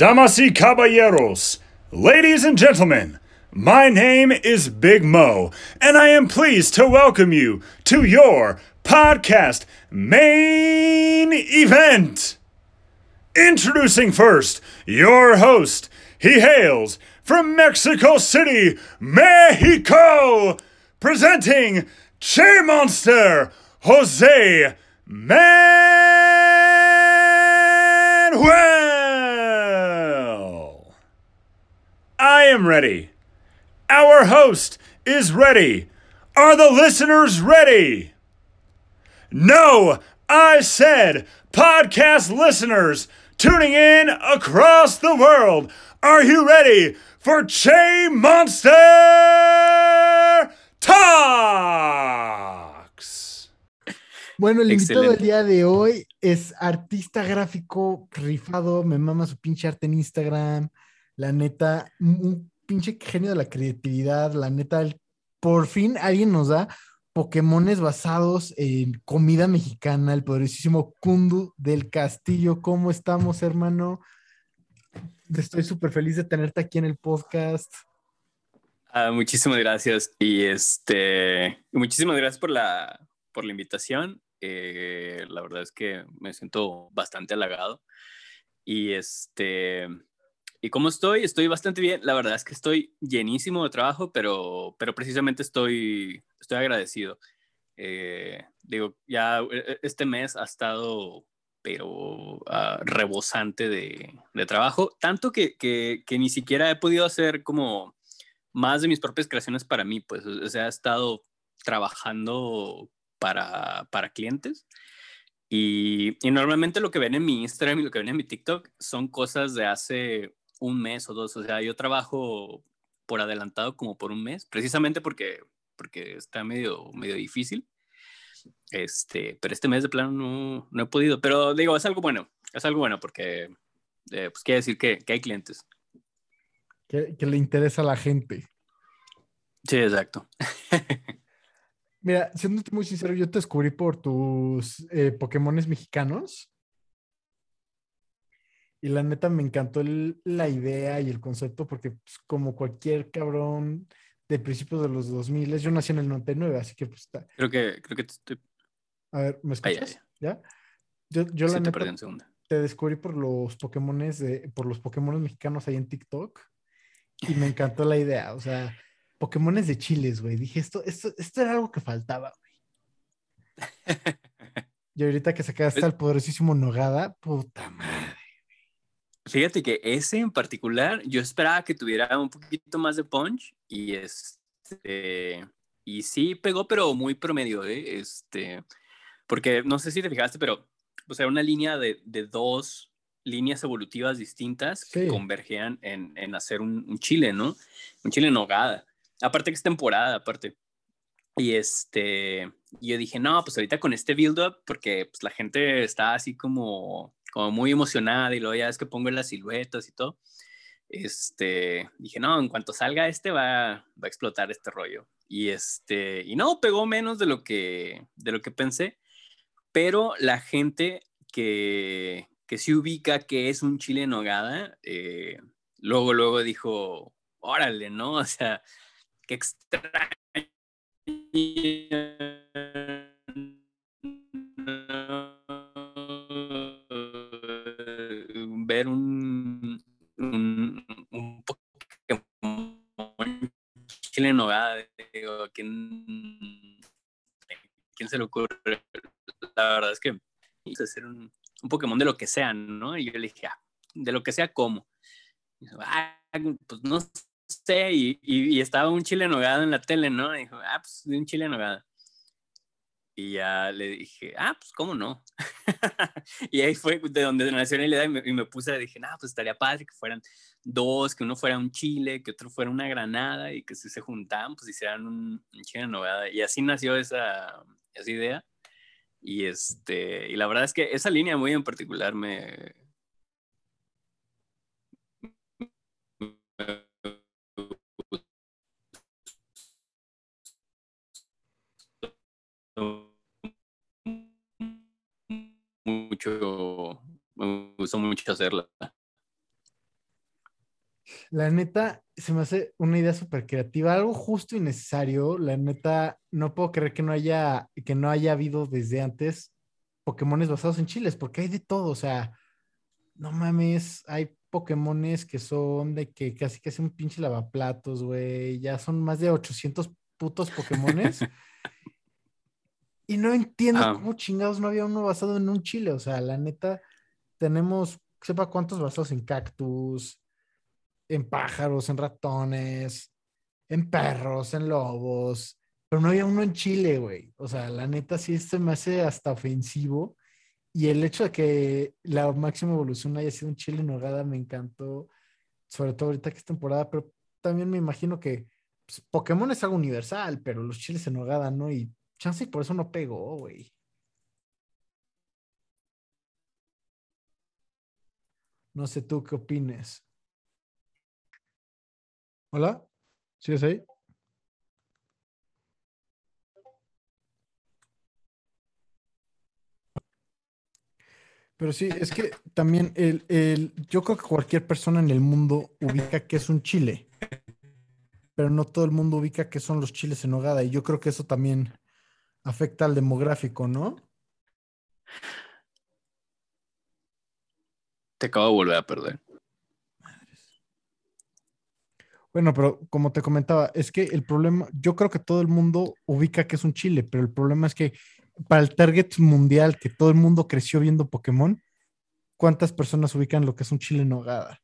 Damas y caballeros, ladies and gentlemen, my name is Big Mo, and I am pleased to welcome you to your podcast main event. Introducing first your host. He hails from Mexico City, Mexico, presenting Che Monster, Jose Manuel. I am ready. Our host is ready. Are the listeners ready? No, I said podcast listeners tuning in across the world. Are you ready for Che Monster Talks? Bueno, el invitado del día de hoy es artista gráfico rifado, me mama su pinche arte en Instagram, la neta, un, pinche genio de la creatividad, la neta, por fin alguien nos da Pokémones basados en comida mexicana, el poderosísimo Kundu del Castillo. ¿Cómo estamos, hermano? Estoy súper feliz de tenerte aquí en el podcast. Ah, muchísimas gracias. Y este, muchísimas gracias por la, por la invitación. Eh, la verdad es que me siento bastante halagado. Y este, ¿y cómo estoy? Estoy bastante bien. La verdad es que estoy llenísimo de trabajo, pero, pero precisamente estoy, estoy agradecido. Eh, digo, ya eh, este mes ha estado, pero ah, rebosante de, de trabajo, tanto que, que, que ni siquiera he podido hacer como más de mis propias creaciones para mí, pues, o sea, he estado trabajando para, para clientes. Y, y normalmente lo que ven en mi Instagram y lo que ven en mi TikTok son cosas de hace un mes o dos. O sea, yo trabajo por adelantado como por un mes, precisamente porque, porque está medio, medio difícil. Este, pero este mes de plano no, no he podido. Pero digo, es algo bueno, es algo bueno porque eh, pues quiere decir que, que hay clientes. Que, que le interesa a la gente. Sí, exacto. Mira, siéndote muy sincero, yo te descubrí por tus eh, Pokémones mexicanos. Y la neta me encantó el- la idea y el concepto, porque pues, como cualquier cabrón de principios de los 2000, yo nací en el 99, así que pues está. Creo que, creo que te estoy... A ver, ¿me Ay, ay, escuchas? ¿Ya? Yo, yo la sí, neta un te descubrí por los Pokémones de, por los Pokémones mexicanos ahí en TikTok y me encantó la idea, o sea, Pokémones de chiles, güey. Dije, esto, esto, esto era algo que faltaba, güey. Y ahorita que sacaste al poderosísimo Nogada, puta madre. Fíjate que ese en particular, yo esperaba que tuviera un poquito más de punch y este y sí pegó, pero muy promedio, ¿eh? Este, porque no sé si te fijaste, pero o sea, una línea de, de dos líneas evolutivas distintas Sí. que convergían en, en hacer un, un chile, ¿no? Un chile en nogada. Aparte que es temporada, aparte. Y este, yo dije, no, pues ahorita con este build-up, porque pues, la gente está así como, como muy emocionada y luego ya es que pongo las siluetas y todo. Este, dije, no, en cuanto salga este va, va a explotar este rollo. Y este, y no, pegó menos de lo que, de lo que pensé, pero la gente que, que sí ubica que es un chile en nogada, eh, luego, luego dijo, órale, ¿no? O sea, qué extraño ver un, un, Pokémon chile nogada, digo, ¿quién, ¿quién se le ocurre? La verdad es que quise hacer un, un Pokémon de lo que sea, ¿no? Y yo le dije, ah, de lo que sea, ¿cómo? Ah, pues no sé, y, y, y estaba un chile en en la tele, ¿no? Y dijo, ah, pues de un chile. Y ya le dije, ah, pues cómo no. y ahí fue de donde nació la idea y me, y me puse, dije, nah, pues estaría padre que fueran dos, que uno fuera un chile, que otro fuera una granada y que si se juntaban, pues hicieran un, un chile en. Y así nació esa, esa idea. Y, este, y la verdad es que esa línea muy en particular me, mucho, me gustó mucho hacerla. La neta, se me hace una idea súper creativa, algo justo y necesario. La neta, no puedo creer que no haya, que no haya habido desde antes Pokémones basados en chiles, porque hay de todo. O sea, no mames, hay Pokémones que son de que casi que hacen un pinche lavaplatos, güey. Ya son más de 800 putos Pokémones. Y no entiendo Ah. cómo chingados no había uno basado en un chile. O sea, la neta, tenemos, sepa cuántos basados en cactus, en pájaros, en ratones, en perros, en lobos. Pero no había uno en Chile, güey. O sea, la neta sí se me hace hasta ofensivo. Y el hecho de que la máxima evolución haya sido un chile en nogada me encantó. Sobre todo ahorita que es temporada, pero también me imagino que pues, Pokémon es algo universal, pero los chiles en nogada, ¿no? Y chance y por eso no pegó, güey. No sé tú qué opines. ¿Hola? ¿Sigues ahí? Pero sí, es que también el, el, yo creo que cualquier persona en el mundo ubica que es un chile, pero no todo el mundo ubica que son los chiles en nogada. Y yo creo que eso también afecta al demográfico, ¿no? Te acabo de volver a perder. Bueno, pero como te comentaba, es que el problema, yo creo que todo el mundo ubica que es un chile, pero el problema es que para el target mundial, que todo el mundo creció viendo Pokémon, ¿cuántas personas ubican lo que es un chile en nogada?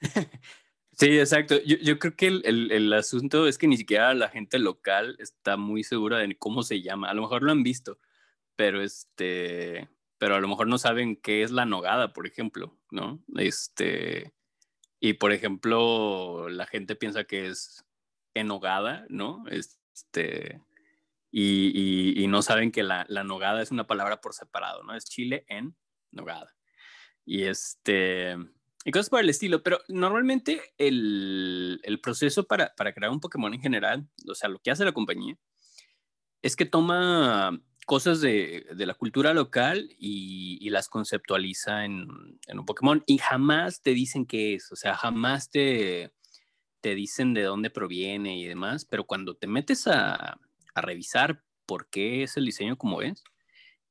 Sí, exacto. Yo, yo creo que el, el, el, asunto es que ni siquiera la gente local está muy segura de cómo se llama. A lo mejor lo han visto, pero este, pero a lo mejor no saben qué es la nogada, por ejemplo, ¿no? Este, y por ejemplo, la gente piensa que es enogada, ¿no? Este, y, y, y no saben que la, la, nogada es una palabra por separado, ¿no? Es chile en nogada. Y este, y cosas por el estilo, pero normalmente el, el proceso para, para, crear un Pokémon en general, o sea, lo que hace la compañía, es que toma cosas de, de la cultura local y, y las conceptualiza en, en, un Pokémon y jamás te dicen qué es, o sea, jamás te, te dicen de dónde proviene y demás, pero cuando te metes a, a revisar por qué es el diseño como es,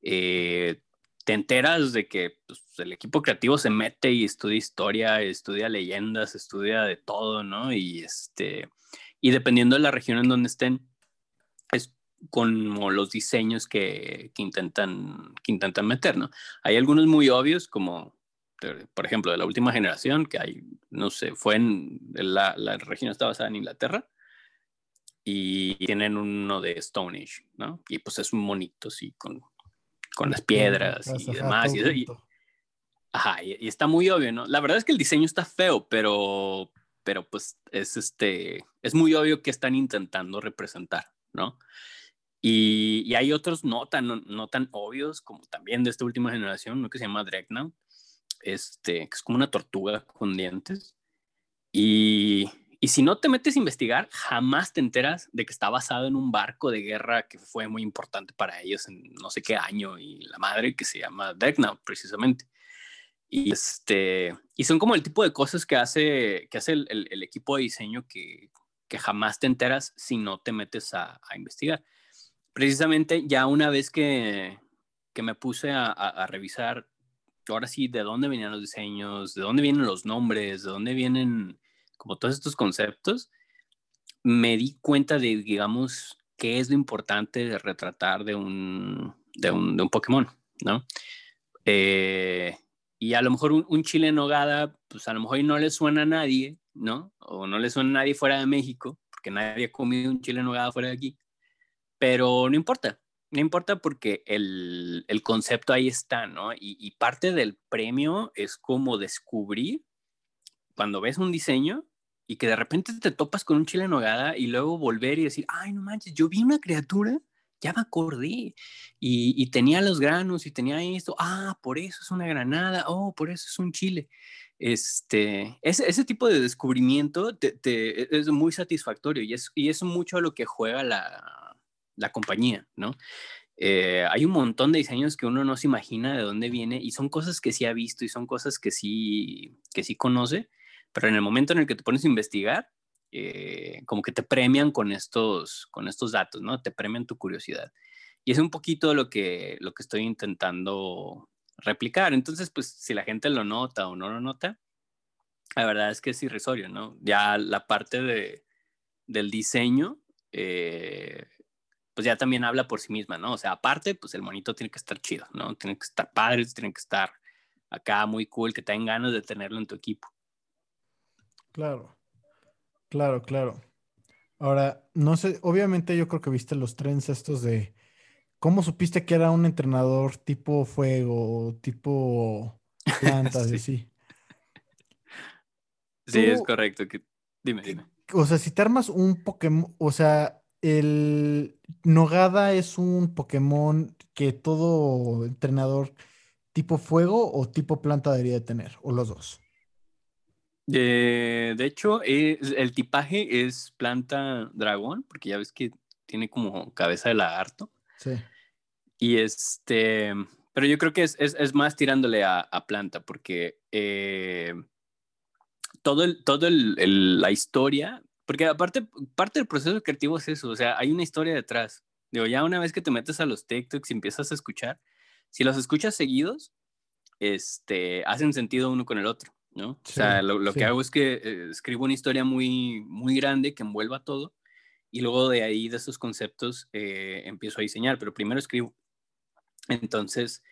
eh, te enteras de que pues, el equipo creativo se mete y estudia historia, estudia leyendas, estudia de todo, ¿no? Y, este, y dependiendo de la región en donde estén, es como los diseños que, que, intentan, que intentan meter, ¿no? Hay algunos muy obvios, como por ejemplo de la última generación, que hay, no sé, fue en la, la región está basada en Inglaterra, y tienen uno de Stone Age, ¿no? Y pues es un monito, sí, con, con las piedras y demás. Y, y, ajá, y, y, está muy obvio, ¿no? La verdad es que el diseño está feo, pero, pero pues es, este, es muy obvio que están intentando representar, ¿no? Y, y hay otros no tan, no, no, tan obvios, como también de esta última generación, ¿no? que se llama Dreadnought, este, que es como una tortuga con dientes. Y, y si no te metes a investigar, jamás te enteras de que está basado en un barco de guerra que fue muy importante para ellos en no sé qué año y la madre que se llama Dreadnought precisamente. Y, este, y son como el tipo de cosas que hace, que hace el, el, el equipo de diseño que, que, jamás te enteras si no te metes a, a investigar. Precisamente ya una vez que, que me puse a, a, a revisar, ahora sí, de dónde venían los diseños, de dónde vienen los nombres, de dónde vienen como todos estos conceptos, me di cuenta de, digamos, qué es lo importante de retratar de un, de un, de un Pokémon, ¿no? Eh, y a lo mejor un, un, chile en nogada, pues a lo mejor no le suena a nadie, ¿no? O no le suena a nadie fuera de México, porque nadie ha comido un chile en nogada fuera de aquí. Pero no importa, no importa porque el, el concepto ahí está, ¿no? Y, y parte del premio es como descubrir cuando ves un diseño y que de repente te topas con un chile en nogada y luego volver y decir, ay, no manches, yo vi una criatura, ya me acordé, y, y, tenía los granos y tenía esto, ah, por eso es una granada, oh, por eso es un chile. Este, ese, ese tipo de descubrimiento te, te, es muy satisfactorio y es, y es mucho a lo que juega la, la compañía, ¿no? Eh, hay un montón de diseños que uno no se imagina de dónde viene y son cosas que sí ha visto y son cosas que sí, que sí conoce, pero en el momento en el que te pones a investigar, eh, como que te premian con estos, con estos datos, ¿no? Te premian tu curiosidad. Y es un poquito lo que, lo que estoy intentando replicar. Entonces, pues si la gente lo nota o no lo nota, la verdad es que es irrisorio, ¿no? Ya la parte de, del diseño, eh, pues ya también habla por sí misma, ¿no? O sea, aparte, pues el monito tiene que estar chido, ¿no? Tiene que estar padre, tiene que estar acá muy cool, que tengan ganas de tenerlo en tu equipo. Claro, claro, claro. Ahora, no sé, obviamente yo creo que viste los trends estos de cómo supiste que era un entrenador tipo fuego, tipo plantas y así. Sí, es correcto. Dime, dime. O sea, si te armas un Pokémon, o sea, el Nogada es un Pokémon que todo entrenador tipo fuego o tipo planta debería tener, o los dos. De hecho, el tipaje es planta dragón, porque ya ves que tiene como cabeza de lagarto. Sí. Y este, pero yo creo que es, es, más tirándole a, a planta, porque eh, todo, el, todo el, la historia, porque aparte, parte del proceso creativo es eso, o sea, hay una historia detrás. Digo, ya una vez que te metes a los TikToks y empiezas a escuchar, si los escuchas seguidos, este, hacen sentido uno con el otro, ¿no? o sea, lo, lo que hago es que eh, escribo una historia muy, muy grande que envuelva todo y luego de ahí, de esos conceptos, eh, empiezo a diseñar, pero primero escribo. Entonces,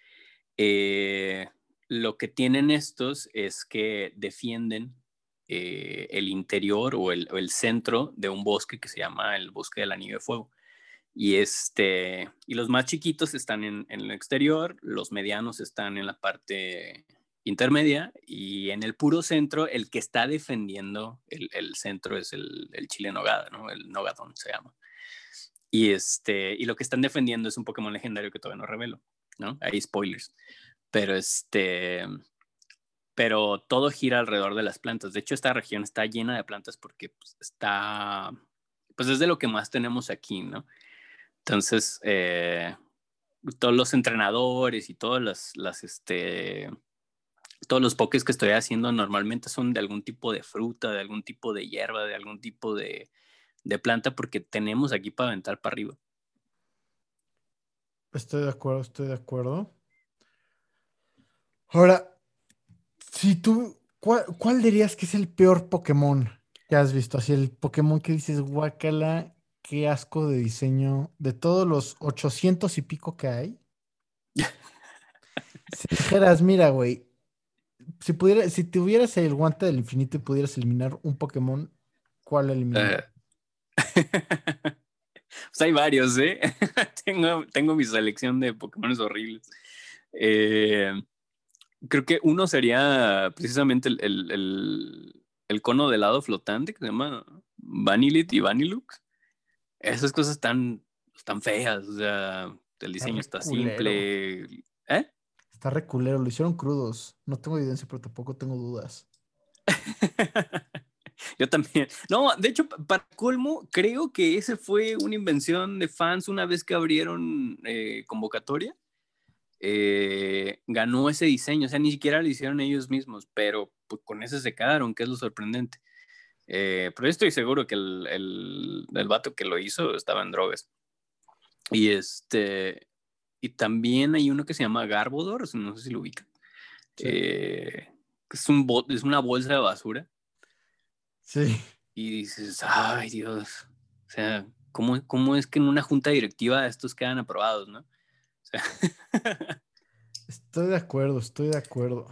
eh, lo que tienen estos es que defienden el interior o el, centro de un bosque que se llama el bosque del anillo de fuego. Y, este, y los más chiquitos están en, el exterior, los medianos están en la parte intermedia y en el puro centro el que está defendiendo el, centro es el, el, chile nogada, ¿no? El nogadón se llama. Y, este, y lo que están defendiendo es un Pokémon legendario que todavía no revelo, ¿no? Hay spoilers. Pero este, pero todo gira alrededor de las plantas. De hecho, esta región está llena de plantas porque pues, está, pues es de lo que más tenemos aquí, ¿no? Entonces, eh, todos los entrenadores y todas las, las, este, todos los pokés que estoy haciendo normalmente son de algún tipo de fruta, de algún tipo de hierba, de algún tipo de, de planta, porque tenemos aquí para aventar para arriba. Estoy de acuerdo, estoy de acuerdo. Ahora, si tú, ¿cuál, dirías que es el peor Pokémon que has visto? Así el Pokémon que dices, guacala, qué asco de diseño de todos los 800 y pico que hay. si dijeras, mira, güey, si pudiera, si tuvieras el guante del infinito y pudieras eliminar un Pokémon, ¿cuál eliminar? Eh, pues hay varios, ¿eh? tengo, tengo mi selección de Pokémon horribles. Eh, creo que uno sería precisamente el, cono de helado flotante que se llama Vanilit y Vanilux. Esas cosas están, están feas, o sea, el diseño está, simple. Está reculero, lo hicieron crudos. No tengo evidencia, pero tampoco tengo dudas. Yo también. No, de hecho, para colmo, creo que ese fue una invención de fans una vez que abrieron eh, convocatoria eh, ganó ese diseño, o sea, ni siquiera lo hicieron ellos mismos, pero pues, con ese se quedaron, que es lo sorprendente. Eh, pero estoy seguro que el, el, el, vato que lo hizo estaba en drogas. Y este, y también hay uno que se llama Garbodor, no sé si lo ubican. Eh, es, un es una bolsa de basura. Sí. Y dices, ay Dios, o sea, ¿cómo, ¿cómo es que en una junta directiva estos quedan aprobados, no? estoy de acuerdo, estoy de acuerdo.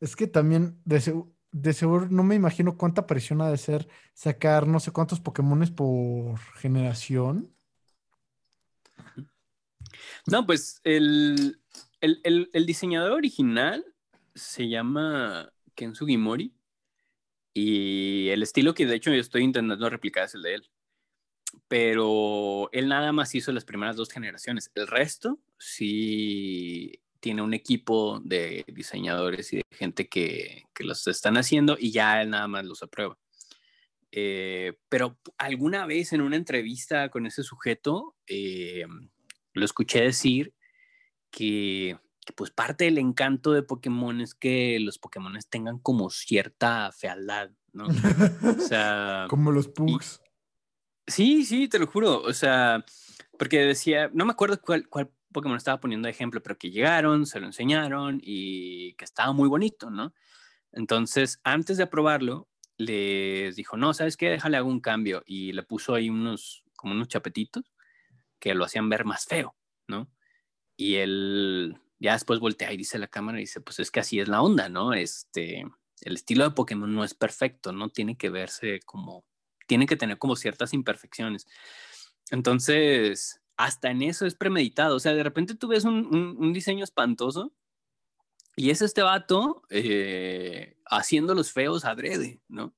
Es que también de, seguro no me imagino cuánta presión ha de ser sacar no sé cuántos Pokémones por generación. No, pues el, diseñador original se llama Ken Sugimori y el estilo que de hecho yo estoy intentando replicar es el de él pero él nada más hizo las primeras dos generaciones. El resto sí tiene un equipo de diseñadores y de gente que, que los están haciendo y ya él nada más los aprueba. Eh, pero alguna vez en una entrevista con ese sujeto, eh, lo escuché decir que que pues parte del encanto de Pokémon es que los Pokémon tengan como cierta fealdad, ¿no? O sea... como los Pugs. Sí, sí, te lo juro. O sea, porque decía, no me acuerdo cuál, cuál Pokémon estaba poniendo de ejemplo, pero que llegaron, se lo enseñaron y que estaba muy bonito, ¿no? Entonces, antes de aprobarlo, les dijo, no, ¿sabes qué? Déjale hago un cambio. Y le puso ahí unos, como unos chapetitos que lo hacían ver más feo, ¿no? Y él ya después voltea y dice a la cámara y dice, pues es que así es la onda, ¿no? Este, el estilo de Pokémon no es perfecto, no tiene que verse como, tiene que tener como ciertas imperfecciones. Entonces, hasta en eso es premeditado, o sea, de repente tú ves un, diseño espantoso y es este vato eh, haciendo los feos adrede, ¿no?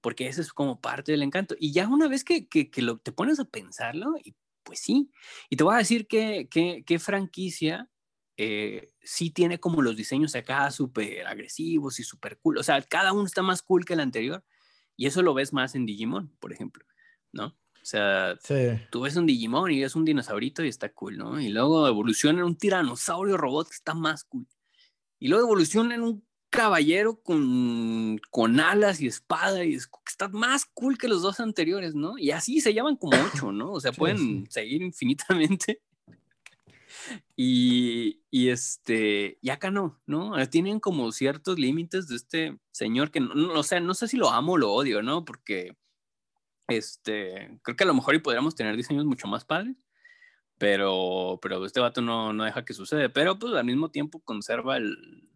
Porque ese es como parte del encanto. Y ya una vez que, que, lo, te pones a pensarlo, y pues sí. Y te voy a decir que, que franquicia eh, sí tiene como los diseños acá súper agresivos y súper cool. O sea, cada uno está más cool que el anterior. Y eso lo ves más en Digimon, por ejemplo, ¿no? O sea, tú ves un Digimon y es un dinosaurito y está cool, ¿no? Y luego evoluciona en un tiranosaurio robot que está más cool. Y luego evoluciona en un caballero con, con alas y espada y está más cool que los dos anteriores, ¿no? Y así se llaman como ocho, ¿no? O sea, pueden seguir infinitamente. Y, y, este, y acá no, ¿no? Tienen como ciertos límites de este señor que, no, o sea, no sé si lo amo o lo odio, ¿no? Porque, este, creo que a lo mejor y podríamos tener diseños mucho más padres, pero, pero este vato no, no deja que sucede, pero pues al mismo tiempo conserva el,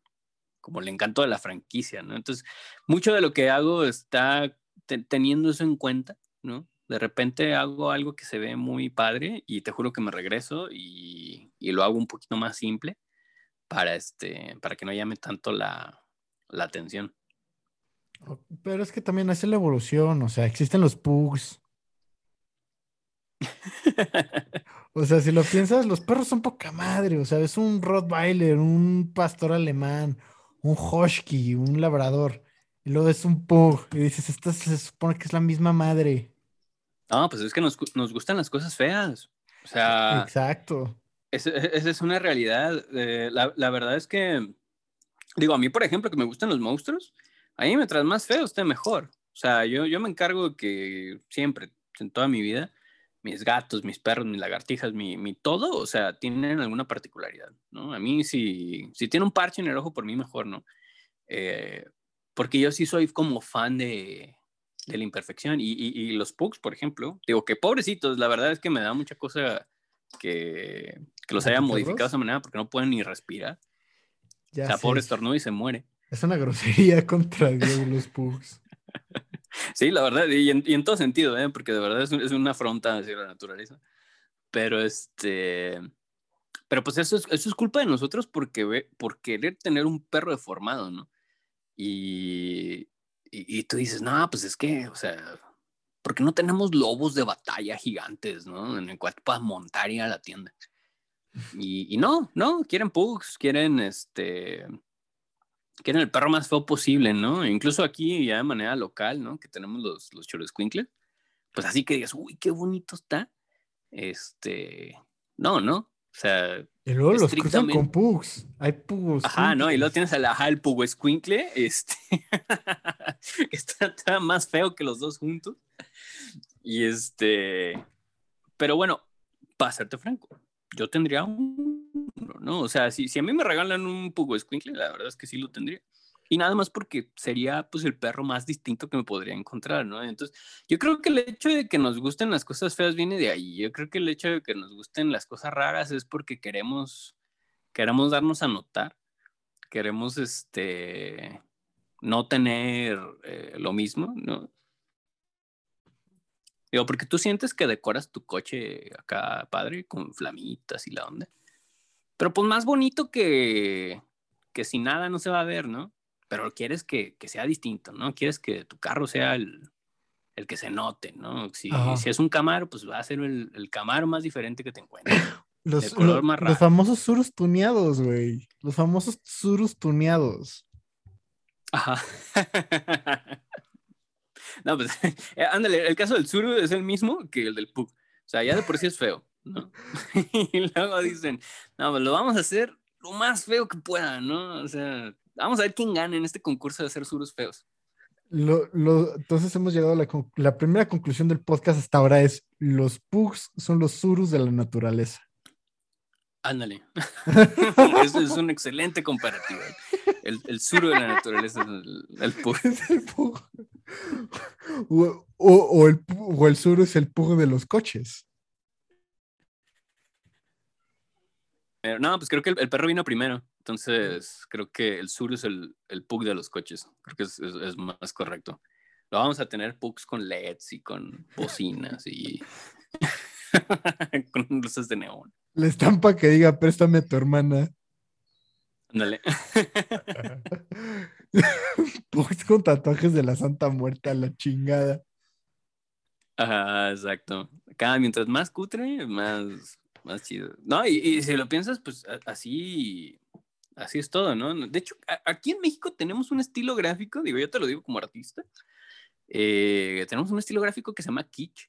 como el encanto de la franquicia, ¿no? Entonces, mucho de lo que hago está teniendo eso en cuenta, ¿no? De repente hago algo que se ve muy padre y te juro que me regreso y, y lo hago un poquito más simple para, este, para que no llame tanto la, la atención. Pero es que también hace la evolución, o sea, existen los pugs. o sea, si lo piensas, los perros son poca madre, o sea, es un Rottweiler, un pastor alemán, un Husky, un labrador, y luego es un pug, y dices, esta se supone que es la misma madre. No, pues es que nos, gustan las cosas feas. O sea. Exacto. Esa es una realidad. Eh, la, verdad es que, digo, a mí, por ejemplo, que me gustan los monstruos, a mí me más feo, esté mejor. O sea, yo, yo me encargo que siempre, en toda mi vida, mis gatos, mis perros, mis lagartijas, mi, mi, todo, o sea, tienen alguna particularidad, ¿no? A mí, si, si tiene un parche en el ojo, por mí mejor, ¿no? Eh, porque yo sí soy como fan de, de la imperfección. Y, y, los pugs, por ejemplo, digo que pobrecitos, la verdad es que me da mucha cosa que, que los hayan modificado de esa manera porque no pueden ni respirar. Ya o sea, pobre estornudo y se muere. Es una grosería contra los pugs. sí, la verdad, y en, y todo sentido, ¿eh? porque de verdad es, una afronta hacia la naturaleza. Pero este. Pero pues eso es, culpa de nosotros porque, por querer tener un perro deformado, ¿no? Y, y, tú dices, no, pues es que, o sea, porque no tenemos lobos de batalla gigantes, ¿no? En el cual puedas montar y ir a la tienda. Y, y, no, no, quieren pugs, quieren este, quieren el perro más feo posible, ¿no? Incluso aquí ya de manera local, ¿no? Que tenemos los, los pues así que digas, uy, qué bonito está. Este, no, ¿no? O sea, y luego los cruzan con pugs. Hay pugs. Ajá, ¿no? Y luego tienes al ajá, el pugo escuincle, este, que está, más feo que los dos juntos. Y este, pero bueno, para serte franco, yo tendría un, ¿no? O sea, si, si a mí me regalan un pugo escuincle, la verdad es que sí lo tendría. Y nada más porque sería pues el perro más distinto que me podría encontrar, ¿no? Entonces, yo creo que el hecho de que nos gusten las cosas feas viene de ahí. Yo creo que el hecho de que nos gusten las cosas raras es porque queremos, queremos darnos a notar. Queremos, este, no tener eh, lo mismo, ¿no? Digo, porque tú sientes que decoras tu coche acá, padre, con flamitas y la onda. Pero pues más bonito que, que sin nada no se va a ver, ¿no? pero quieres que, que, sea distinto, ¿no? Quieres que tu carro sea el, el que se note, ¿no? Si, si, es un Camaro, pues va a ser el, el Camaro más diferente que te encuentres. Los, los famosos surus tuneados, güey. Los famosos surus tuneados. Ajá. no, pues, eh, ándale, el caso del suru es el mismo que el del Pug. O sea, ya de por sí es feo, ¿no? y luego dicen, no, pues lo vamos a hacer lo más feo que pueda, ¿no? O sea, vamos a ver quién gana en este concurso de hacer surus feos. Lo, lo, entonces hemos llegado a la, la, primera conclusión del podcast hasta ahora es los pugs son los surus de la naturaleza. Ándale. Eso es un excelente comparativo. El, el suru de la naturaleza es el, el pug. el pug. O, o, o, el, o el suru es el pug de los coches. No, pues creo que el, el, perro vino primero. Entonces, creo que el sur es el, el pug de los coches. Creo que es, es, es, más correcto. Lo vamos a tener pugs con LEDs y con bocinas y con luces de neón. La estampa que diga, préstame a tu hermana. Ándale. pugs con tatuajes de la Santa Muerte a la chingada. Ajá, exacto. Cada mientras más cutre, más, más chido. No, y, y, si lo piensas, pues así, así es todo, ¿no? De hecho, a, aquí en México tenemos un estilo gráfico, digo, yo te lo digo como artista, eh, tenemos un estilo gráfico que se llama Kitsch.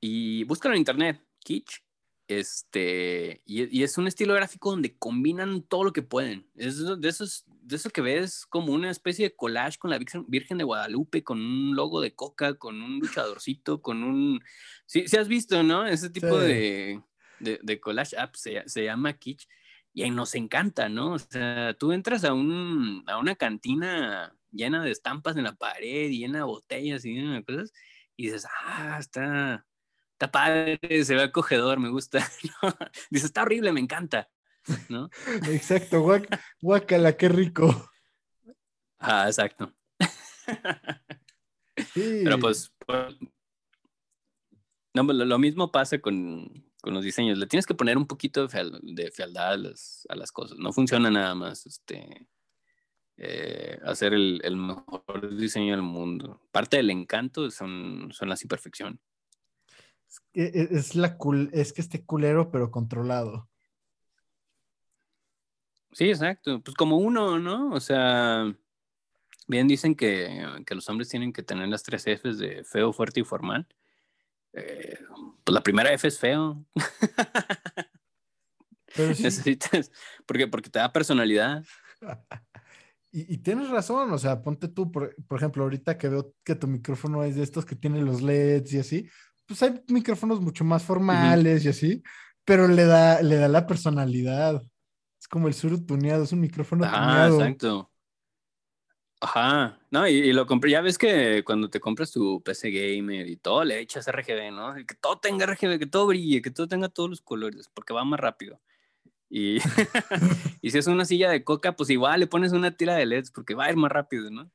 Y búscalo en internet, Kitsch. Este, y, y, es un estilo gráfico donde combinan todo lo que pueden. Es de, esos, de eso que ves como una especie de collage con la Virgen, de Guadalupe, con un logo de coca, con un luchadorcito, con un... Sí, sí has visto, ¿no? Ese tipo sí. de, de, de, collage app se, se, llama Kitsch y ahí nos encanta, ¿no? O sea, tú entras a, un, a una cantina llena de estampas en la pared, llena de botellas y llena de cosas, y dices, ah, está, está padre, se ve acogedor, me gusta. ¿no? Dices, está horrible, me encanta, ¿no? Exacto, guac, guacala, qué rico. Ah, exacto. Sí. Pero pues, pues no, lo, lo mismo pasa con, con los diseños. Le tienes que poner un poquito de, feal, de fealdad a las, a las, cosas. No funciona nada más este, eh, hacer el, el, mejor diseño del mundo. Parte del encanto son, son las imperfecciones. Es, es, la cul es que esté culero, pero controlado. Sí, exacto. Pues como uno, ¿no? O sea, bien dicen que, que los hombres tienen que tener las tres Fs de feo, fuerte y formal. Eh, pues la primera F es feo. Pero sí. Necesitas, porque, porque te da personalidad. Y, y, tienes razón, o sea, ponte tú, por, por, ejemplo, ahorita que veo que tu micrófono es de estos que tienen los LEDs y así, pues hay micrófonos mucho más formales uh -huh. y así, pero le da, le da la personalidad. Es como el sur tuneado, es un micrófono ah, tuneado. exacto. Ajá, no, y, y, lo compré, ya ves que cuando te compras tu PC gamer y todo, le echas RGB, ¿no? Que todo tenga RGB, que todo brille, que todo tenga todos los colores, porque va más rápido. Y, y si es una silla de coca, pues igual le pones una tira de LEDs, porque va a ir más rápido, ¿no?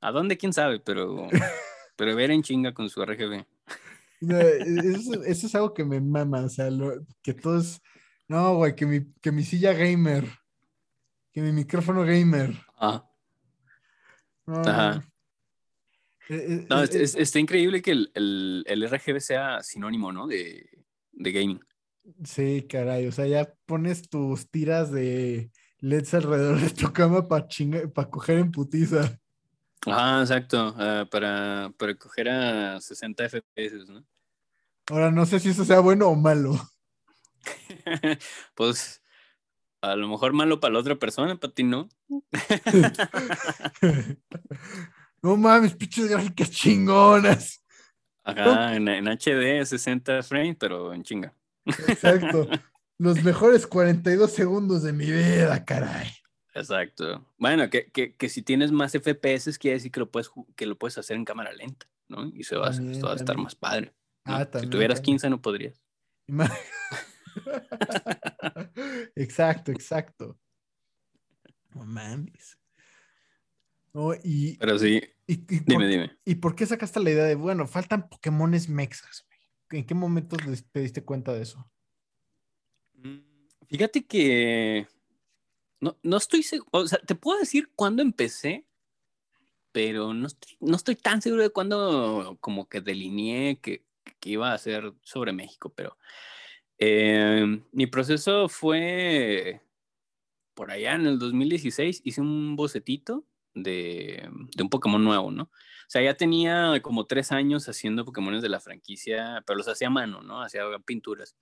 ¿A dónde? ¿Quién sabe? Pero, pero ver en chinga con su RGB. No, eso, eso, es algo que me mama, o sea, lo, que todos, no, güey, que mi, que mi silla gamer, que mi micrófono gamer. Ah. No, Ajá. Eh, no, eh, es, está increíble que el, el, el, RGB sea sinónimo, ¿no? De, de, gaming. Sí, caray. O sea, ya pones tus tiras de LEDs alrededor de tu cama para para coger en putiza. Ajá, exacto. Uh, para, para coger a 60 FPS, ¿no? Ahora, no sé si eso sea bueno o malo. pues a lo mejor malo para la otra persona, para ti no. no mames, pinches gráficas chingonas. Ajá, en, en, HD 60 frames, pero en chinga. Exacto. Los mejores 42 segundos de mi vida, caray. Exacto. Bueno, que, que, que si tienes más FPS, quiere decir que lo puedes, que lo puedes hacer en cámara lenta, ¿no? Y se va, también, va a estar más padre. ¿no? Ah, también, si tuvieras también. 15 no podrías. exacto, exacto. No mames. No, y, Pero sí. Y, y dime, por, dime. ¿Y por qué sacaste la idea de, bueno, faltan Pokémones mexas? ¿En qué momento te diste cuenta de eso? Mm, fíjate que no, no estoy seguro, o sea, te puedo decir cuándo empecé, pero no estoy, no estoy tan seguro de cuándo como que delineé que, que iba a ser sobre México, pero eh, mi proceso fue por allá en el 2016, hice un bocetito de, un Pokémon nuevo, ¿no? O sea, ya tenía como tres años haciendo Pokémones de la franquicia, pero los hacía a mano, ¿no? Hacía pinturas.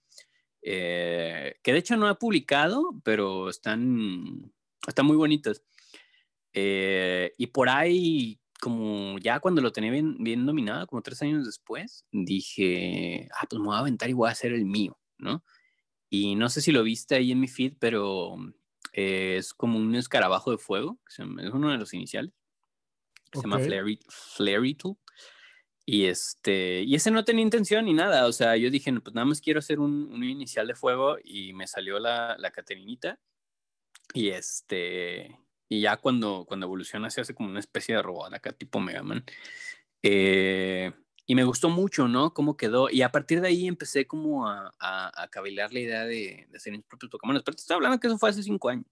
eh, que de hecho no ha publicado, pero están, están muy bonitas. Eh, y por ahí, como ya cuando lo tenía bien, bien dominado, como tres años después, dije, ah, pues me voy a aventar y voy a hacer el mío, ¿no? Y no sé si lo viste ahí en mi feed, pero eh, es como un escarabajo de fuego, es uno de los iniciales. Se llama Flary, Y, este, y ese no tenía intención ni nada. O sea, yo dije, pues nada más quiero hacer un, un inicial de fuego y me salió la, la Caterinita. Y este, y ya cuando, cuando evoluciona se hace como una especie de robot acá, tipo Mega Man. Eh, y me gustó mucho, ¿no? Cómo quedó. Y a partir de ahí empecé como a, a, a cavilar la idea de, de, hacer mis propios Pokémon. Pero te estoy hablando que eso fue hace cinco años.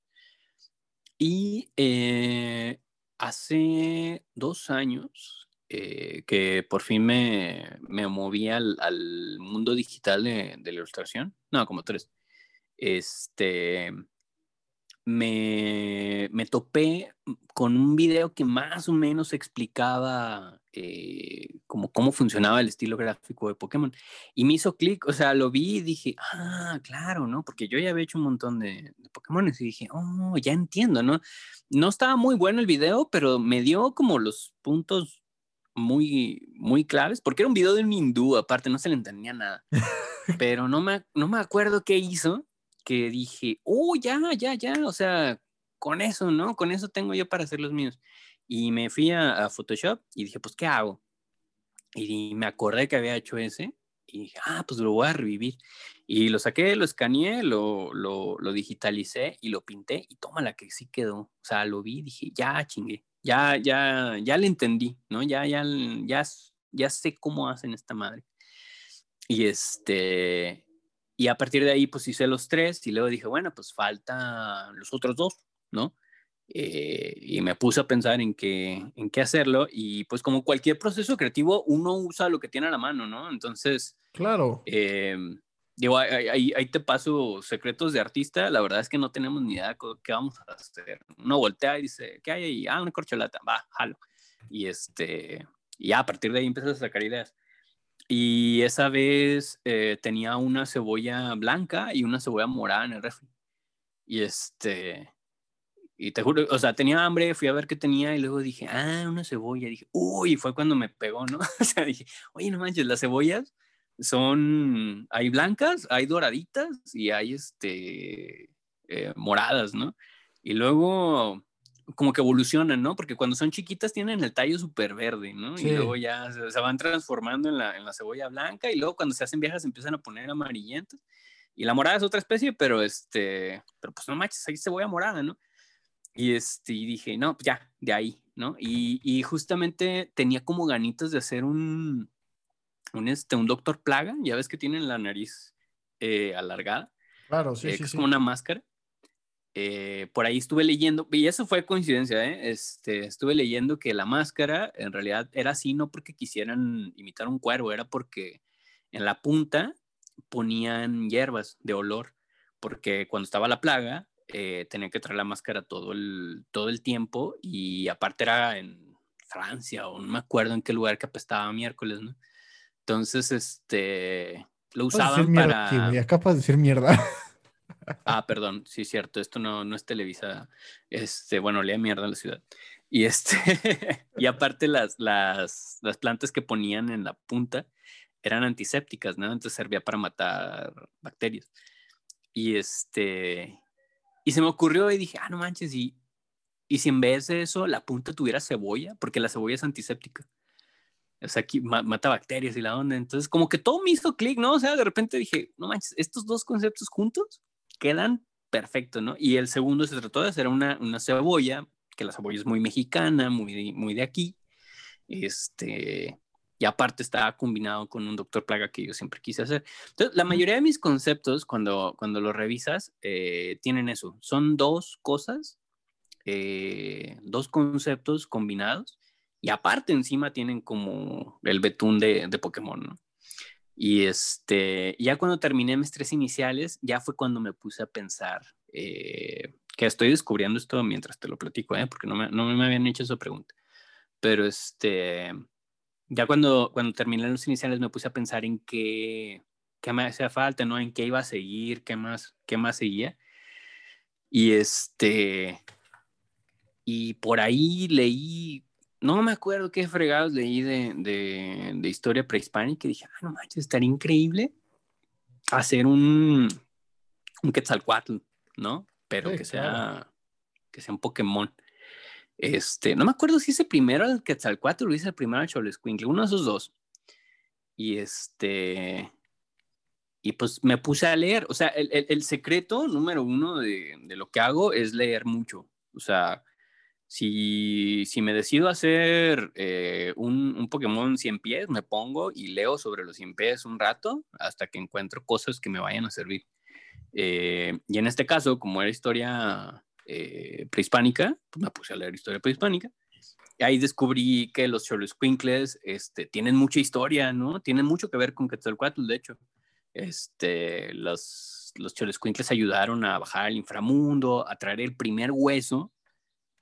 Y eh, hace dos años eh, que por fin me, me moví al, al mundo digital de, de, la ilustración. No, como tres. Este, me, me, topé con un video que más o menos explicaba eh, como cómo funcionaba el estilo gráfico de Pokémon. Y me hizo clic, o sea, lo vi y dije, ah, claro, ¿no? Porque yo ya había hecho un montón de, de Pokémon y dije, oh, ya entiendo, ¿no? No estaba muy bueno el video, pero me dio como los puntos muy, muy claves, porque era un video de un hindú, aparte, no se le entendía nada. pero no me, no me acuerdo qué hizo que dije, oh, ya, ya, ya, o sea, con eso, ¿no? Con eso tengo yo para hacer los míos. Y me fui a, Photoshop y dije, pues, ¿qué hago? Y me acordé que había hecho ese y dije, ah, pues lo voy a revivir. Y lo saqué, lo escaneé, lo, lo, lo digitalicé y lo pinté y toma la que sí quedó. O sea, lo vi y dije, ya chingué, ya, ya, ya le entendí, ¿no? Ya, ya, ya, ya sé cómo hacen esta madre. Y este, y a partir de ahí, pues hice los tres y luego dije, bueno, pues faltan los otros dos, ¿no? Eh, y me puse a pensar en qué, en qué hacerlo y pues como cualquier proceso creativo, uno usa lo que tiene a la mano, ¿no? Entonces, claro. Eh, digo, ahí, ahí, te paso secretos de artista, la verdad es que no tenemos ni idea de qué vamos a hacer. Uno voltea y dice, ¿qué hay ahí? Ah, una corcholata, va, jalo. Y este, y a partir de ahí empiezas a sacar ideas. Y esa vez eh, tenía una cebolla blanca y una cebolla morada en el refri. Y este, y te juro, o sea, tenía hambre, fui a ver qué tenía y luego dije, ah, una cebolla. Dije, uy, fue cuando me pegó, ¿no? o sea, dije, oye, no manches, las cebollas son, hay blancas, hay doraditas y hay este, eh, moradas, ¿no? Y luego como que evolucionan, ¿no? Porque cuando son chiquitas tienen el tallo súper verde, ¿no? Y luego ya se, van transformando en la, en la, cebolla blanca y luego cuando se hacen viejas se empiezan a poner amarillentas. Y la morada es otra especie, pero este, pero pues no manches, ahí cebolla morada, ¿no? Y este, y dije, no, pues ya, de ahí, ¿no? Y, y justamente tenía como ganitas de hacer un, un, este, un doctor plaga, ya ves que tienen la nariz eh, alargada. Claro, sí, eh, sí, es sí. como una máscara. Eh, por ahí estuve leyendo, y eso fue coincidencia, ¿eh? este, estuve leyendo que la máscara en realidad era así no porque quisieran imitar un cuervo, era porque en la punta ponían hierbas de olor, porque cuando estaba la plaga eh, tenían que traer la máscara todo el, todo el tiempo y aparte era en Francia o no me acuerdo en qué lugar que apestaba miércoles, ¿no? Entonces, este, lo usaban mierda, para... Sí, capaz de decir mierda. Ah, perdón, sí, cierto, esto no, no es Televisa, este, bueno, lea mierda a la ciudad. Y este, y aparte las, las, las plantas que ponían en la punta eran antisépticas, ¿no? Entonces servía para matar bacterias. Y este, y se me ocurrió y dije, ah, no manches, y, y si en vez de eso la punta tuviera cebolla, porque la cebolla es antiséptica. O sea, aquí mata bacterias y la onda. Entonces, como que todo me hizo clic, ¿no? O sea, de repente dije, no manches, estos dos conceptos juntos quedan perfecto, ¿no? Y el segundo se trató de hacer una, una cebolla, que la cebolla es muy mexicana, muy muy de aquí. Este, y aparte está combinado con un doctor plaga que yo siempre quise hacer. Entonces, la mayoría de mis conceptos, cuando, cuando los revisas, eh, tienen eso. Son dos cosas, eh, dos conceptos combinados, y aparte encima tienen como el betún de, de Pokémon, ¿no? Y este, ya cuando terminé mis tres iniciales, ya fue cuando me puse a pensar, eh, que estoy descubriendo esto mientras te lo platico, ¿eh? porque no me, no me habían hecho esa pregunta. Pero este, ya cuando, cuando terminé los iniciales me puse a pensar en qué, qué me hacía falta, ¿no? En qué iba a seguir, qué más, qué más seguía. Y este, y por ahí leí, no me acuerdo qué fregados leí de, de, de historia prehispánica y dije, ah, no manches, estaría increíble hacer un, un Quetzalcoatl, ¿no? Pero que sea que sea un Pokémon. Este, no me acuerdo si ese primero el Quetzalcoatl o hice el primero el Cholescuincle, uno de esos dos. Y este, y pues me puse a leer. O sea, el, el, el secreto número uno de, de, lo que hago es leer mucho. O sea, si, si me decido hacer eh, un, un, Pokémon 100 pies, me pongo y leo sobre los 100 pies un rato hasta que encuentro cosas que me vayan a servir. Eh, y en este caso, como era historia eh, prehispánica, pues me puse a leer historia prehispánica. Y ahí descubrí que los Xoloscuincles este, tienen mucha historia, ¿no? Tienen mucho que ver con Quetzalcoatl, de hecho. Este, los, los Xoloscuincles ayudaron a bajar al inframundo, a traer el primer hueso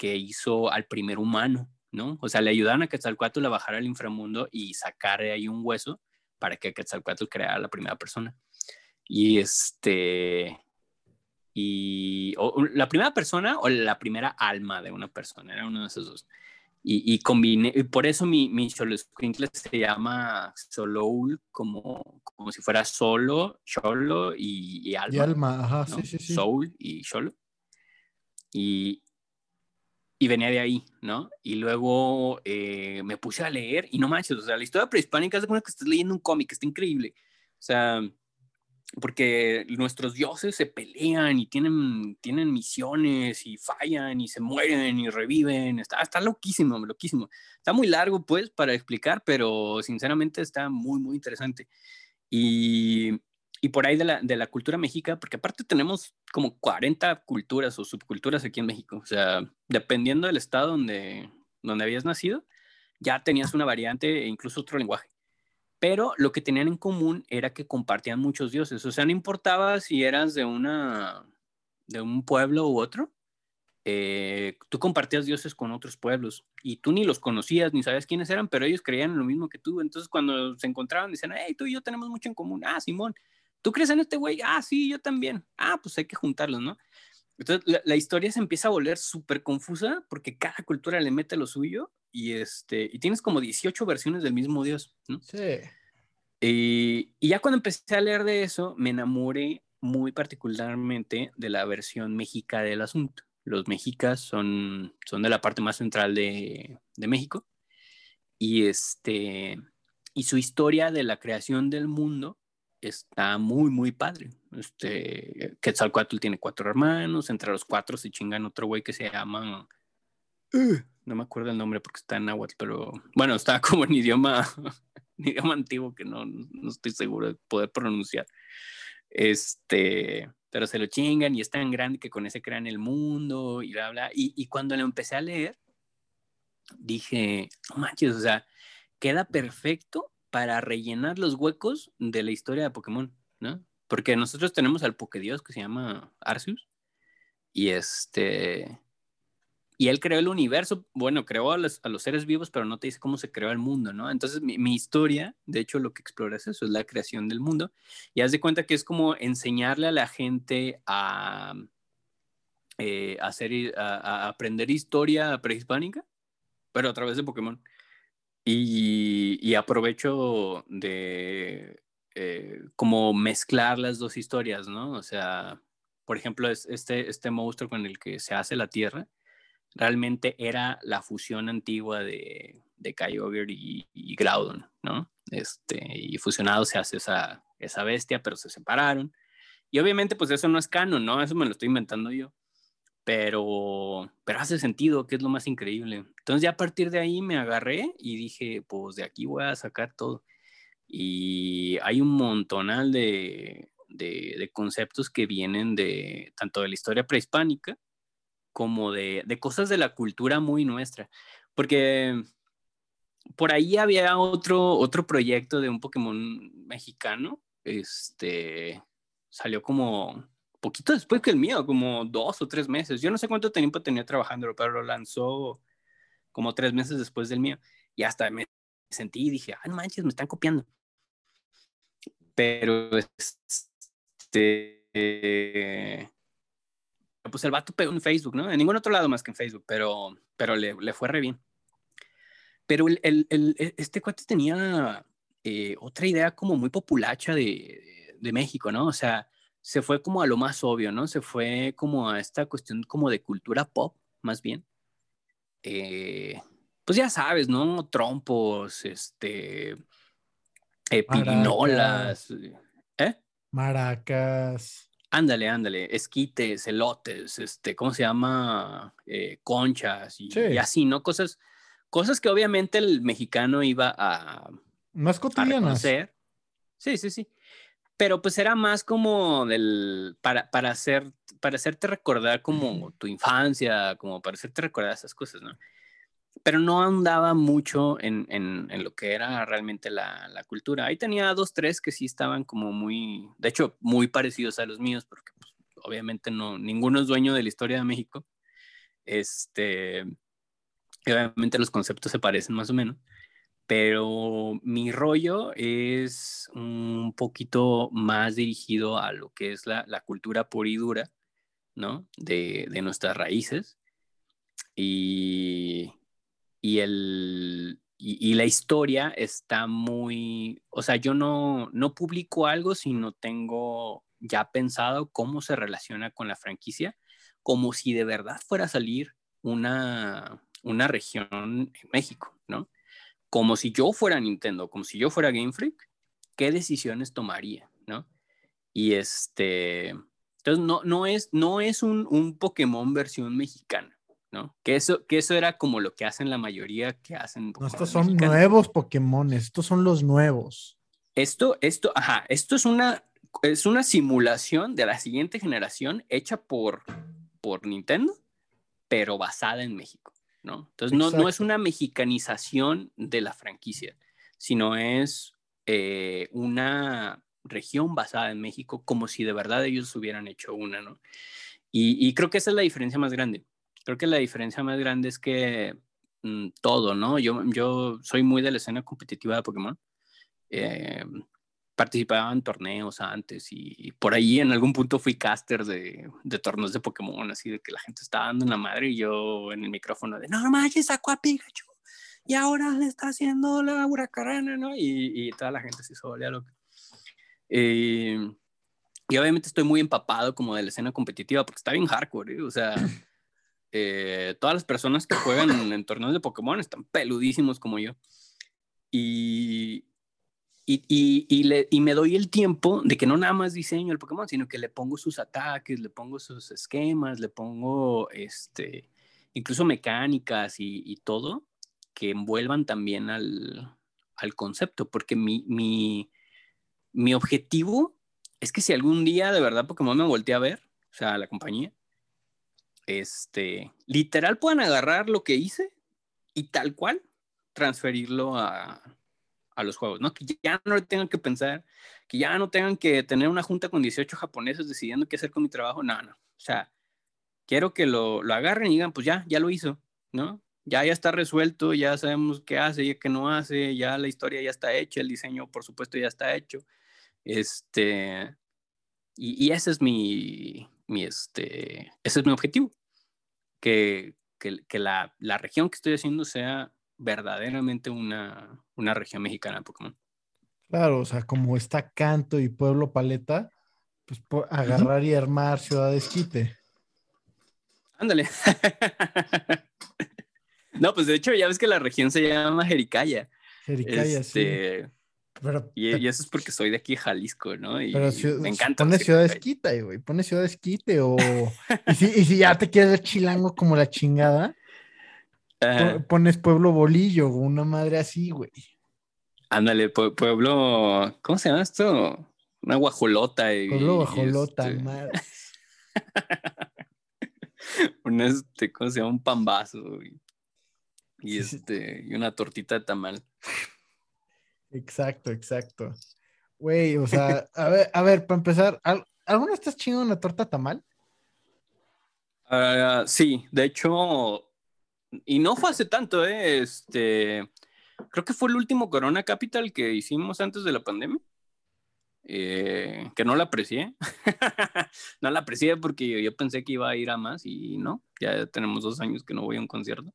que hizo al primer humano, ¿no? O sea, le ayudaron a Quetzalcoatl a bajar al inframundo y sacar ahí un hueso para que Quetzalcoatl creara la primera persona. Y este, y o, la primera persona o la primera alma de una persona, era uno de esos dos. Y, y combiné, y por eso mi, mi se llama Soloul, como, como si fuera solo, Cholo y, y alma. Y alma, ajá, ¿no? sí, sí, sí. Soul y Cholo. Y, y venía de ahí, ¿no? Y luego eh, me puse a leer y no manches, o sea, la historia prehispánica es como que estás leyendo un cómic, está increíble. O sea, porque nuestros dioses se pelean y tienen, tienen misiones y fallan y se mueren y reviven. Está, está loquísimo, loquísimo. Está muy largo, pues, para explicar, pero sinceramente está muy, muy interesante. Y, y por ahí de la, de la cultura mexica, porque aparte tenemos como 40 culturas o subculturas aquí en México. O sea, dependiendo del estado donde, donde habías nacido, ya tenías una variante e incluso otro lenguaje pero lo que tenían en común era que compartían muchos dioses. O sea, no importaba si eras de una de un pueblo u otro, eh, tú compartías dioses con otros pueblos y tú ni los conocías ni sabías quiénes eran, pero ellos creían en lo mismo que tú. Entonces, cuando se encontraban, decían, hey, tú y yo tenemos mucho en común. Ah, Simón, ¿tú crees en este güey? Ah, sí, yo también. Ah, pues hay que juntarlos, ¿no? Entonces, la, la historia se empieza a volver súper confusa porque cada cultura le mete lo suyo y, este, y tienes como 18 versiones del mismo dios, ¿no? Sí. Y, y, ya cuando empecé a leer de eso, me enamoré muy particularmente de la versión mexica del asunto. Los mexicas son, son de la parte más central de, de México y, este, y su historia de la creación del mundo está muy, muy padre. Este, Quetzalcoatl tiene cuatro hermanos, entre los cuatro se chingan otro güey que se llama... Uh, no me acuerdo el nombre porque está en náhuatl, pero bueno, está como en idioma, en idioma antiguo que no, no estoy seguro de poder pronunciar. Este, pero se lo chingan y es tan grande que con ese crean el mundo y bla, bla. Y, y cuando lo empecé a leer, dije, no manches, o sea, queda perfecto para rellenar los huecos de la historia de Pokémon, ¿no? Porque nosotros tenemos al Pokédios que se llama Arceus y este y él creó el universo, bueno, creó a los, a los, seres vivos, pero no te dice cómo se creó el mundo, ¿no? Entonces mi, mi, historia, de hecho, lo que explora es eso, es la creación del mundo. Y haz de cuenta que es como enseñarle a la gente a, eh, hacer, a, a aprender historia prehispánica, pero a través de Pokémon. Y, aprovecho de eh, como mezclar las dos historias, ¿no? O sea, por ejemplo, es este, este monstruo con el que se hace la Tierra realmente era la fusión antigua de, de Kyogre y, y, Groudon, ¿no? Este, y fusionado se hace esa, esa bestia, pero se separaron. Y obviamente, pues eso no es canon, ¿no? Eso me lo estoy inventando yo. Pero, pero hace sentido, que es lo más increíble. Entonces ya a partir de ahí me agarré y dije, pues de aquí voy a sacar todo. Y hay un montonal de, de, de conceptos que vienen de tanto de la historia prehispánica, como de, de, cosas de la cultura muy nuestra. Porque por ahí había otro, otro proyecto de un Pokémon mexicano. Este salió como poquito después que el mío, como dos o tres meses. Yo no sé cuánto tiempo tenía trabajando, pero lo lanzó como tres meses después del mío. Y hasta me sentí y dije, ah, no manches, me están copiando. Pero este. pues el vato pegó en Facebook, ¿no? En ningún otro lado más que en Facebook, pero, pero le, le fue re bien. Pero el, el, el, e, este cuate tenía eh, otra idea como muy populacha de, de, México, ¿no? O sea, se fue como a lo más obvio, ¿no? Se fue como a esta cuestión como de cultura pop, más bien. Eh, pues ya sabes, ¿no? Trompos, este, eh, pirinolas, ¿eh? Maracas. Ándale, ándale, esquites, elotes, este, ¿cómo se llama? Eh, conchas y, y, así, ¿no? Cosas, cosas que obviamente el mexicano iba a... Más cotidianas. sí, sí, sí. Pero pues era más como del, para, para, hacer, para hacerte recordar como tu infancia, como para hacerte recordar esas cosas, ¿no? pero no andaba mucho en, en, en lo que era realmente la, la, cultura. Ahí tenía dos, tres que sí estaban como muy, de hecho, muy parecidos a los míos, porque pues, obviamente no, ninguno es dueño de la historia de México. Este, obviamente los conceptos se parecen más o menos, pero mi rollo es un poquito más dirigido a lo que es la, la cultura pura y dura, ¿no? De, de nuestras raíces. Y, y, el, y, la historia está muy, o sea, yo no, no publico algo si no tengo ya pensado cómo se relaciona con la franquicia, como si de verdad fuera a salir una, una región en México, ¿no? Como si yo fuera Nintendo, como si yo fuera Game Freak, ¿qué decisiones tomaría, ¿no? Y este, entonces no, no es, no es un, un Pokémon versión mexicana. ¿no? Que eso, que eso era como lo que hacen la mayoría que hacen. No, estos son nuevos Pokémon, estos son los nuevos. Esto, esto, ajá, esto es una, es una simulación de la siguiente generación hecha por, por Nintendo, pero basada en México, ¿no? Entonces no, no, es una mexicanización de la franquicia, sino es eh, una región basada en México como si de verdad ellos hubieran hecho una, ¿no? Y, y creo que esa es la diferencia más grande creo que la diferencia más grande es que mm, todo, ¿no? Yo, yo soy muy de la escena competitiva de Pokémon. Eh, participaba en torneos antes y, por ahí en algún punto fui caster de, de, torneos de Pokémon, así de que la gente estaba dando en la madre y yo en el micrófono de, no manches, sacó a Pikachu y ahora le está haciendo la huracarana, ¿no? Y, y toda la gente se hizo volver loca. Eh, y obviamente estoy muy empapado como de la escena competitiva porque está bien hardcore, ¿eh? o sea... Eh, todas las personas que juegan en, torneos de Pokémon están peludísimos como yo. Y, y, y, le, y, me doy el tiempo de que no nada más diseño el Pokémon, sino que le pongo sus ataques, le pongo sus esquemas, le pongo este, incluso mecánicas y, todo que envuelvan también al, al concepto, porque mi, mi, mi objetivo es que si algún día de verdad Pokémon me voltea a ver, o sea, la compañía, este, literal puedan agarrar lo que hice y tal cual transferirlo a, a los juegos, ¿no? Que ya no tengan que pensar, que ya no tengan que tener una junta con 18 japoneses decidiendo qué hacer con mi trabajo, no, no. O sea, quiero que lo, lo agarren y digan, pues ya, ya lo hizo, ¿no? Ya, ya está resuelto, ya sabemos qué hace y qué no hace, ya la historia ya está hecha, el diseño, por supuesto, ya está hecho. Este, y, y ese es mi, mi, este, ese es mi objetivo que, que, la, la, región que estoy haciendo sea verdaderamente una, una región mexicana de Pokémon. Claro, o sea, como está Canto y Pueblo Paleta, pues agarrar y armar Ciudad Esquite. Ándale. no, pues de hecho ya ves que la región se llama Jericaya. Jericaya, sí. Este, y, eso es porque soy de aquí, Jalisco, ¿no? Y me encanta. Pone Ciudad Esquite, güey. Pone Ciudad Esquite o... y, si, y si ya te quieres ver chilango como la chingada, pones Pueblo Bolillo una madre así, güey. Ándale, pueblo... ¿Cómo se llama esto? Una guajolota. Y, pueblo guajolota, este... madre. un este, ¿cómo se llama? Un pambazo. Y, y este, y una tortita de tamal. Exacto, exacto. Güey, o sea, a ver, a ver, para empezar, ¿alguna estás chingando una torta tamal? Uh, sí, de hecho, y no fue hace tanto, ¿eh? Este, creo que fue el último Corona Capital que hicimos antes de la pandemia. eh, que no la aprecié. no la aprecié porque yo, pensé que iba a ir a más y no, ya tenemos dos años que no voy a un concierto.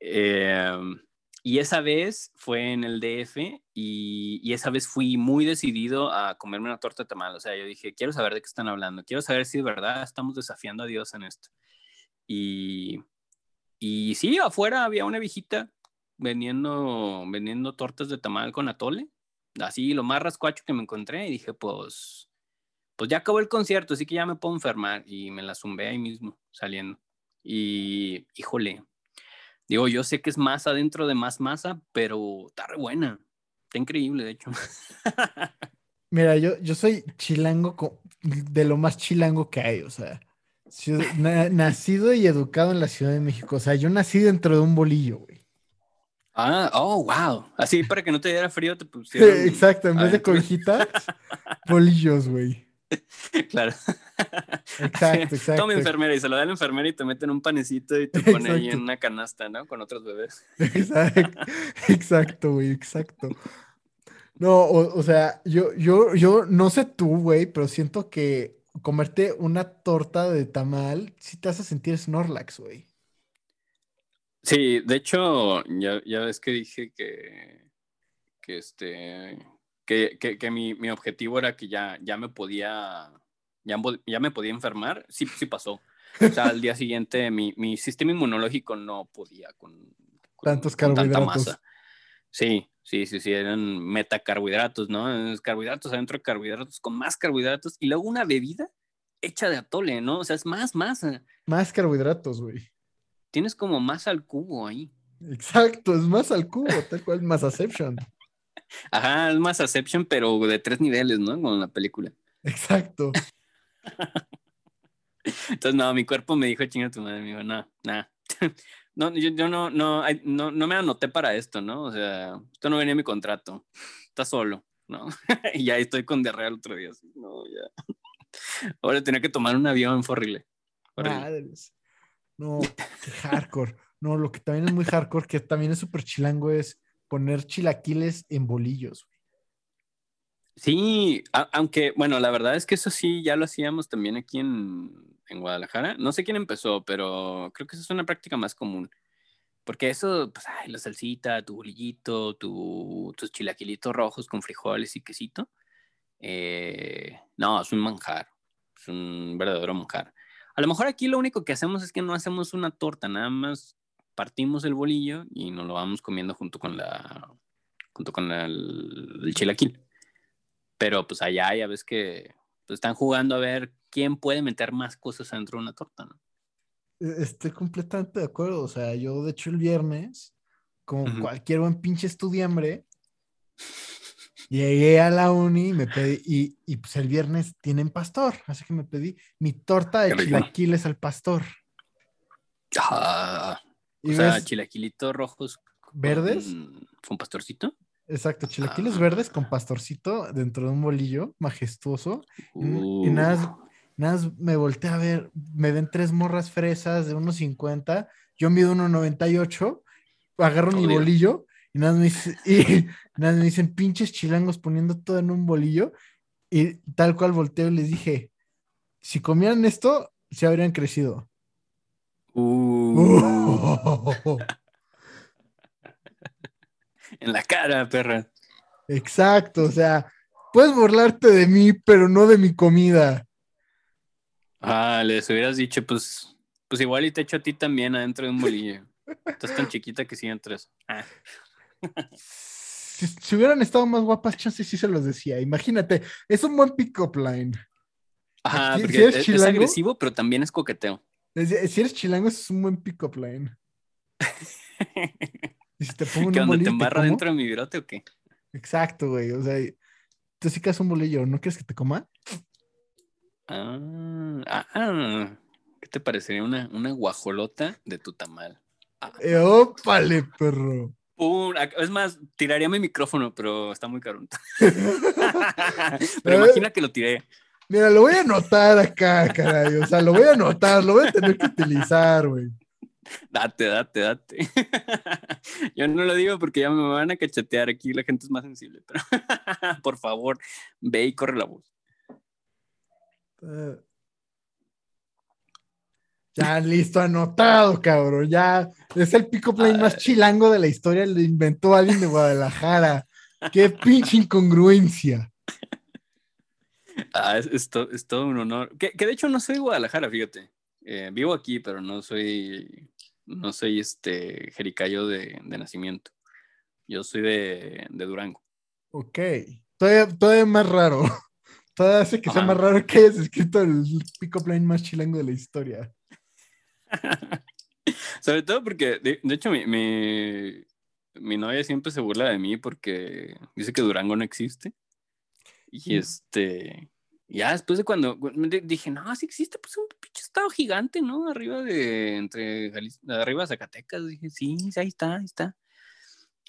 Em, y esa vez fue en el DF y, y, esa vez fui muy decidido a comerme una torta de tamal. O sea, yo dije, quiero saber de qué están hablando, quiero saber si de verdad estamos desafiando a Dios en esto. Y, y sí, afuera había una viejita vendiendo, vendiendo tortas de tamal con atole así lo más rascuacho que me encontré y dije, pues, pues ya acabó el concierto, así que ya me puedo enfermar y me la zumbé ahí mismo saliendo. Y híjole, digo, yo sé que es masa dentro de más masa, pero está re buena, está increíble de hecho. Mira, yo, yo soy chilango de lo más chilango que hay, o sea, nacido y educado en la Ciudad de México, o sea, yo nací dentro de un bolillo, güey. Ah, oh, wow. Así para que no te diera frío te pusieron. exacto, en vez de cojitas, bolillos, güey. Claro. Exacto, exacto. Toma enfermera y se lo da a la enfermera y te meten un panecito y te pone ahí en una canasta, ¿no? Con otros bebés. Exacto, exacto, güey, exacto. No, o, sea, yo, yo, yo no sé tú, güey, pero siento que comerte una torta de tamal sí te hace sentir Snorlax, güey. Sí, de hecho, ya, ya ves que dije que, que este, que, que, mi, mi, objetivo era que ya, ya me podía, ya, ya me podía enfermar. Sí, sí pasó. O sea, al día siguiente mi, mi sistema inmunológico no podía con, tantos carbohidratos. tanta masa. Sí, sí, sí, sí, eran metacarbohidratos, ¿no? Carbohidratos adentro de carbohidratos con más carbohidratos y luego una bebida hecha de atole, ¿no? O sea, es más masa. Más carbohidratos, güey tienes como más al cubo ahí. Exacto, es más al cubo, tal cual más Aception. Ajá, es más Aception, pero de tres niveles, ¿no? Con la película. Exacto. Entonces, no, mi cuerpo me dijo, chinga tu madre, me dijo, no, nada. No, yo, no, no, no, no me anoté para esto, ¿no? O sea, esto no venía en mi contrato. Está solo, ¿no? y ya estoy con diarrea el otro día. No, ya. Ahora tenía que tomar un avión, fue horrible. Madres. No, qué hardcore. No, lo que también es muy hardcore, que también es súper chilango, es poner chilaquiles en bolillos. Sí, aunque, bueno, la verdad es que eso sí, ya lo hacíamos también aquí en, en, Guadalajara. No sé quién empezó, pero creo que eso es una práctica más común. Porque eso, pues, ay, la salsita, tu bolillito, tu, tus chilaquilitos rojos con frijoles y quesito. Eh, no, es un manjar. Es un verdadero manjar. A lo mejor aquí lo único que hacemos es que no hacemos una torta, nada más partimos el bolillo y nos lo vamos comiendo junto con la junto con el, chilaquil. Pero pues allá ya ves que pues, están jugando a ver quién puede meter más cosas dentro de una torta, ¿no? E-, estoy completamente de acuerdo. O sea, yo de hecho el viernes, como cualquier buen pinche estudiambre, Llegué a la uni me pedí, y, y, pues el viernes tienen pastor, así que me pedí mi torta de chilaquiles al pastor. Ah, o sea, chilaquilitos rojos. ¿Verdes? Con, pastorcito. Exacto, chilaquiles ah. verdes con pastorcito dentro de un bolillo majestuoso. Y uh. nada, nada me volteé a ver, me ven tres morras fresas de unos 50, yo mido 1,98, agarro mi bolillo y nada, me y nada me dicen pinches chilangos poniendo todo en un bolillo. Y tal cual volteo y les dije, si comieran esto, se habrían crecido. Uh. en la cara, perra. Exacto, o sea, puedes burlarte de mí, pero no de mi comida. Ah, les hubieras dicho, pues, pues igual y te echo a ti también adentro de un bolillo. Estás tan chiquita que sí entras. Ah si, hubieran estado más guapas, chance sí se los decía. Imagínate, es un buen pick-up line. Ajá, porque es, agresivo, pero también es coqueteo. Si eres chilango, es un buen pick-up line. y si te pongo ¿Qué onda, te embarra dentro de mi virote o qué? Exacto, güey. O sea, tú sí que un bolillo, ¿no quieres que te coma? Ah, ah, ¿qué te parecería una, una guajolota de tu tamal? Ah. Eh, ópale, perro. Es más, tiraría mi micrófono, pero está muy caro. pero imagina que lo tiré. Mira, lo voy a anotar acá, caray. O sea, lo voy a anotar, lo voy a tener que utilizar, güey. Date, date, date. Yo no lo digo porque ya me van a cachetear aquí, la gente es más sensible, pero por favor, ve y corre la voz. Eh, ya, listo, anotado, cabrón. Ya es el pico plane más chilango de la historia. Lo inventó alguien de Guadalajara. Qué pinche incongruencia. Ah, es, todo un honor. Que, de hecho no soy de Guadalajara, fíjate. Eh, vivo aquí, pero no soy, no soy este jericayo de, nacimiento. Yo soy de, Durango. Ok. Todavía, todavía más raro. Todavía hace que sea más raro que hayas escrito el pico plane más chilango de la historia. Sobre todo porque, de, hecho, mi, mi, novia siempre se burla de mí porque dice que Durango no existe. Y este, ya después de cuando dije, no, sí existe, pues un pinche estado gigante, ¿no? Arriba de, entre arriba de Zacatecas. Dije, sí, ahí está, ahí está.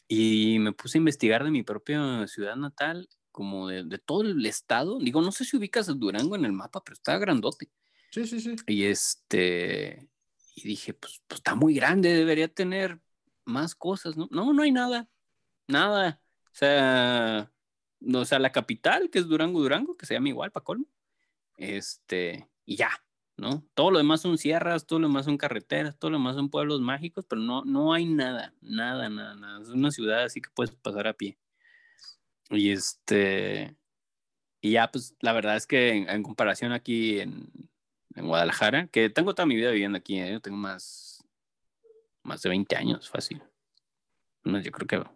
Y me puse a investigar de mi propia ciudad natal, como de, de todo el estado. Digo, no sé si ubicas Durango en el mapa, pero está grandote. Sí, sí, sí. Y este, y dije, pues, pues está muy grande, debería tener más cosas, ¿no? No, no hay nada, nada. O sea, o sea, la capital, que es Durango, Durango, que se llama igual, para colmo. Este, y ya, ¿no? Todo lo demás son sierras, todo lo demás son carreteras, todo lo demás son pueblos mágicos, pero no, no hay nada, nada, nada, nada. Es una ciudad así que puedes pasar a pie. Y este, y ya, pues la verdad es que en comparación aquí en, en Guadalajara, que tengo toda mi vida viviendo aquí, ¿eh? tengo más, más de 20 años, fácil. No, yo creo que,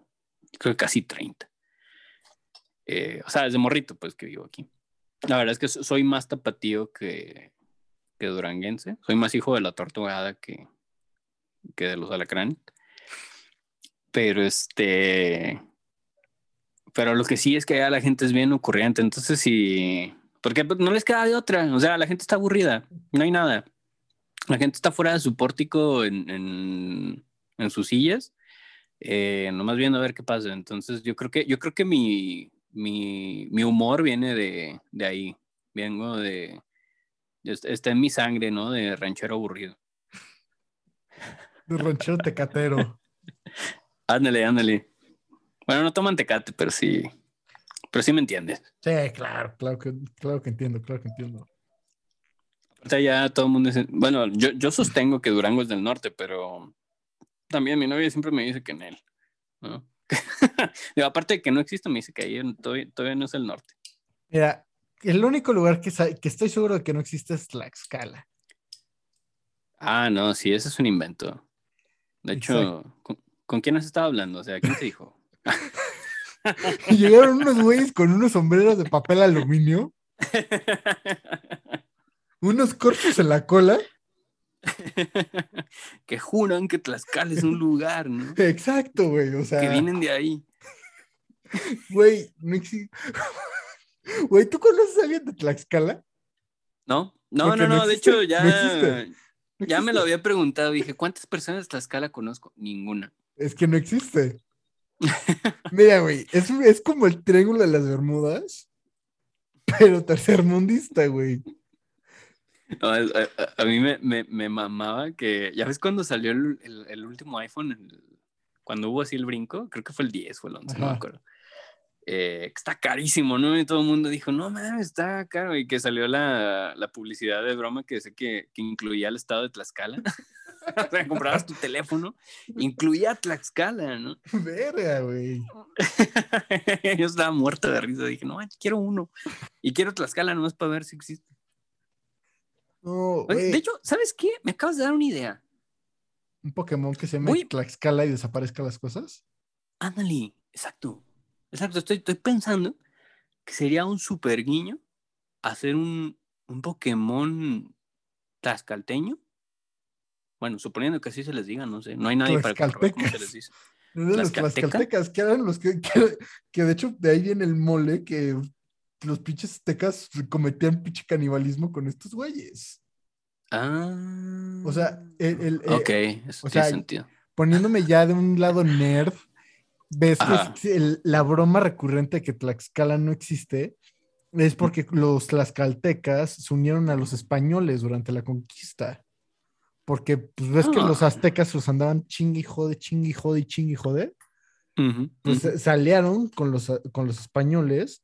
creo que casi 30. Eh, o sea, desde morrito, pues que vivo aquí. La verdad es que soy más tapatío que, que duranguense. Soy más hijo de la tortugada que, que de los alacranes. Pero este. Pero lo que sí es que allá la gente es bien ocurriente. Entonces, si, porque pues, no les queda de otra. O sea, la gente está aburrida. No hay nada. La gente está fuera de su pórtico en, sus sillas, eh, nomás viendo a ver qué pasa. Entonces, yo creo que, yo creo que mi, humor viene de, ahí. Vengo de, Está en mi sangre, ¿no? De ranchero aburrido. De ranchero tecatero. ándale, ándale. Bueno, no toman tecate, pero sí, pero sí me entiendes. Sí, claro, claro que, claro que entiendo, claro que entiendo. Aparte ya todo el mundo dice, bueno, yo, yo sostengo que Durango es del norte, pero también mi novia siempre me dice que en él. ¿no? aparte de que no existe, me dice que ahí todavía, no es el norte. Mira, el único lugar que, que estoy seguro de que no existe es Tlaxcala. Ah, no, sí, ese es un invento. De hecho, ¿con, ¿con, quién has estado hablando? O sea, ¿quién te dijo? llegaron unos güeyes con unos sombreros de papel aluminio, unos cortes en la cola. que juran que Tlaxcala es un lugar, ¿no? Exacto, güey, o sea. Que vienen de ahí. Güey, no existe. Güey, ¿tú conoces a alguien de Tlaxcala? No, no, no, no, de hecho ya, ya me lo había preguntado. Dije, ¿cuántas personas de Tlaxcala conozco? Ninguna. Es que no existe. Mira, güey, es, es como el triángulo de las Bermudas, pero tercermundista, güey. A, mí me, me, me, mamaba que, ya ves cuando salió el, el, último iPhone, cuando hubo así el brinco, creo que fue el 10 o el 11, no me acuerdo. Eh, está carísimo, ¿no? Y todo el mundo dijo, no mames, está caro. Y que salió la, la publicidad de broma que sé que, que incluía el estado de Tlaxcala. o sea, comprabas tu teléfono, incluía Tlaxcala, ¿no? Verga, güey. Yo estaba muerto de risa, dije, no, quiero uno. Y quiero Tlaxcala nomás para ver si existe. De hecho, ¿sabes qué? Me acabas de dar una idea. ¿Un Pokémon que se mete Tlaxcala y desaparezca las cosas? Ándale, exacto. Exacto, estoy, estoy pensando que sería un super guiño hacer un, un Pokémon tlaxcalteño bueno, suponiendo que así se les diga, no sé. No hay nadie para cómo se les dice. los tlaxcaltecas, que eran los que, que, de hecho de ahí viene el mole que los pinches tecas cometían pinche canibalismo con estos güeyes. Ah. O sea, el. ok, eso tiene sentido. Poniéndome ya de un lado nerd, ves que la broma recurrente de que Tlaxcala no existe es porque los tlaxcaltecas se unieron a los españoles durante la conquista. porque pues, ves que los Ah. aztecas los andaban jode, chingui jode, chingui jode. Ujú, Pues ujú. se aliaron con los, con los españoles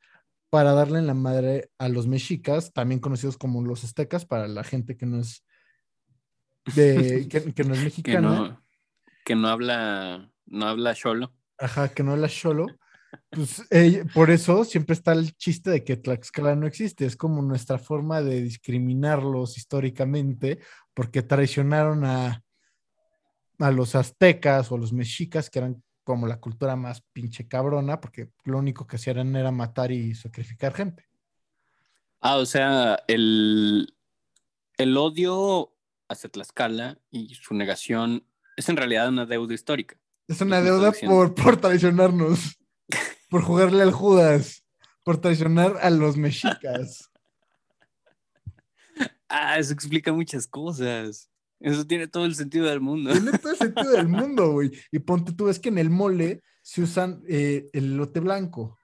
para darle en la madre a los mexicas, también conocidos como los aztecas, para la gente que no es de, que, que no es que mexicana, no, que no habla, no habla cholo. ajá, que no es la cholo. Pues eh, por eso siempre está el chiste de que Tlaxcala no existe, es como nuestra forma de discriminarlos históricamente, porque traicionaron a, a los aztecas o los mexicas, que eran como la cultura más pinche cabrona, porque lo único que hacían era matar y sacrificar gente. Ah, o sea, el, el odio hacia Tlaxcala y su negación es en realidad una deuda histórica. Es una deuda por, por traicionarnos, por jugarle al Judas, por traicionar a los mexicas. Ah, eso explica muchas cosas. Eso tiene todo el sentido del mundo. Tiene todo el sentido del mundo, güey. Y ponte tú, es que en el mole se usan eh, el lote blanco.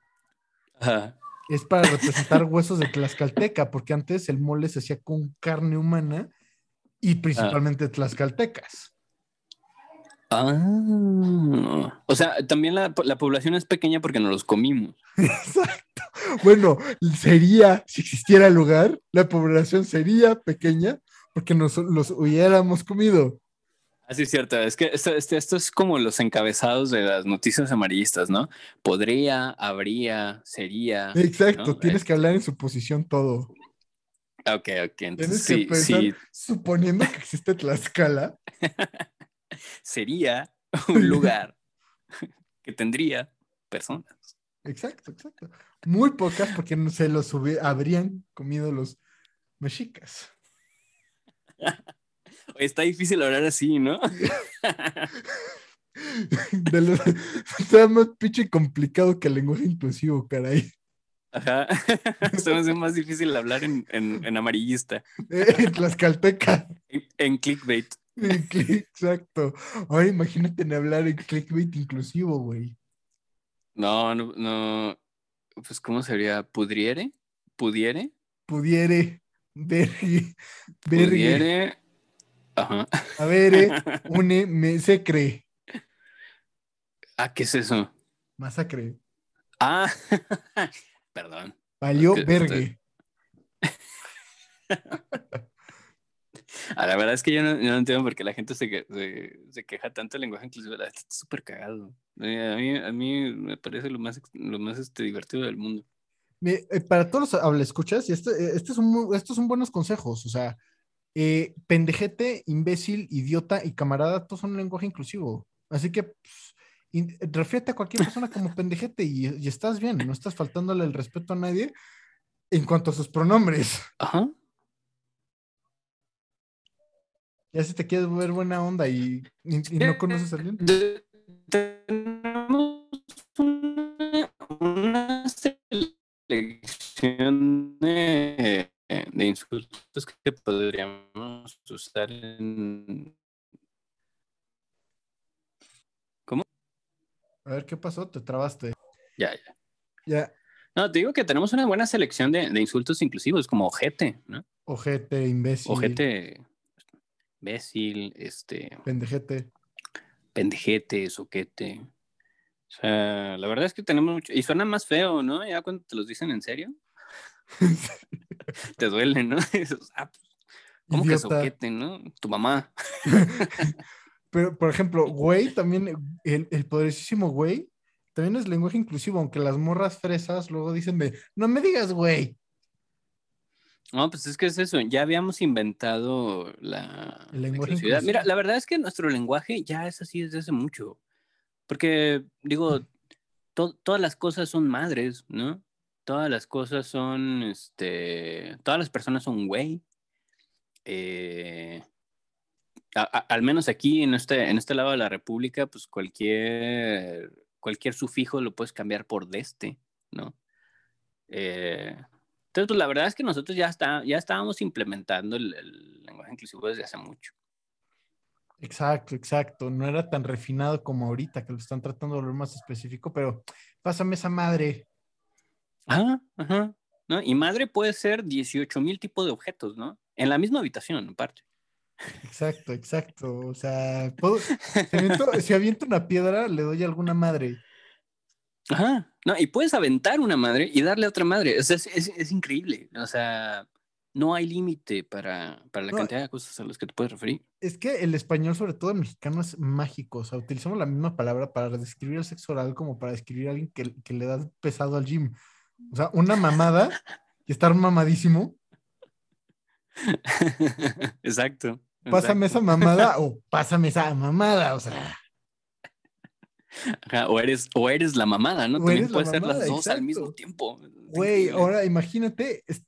Ajá. Es para representar huesos de tlaxcalteca, porque antes el mole se hacía con carne humana y principalmente tlaxcaltecas. Ah, o sea, también la, la población es pequeña porque nos los comimos. Exacto. Bueno, sería, si existiera lugar, la población sería pequeña porque nos los hubiéramos comido. Así es cierto, es que esto, esto- esto es como los encabezados de las noticias amarillistas, ¿no? Podría, habría, sería. Exacto, ¿no? tienes que hablar en su posición todo. Ok, ok, entonces Tienes que sí, pensar, sí, suponiendo que existe Tlaxcala, sería un lugar que tendría personas. exacto, exacto. Muy pocas porque no se los habrían comido los mexicas. Está difícil hablar así, ¿no? De los, está más pinche complicado que el lenguaje inclusivo, caray. Ajá. Se me hace más difícil hablar en, en- en amarillista, Eh, Tlaxcalteca. en, en clickbait. En click- Exacto. Ahora imagínate en hablar en clickbait inclusivo, güey. No, no, no. Pues, ¿cómo sería? ¿Pudriere? ¿Pudiere? Pudiere. ¿Pudiere? Ajá. A ver, eh, une, me, se cree. Ah, ¿qué es eso? Masacre. Ah, perdón. Valió vergue. Ah, la verdad es que yo no, yo no entiendo por qué la gente se, que- se, se queja tanto del lenguaje inclusivo. La está súper cagado. A mí, a mí me parece lo más, lo más este, divertido del mundo. Eh, para todos los hablaescuchas, y este, eh, este estos son buenos consejos. O sea, eh, pendejete, imbécil, idiota y camarada, todos son un lenguaje inclusivo. Así que pues, in- refiérete a cualquier persona como pendejete y, y estás bien, no estás faltándole el respeto a nadie en cuanto a sus pronombres. Ajá. Ya si te quieres ver buena onda y, y- y no conoces a alguien. Tenemos una, una de, de insultos que podríamos usar en... A ver qué pasó, te trabaste. Ya, ya. Ya, No, te digo que tenemos una buena selección de, de insultos inclusivos, como ojete, ¿no? ojete, imbécil, Ojete, imbécil, este, pendejete. pendejete, soquete. O sea, la verdad es que tenemos mucho. Y suena más feo, ¿no? Ya cuando te los dicen en serio, te duele, ¿no? Ah, pues, ¿Cómo que Idiota. soquete, no? Tu mamá. Pero, por ejemplo, güey, también, el, el poderosísimo güey, también es lenguaje inclusivo, aunque las morras fresas luego dicen de, no me digas güey. No, pues es que es eso. Ya habíamos inventado la, El la lenguaje inclusividad. Mira, la verdad es que nuestro lenguaje ya es así desde hace mucho. Porque, digo, to- todas las cosas son madres, ¿no? Todas las cosas son, este, todas las personas son güey. Eh, al menos aquí en este, en este lado de la República, pues cualquier, cualquier sufijo lo puedes cambiar por deste, ¿no? Eh, entonces, pues la verdad es que nosotros ya, está, ya estábamos implementando el, el lenguaje inclusivo desde hace mucho. Exacto, exacto. No era tan refinado como ahorita, que lo están tratando de volver más específico, pero pásame esa madre. Ah, ajá. ¿no? Y madre puede ser 18 mil tipos de objetos, ¿no? En la misma habitación, aparte. Exacto, exacto. O sea, puedo- si, aviento, si aviento una piedra, le doy a alguna madre. Ajá. No, y puedes aventar una madre y darle a otra madre. O sea, es, es- es increíble. O sea, no hay límite para, para la No. cantidad de cosas a las que te puedes referir. Es que el español, sobre todo el mexicano, es mágico. O sea, utilizamos la misma palabra para describir el sexo oral como para describir a alguien que, que le da pesado al gym. O sea, una mamada y estar mamadísimo. exacto. Pásame esa exacto. mamada o pásame esa mamada. O sea, Ajá, o, eres, o eres la mamada, ¿no? O También la puedes ser las dos al mismo tiempo. Güey, increíble. ahora imagínate es-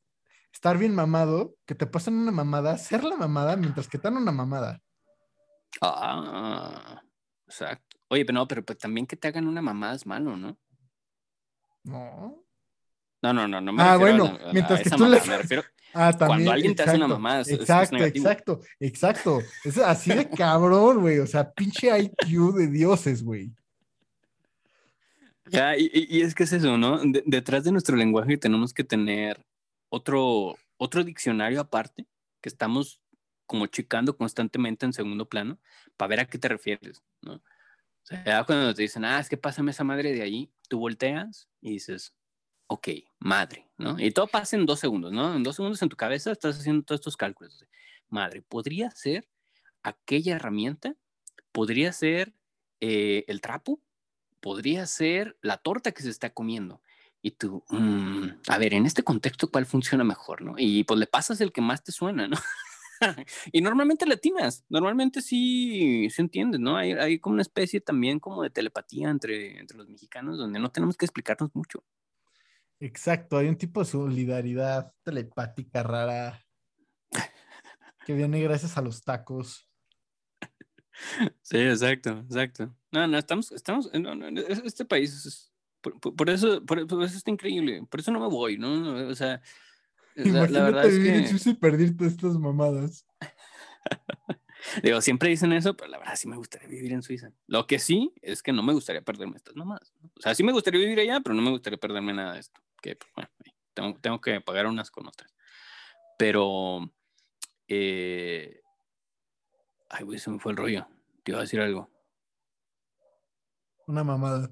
estar bien mamado, que te pasen una mamada, ser la mamada mientras que te dan una mamada. Ah, exacto. Oye, pero no, pero pues también que te hagan una mamada es malo, ¿no? No. No, no, no, no me Ah, refiero bueno, a, la- a mientras que esa tú mamada, me refiero Ah, también. alguien te hace una mamada, es- Exacto, exacto, exacto. Es así de cabrón, güey. O sea, pinche IQ de dioses, güey. Ya, y, y- es que es eso, ¿no? De- detrás de nuestro lenguaje tenemos que tener otro, otro diccionario aparte que estamos como checando constantemente en segundo plano para ver a qué te refieres, ¿no? O sea, cuando te dicen, ah, es que pásame esa madre de ahí, tú volteas y dices, ok, madre, ¿no? Y todo pasa en dos segundos, ¿no? En dos segundos en tu cabeza estás haciendo todos estos cálculos. Madre, ¿podría ser aquella herramienta? ¿Podría ser eh, el trapo? podría ser la torta que se está comiendo. Y tú, mm, a ver, en este contexto, ¿cuál funciona mejor? ¿no? Y pues le pasas el que más te suena, ¿no? y normalmente latinas, normalmente sí se entiende, ¿no? Hay, hay como una especie también como de telepatía entre, entre los mexicanos donde no tenemos que explicarnos mucho. Exacto, hay un tipo de solidaridad telepática rara que viene gracias a los tacos. Sí, exacto, exacto. No, no, estamos, estamos, no, no, es- este país es, por, eso, por, por eso está increíble, por eso no me voy, ¿no? No, O sea, la, verdad es vivir en que... Suiza y perderte estas mamadas. Digo, siempre dicen eso, pero la verdad sí me gustaría vivir en Suiza. Lo que sí es que no me gustaría perderme estas. ¿no? O sea, sí me gustaría vivir allá, pero no me gustaría perderme nada de esto. Que, pues, bueno, tengo, tengo que pagar unas con otras. Pero, eh... ay, güey, se me fue el rollo. Te iba a decir algo. Una mamada.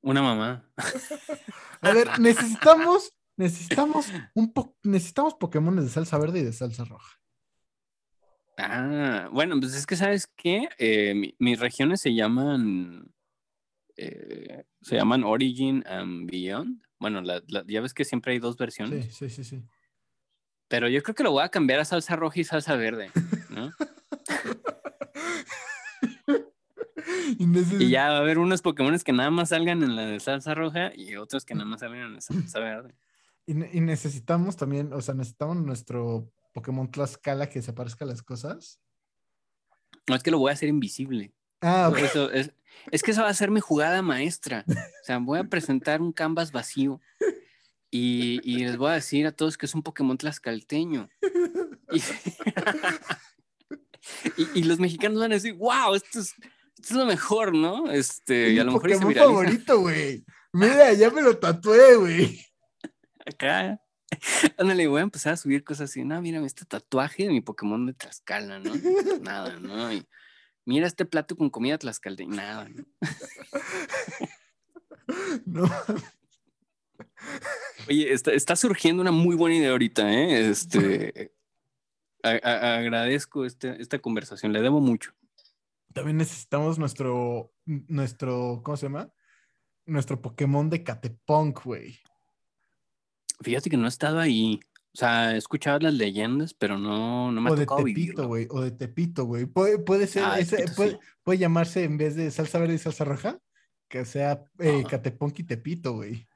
Una mamá. A ver, necesitamos, necesitamos un po necesitamos Pokémon de salsa verde y de salsa roja. Ah, bueno, pues es que, ¿sabes qué? Eh, mi- mis regiones se llaman... eh, se llaman Origin and Beyond. Bueno, la- la- ya ves que siempre hay dos versiones. Sí, sí, sí, sí. Pero yo creo que lo voy a cambiar a salsa roja y salsa verde, ¿no? Y, ya va a haber unos Pokémon que nada más salgan en la de salsa roja y otros que nada más salgan en la salsa verde. y y necesitamos también, o sea, necesitamos nuestro Pokémon Tlaxcala que se parezca a las cosas. No es que lo voy a hacer invisible. Ah, ok. Eso es, es que esa va a ser mi jugada maestra. O sea, voy a presentar un canvas vacío y, y les voy a decir a todos que es un Pokémon tlaxcalteño. Y, y- y los mexicanos van a decir, wow, esto es, esto es lo mejor, ¿no? Este, Es y a lo mejor se Pokémon viraliza favorito, güey. Mira, ya me lo tatué, güey. acá. Ándale, voy a empezar a subir cosas así. No, mira, este tatuaje de mi Pokémon de Tlaxcala, ¿no? Nada, ¿no? Y mira este plato con comida tlaxcalteña. Nada, ¿no? No, Oye, está, está surgiendo una muy buena idea ahorita, ¿eh? Este, a- a- agradezco este- esta conversación, le debo mucho. también necesitamos nuestro, nuestro, ¿cómo se llama? Nuestro Pokémon de Catepunk, güey. Fíjate que no he estado ahí. O sea, he escuchado las leyendas, pero no, no me O ha de tocado Tepito, vivirlo. güey. O de Tepito, güey. Puede, puede ser, Ah, de ese- Tepito, puede, sí. puede llamarse en vez de salsa verde y salsa roja, que sea eh, y Tepito, güey.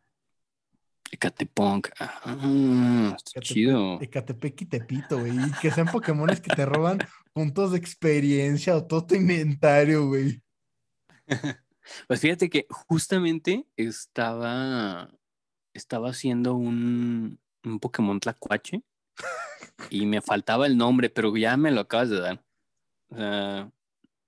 Ecatepunk. Ah, está Ecatepe- chido. Ecatepec y Tepito, güey. Y que sean Pokémones que te roban puntos de experiencia o todo tu inventario, güey. Pues fíjate que justamente estaba, estaba haciendo un, un Pokémon Tlacuache y me faltaba el nombre, pero ya me lo acabas de dar. Sea,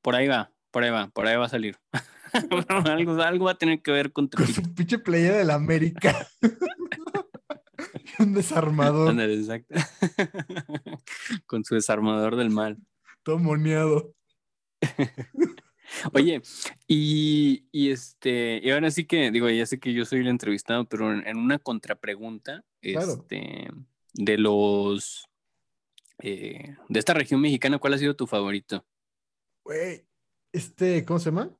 por ahí va, por ahí va, por ahí va a salir. algo, algo va a tener que ver con Con Tepito. su pinche playa de la América. Un desarmador. Exacto. con su desarmador del mal. Todo moneado. Oye, y, y, este, y ahora sí que, digo, ya sé que yo soy el entrevistado, pero en, una contrapregunta, este, de los, eh, de esta región mexicana, ¿cuál ha sido tu favorito? Güey, este, ¿cómo se llama?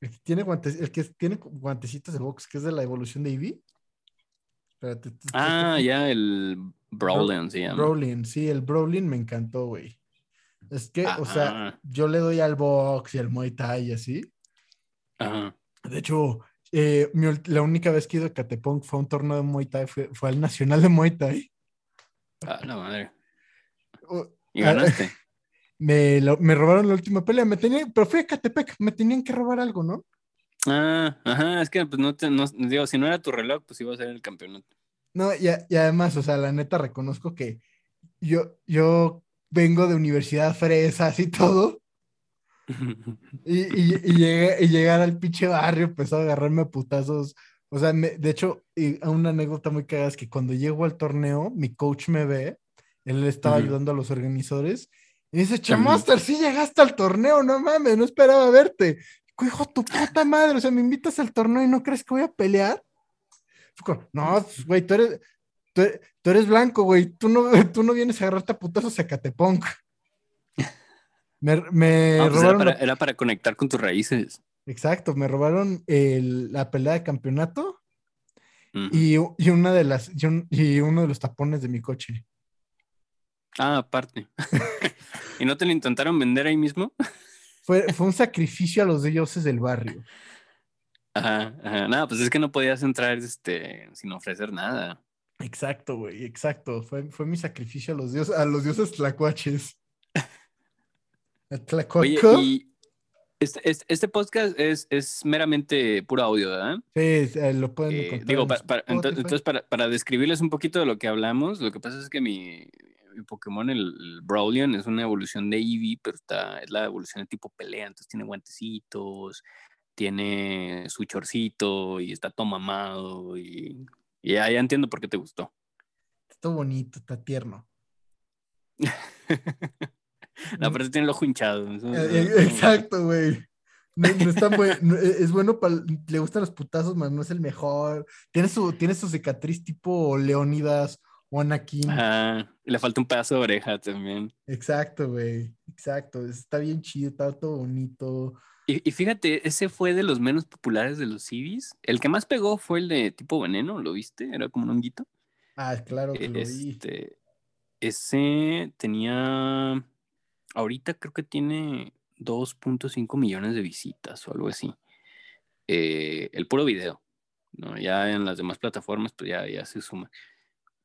El que tiene guantes, el que tiene guantecitos de box, que es de la evolución de Eevee. ah, ya, el Brawlin se llama. Brawlin, sí, el Brawlin me encantó, güey. Es que, o sea, yo le doy al box y al Muay Thai y así. Ajá. De hecho, eh, la única vez que he ido a Catepong fue a un torneo de Muay Thai, fue, al Nacional de Muay Thai. Ah, la madre. ¿Y ganaste? Me, me, robaron la última pelea, me tenían, pero fui a Catepec, me tenían que robar algo, ¿no? Ah, ajá, es que pues no te, no, digo, si no era tu reloj, pues iba a ser el campeonato. No, y, y además, o sea, la neta reconozco que yo, yo vengo de universidad fresas y todo. Y, y, llegar al pinche barrio, empezó a agarrarme a putazos. O sea, de hecho, y una anécdota muy cagada es que cuando llego al torneo, mi coach me ve, él estaba ayudando a los organizadores, y dice, Chamaster, sí llegaste al torneo, no mames, no esperaba verte. Hijo, tu puta madre, o sea, me invitas al torneo y no crees que voy a pelear. No, güey, tú eres, tú, eres blanco, güey. Tú no, tú no vienes a agarrarte a putazos a Catepong. Me, me pues robaron. Era para, conectar con tus raíces. Exacto, me robaron la pelea de campeonato y, una de las, y, uno de los tapones de mi coche. Ah, aparte. ¿Y no te lo intentaron vender ahí mismo? fue, fue un sacrificio a los dioses del barrio. Ajá, ajá. Nada, pues es que no podías entrar este, sin ofrecer nada. Exacto, güey, exacto. Fue, fue mi sacrificio a los dioses, a los dioses tlacuaches. Oye, y este, este, este, podcast es, es meramente puro audio, ¿verdad? Sí, lo pueden eh, encontrar. Digo, entonces, para, para, describirles un poquito de lo que hablamos, lo que pasa es que mi, mi Pokémon, el, el, Brawlion, es una evolución de Eevee, pero está, es la evolución de tipo pelea, entonces tiene guantecitos, tiene su chorcito y está todo mamado y y ya, entiendo por qué te gustó. Está bonito, está tierno. no, pero tiene el ojo hinchado. Eh, eh, exacto, güey. No, e, es bueno para. Le gustan los putazos, mas no es el mejor. Tiene su, tiene su cicatriz tipo Leonidas o Anakin. le falta un pedazo de oreja también. Exacto, güey. Exacto. Está bien chido, está todo bonito. Y, fíjate, ese fue de los menos populares de los CDs. El que más pegó fue el de tipo veneno, ¿lo viste? Era como un honguito. Ah, claro que lo vi. Este, ese tenía, ahorita creo que tiene 2.5 millones de visitas o algo así. Eh, el puro video, ¿no? Ya en las demás plataformas, pues ya, ya se suma.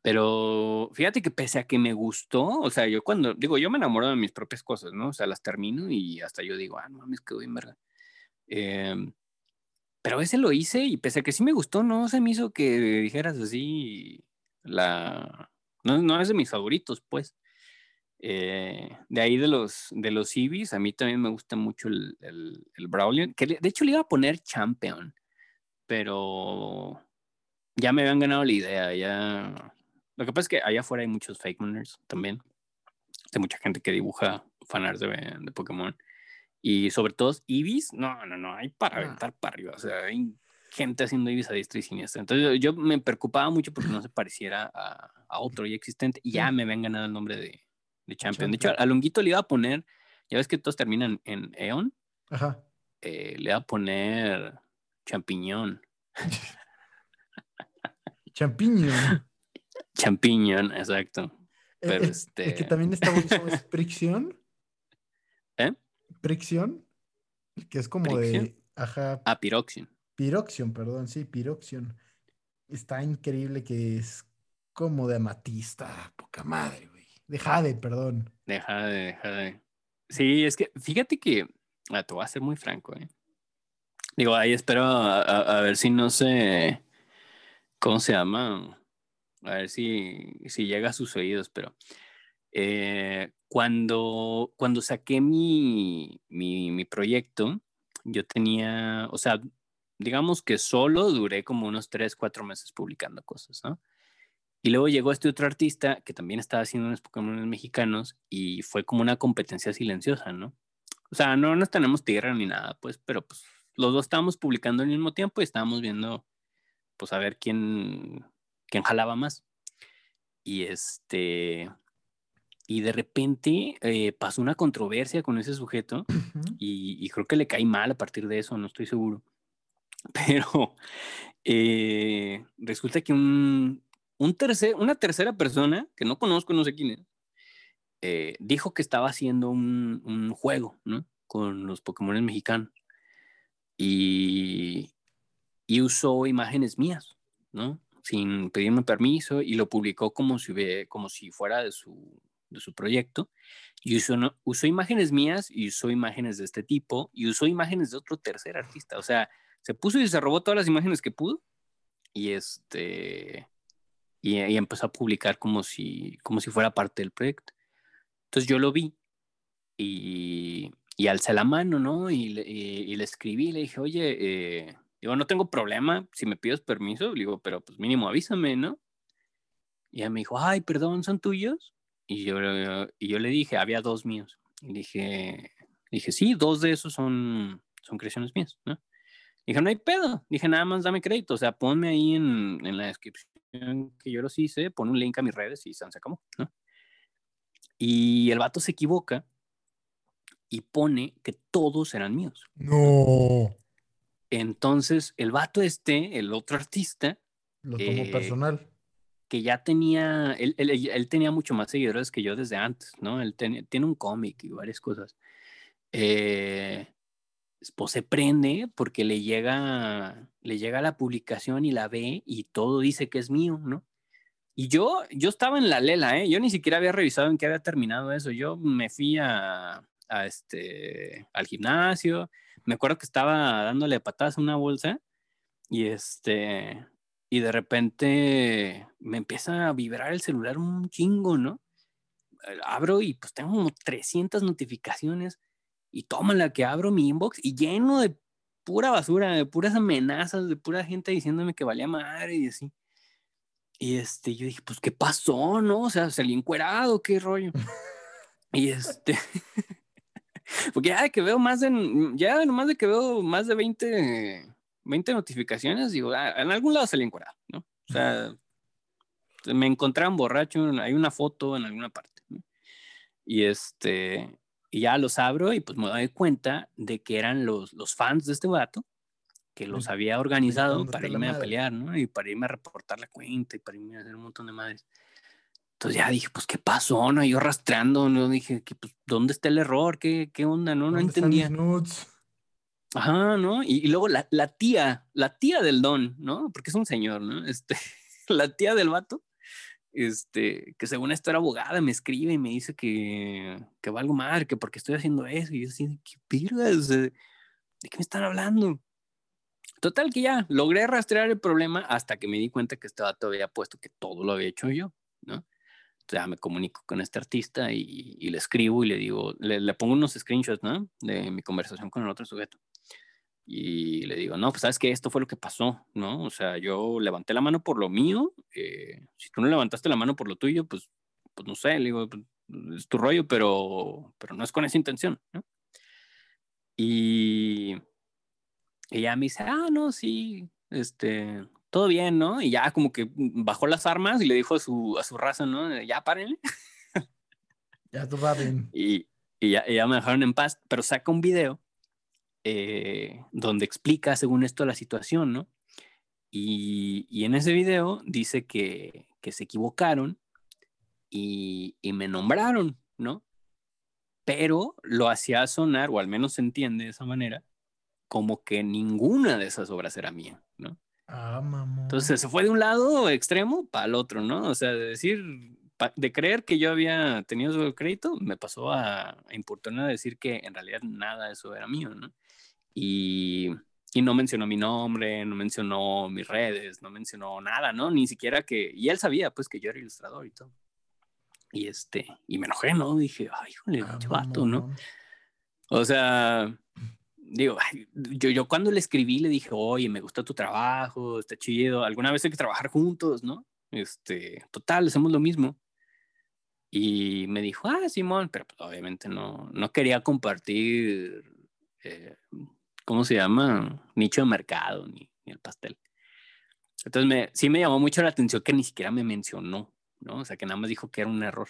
Pero fíjate que pese a que me gustó, o sea, yo cuando, digo, yo me enamoro de mis propias cosas, ¿no? O sea, las termino y hasta yo digo, ah, no mames, quedó bien verga. Eh, pero ese lo hice y pese a que sí me gustó, no se me hizo que dijeras así, la... No, no es de mis favoritos, pues. Eh, de ahí de los, de los Eevees, a mí también me gusta mucho el, el, el que de hecho le iba a poner Champion, pero ya me habían ganado la idea, ya lo que pasa es que allá afuera hay muchos fake mooners también. Hay mucha gente que dibuja fanarts de, de Pokémon. Y sobre todo Eevees, no, no, no, hay para ah. aventar para arriba. O sea, hay gente haciendo Eevees a diestra y siniestra. Entonces yo me preocupaba mucho porque no se pareciera a, a otro ya existente. Y ya me habían ganado el nombre de, de Champion. De hecho, a Longuito le iba a poner, ya ves que todos terminan en Eon. Ajá. Eh, le iba a poner Champiñón. Champiñón. Champiñón, exacto. Pero el, este... que también está es Prixion. ¿Eh? Prixion. Que es como de. Ajá. Ah, Piroxion. Piroxion, perdón, sí, Piroxion. Está increíble que es como de amatista. Poca madre. De Jade, perdón. De Jade, de. Sí, es que fíjate que. Ah, te voy a ser muy franco, ¿eh? Digo, ahí espero a, ver si no se. ¿Cómo se llama? a ver si, si llega a sus oídos, pero eh, cuando, cuando saqué mi, mi, mi, proyecto, yo tenía, o sea, digamos que solo duré como unos tres, cuatro meses publicando cosas, ¿no? Y luego llegó este otro artista que también estaba haciendo unos Pokémon mexicanos y fue como una competencia silenciosa, ¿no? O sea, no nos tenemos tierra ni nada, pues, pero pues los dos estábamos publicando al mismo tiempo y estábamos viendo, pues, a ver quién, quién jalaba más. Y este, y de repente eh, pasó una controversia con ese sujeto y, creo que le caí mal a partir de eso, no estoy seguro. Pero eh, resulta que un, un tercer, una tercera persona, que no conozco, no sé quién es, eh, dijo que estaba haciendo un, un, juego, ¿no? Con los Pokémon mexicanos. Y, y usó imágenes mías, ¿no? Sin pedirme permiso y lo publicó como si, como si fuera de su, de su proyecto. Y usó, usó imágenes mías y usó imágenes de este tipo y usó imágenes de otro tercer artista. O sea, se puso y se robó todas las imágenes que pudo y este y, empezó a publicar como si como si fuera parte del proyecto. Entonces yo lo vi y, y alcé la mano, ¿no? Y, le escribí, le dije, oye, eh, digo, no tengo problema si me pides permiso, digo, pero pues mínimo avísame, ¿no? Y ella me dijo, ay, perdón, ¿son tuyos? Y yo, y yo le dije, había dos míos. Y dije, dije, sí, dos de esos son, son creaciones mías, ¿no? Dije, no hay pedo. Dije, nada más dame crédito. O sea, ponme ahí en, en la descripción que yo los hice, pon un link a mis redes y se acabó, ¿no? Y el vato se equivoca y pone que todos eran míos. No. Entonces, el vato este, el otro artista. Lo tomó eh, personal que ya tenía, él, él, tenía mucho más seguidores que yo desde antes, ¿no? Él tiene un cómic y varias cosas. Eh, pues se prende porque le llega, le llega la publicación y la ve y todo dice que es mío, ¿no? Y yo, yo estaba en la lela, ¿eh? Yo ni siquiera había revisado en qué había terminado eso. Yo me fui a, este, al gimnasio. Me acuerdo que estaba dándole patadas a una bolsa y este, y de repente me empieza a vibrar el celular un chingo, ¿no? Eh, abro y pues tengo como 300 notificaciones y toma la que abro mi inbox y lleno de pura basura, de puras amenazas, de pura gente diciéndome que valía madre y así. Y este, yo dije, pues, ¿qué pasó, no? O sea, salí encuerado, qué rollo. y este, porque ya de que veo más de, ya nomás de que veo más de 20 20 notificaciones, digo, ah, en algún lado salí encuadrado, ¿no? O sea, me encontraron borracho, hay una foto en alguna parte, ¿no? Y este, y ya los abro y pues me doy cuenta de que eran los, los fans de este vato que los había organizado para irme a pelear, ¿no? Y para irme a reportar la cuenta y para irme a hacer un montón de madres. Entonces ya dije, pues, ¿qué pasó? No, yo rastreando, no dije, pues, ¿dónde está el error? ¿Qué, qué onda? No, no entendía. Ajá, ¿no? Y, luego la, la, tía, la tía del don, ¿no? Porque es un señor, ¿no? Este, la tía del vato, este, que según esto era abogada, me escribe y me dice que, que valgo madre, que porque estoy haciendo eso. Y yo así, ¿qué pirgas? ¿De qué me están hablando? Total que ya logré rastrear el problema hasta que me di cuenta que vato había puesto que todo lo había hecho yo, ¿no? Entonces ya me comunico con este artista y, y le escribo y le digo, le, le, pongo unos screenshots, ¿no? De mi conversación con el otro sujeto y le digo, no, pues sabes que esto fue lo que pasó, ¿no? O sea, yo levanté la mano por lo mío, eh, si tú no levantaste la mano por lo tuyo, pues, pues no sé, le digo, pues, es tu rollo, pero, pero no es con esa intención, ¿no? Y ella me dice, ah, no, sí, este, todo bien, ¿no? Y ya como que bajó las armas y le dijo a su, a su raza, ¿no? Ya párenle. Ya tú Y, y ya, y ya me dejaron en paz, pero saca un video eh, donde explica, según esto, la situación, ¿no? Y, en ese video dice que, se equivocaron y, me nombraron, ¿no? Pero lo hacía sonar, o al menos se entiende de esa manera, como que ninguna de esas obras era mía, ¿no? Ah, mamá. Entonces se fue de un lado extremo para el otro, ¿no? O sea, de decir, de creer que yo había tenido el crédito, me pasó a, a importunar a decir que en realidad nada de eso era mío, ¿no? Y, y no mencionó mi nombre, no mencionó mis redes, no mencionó nada, ¿no? Ni siquiera que, y él sabía pues que yo era ilustrador y todo. Y este, y me enojé, ¿no? Dije, ay, híjole, ah, vato, ¿no? O sea, digo, yo, yo cuando le escribí le dije, oye, me gusta tu trabajo, está chido, alguna vez hay que trabajar juntos, ¿no? Este, total, hacemos lo mismo. Y me dijo, ah, Simón, pero pues, obviamente no, no quería compartir, eh, ¿cómo se llama? Nicho de mercado ni, ni el pastel. Entonces me, sí me llamó mucho la atención que ni siquiera me mencionó, ¿no? O sea, que nada más dijo que era un error.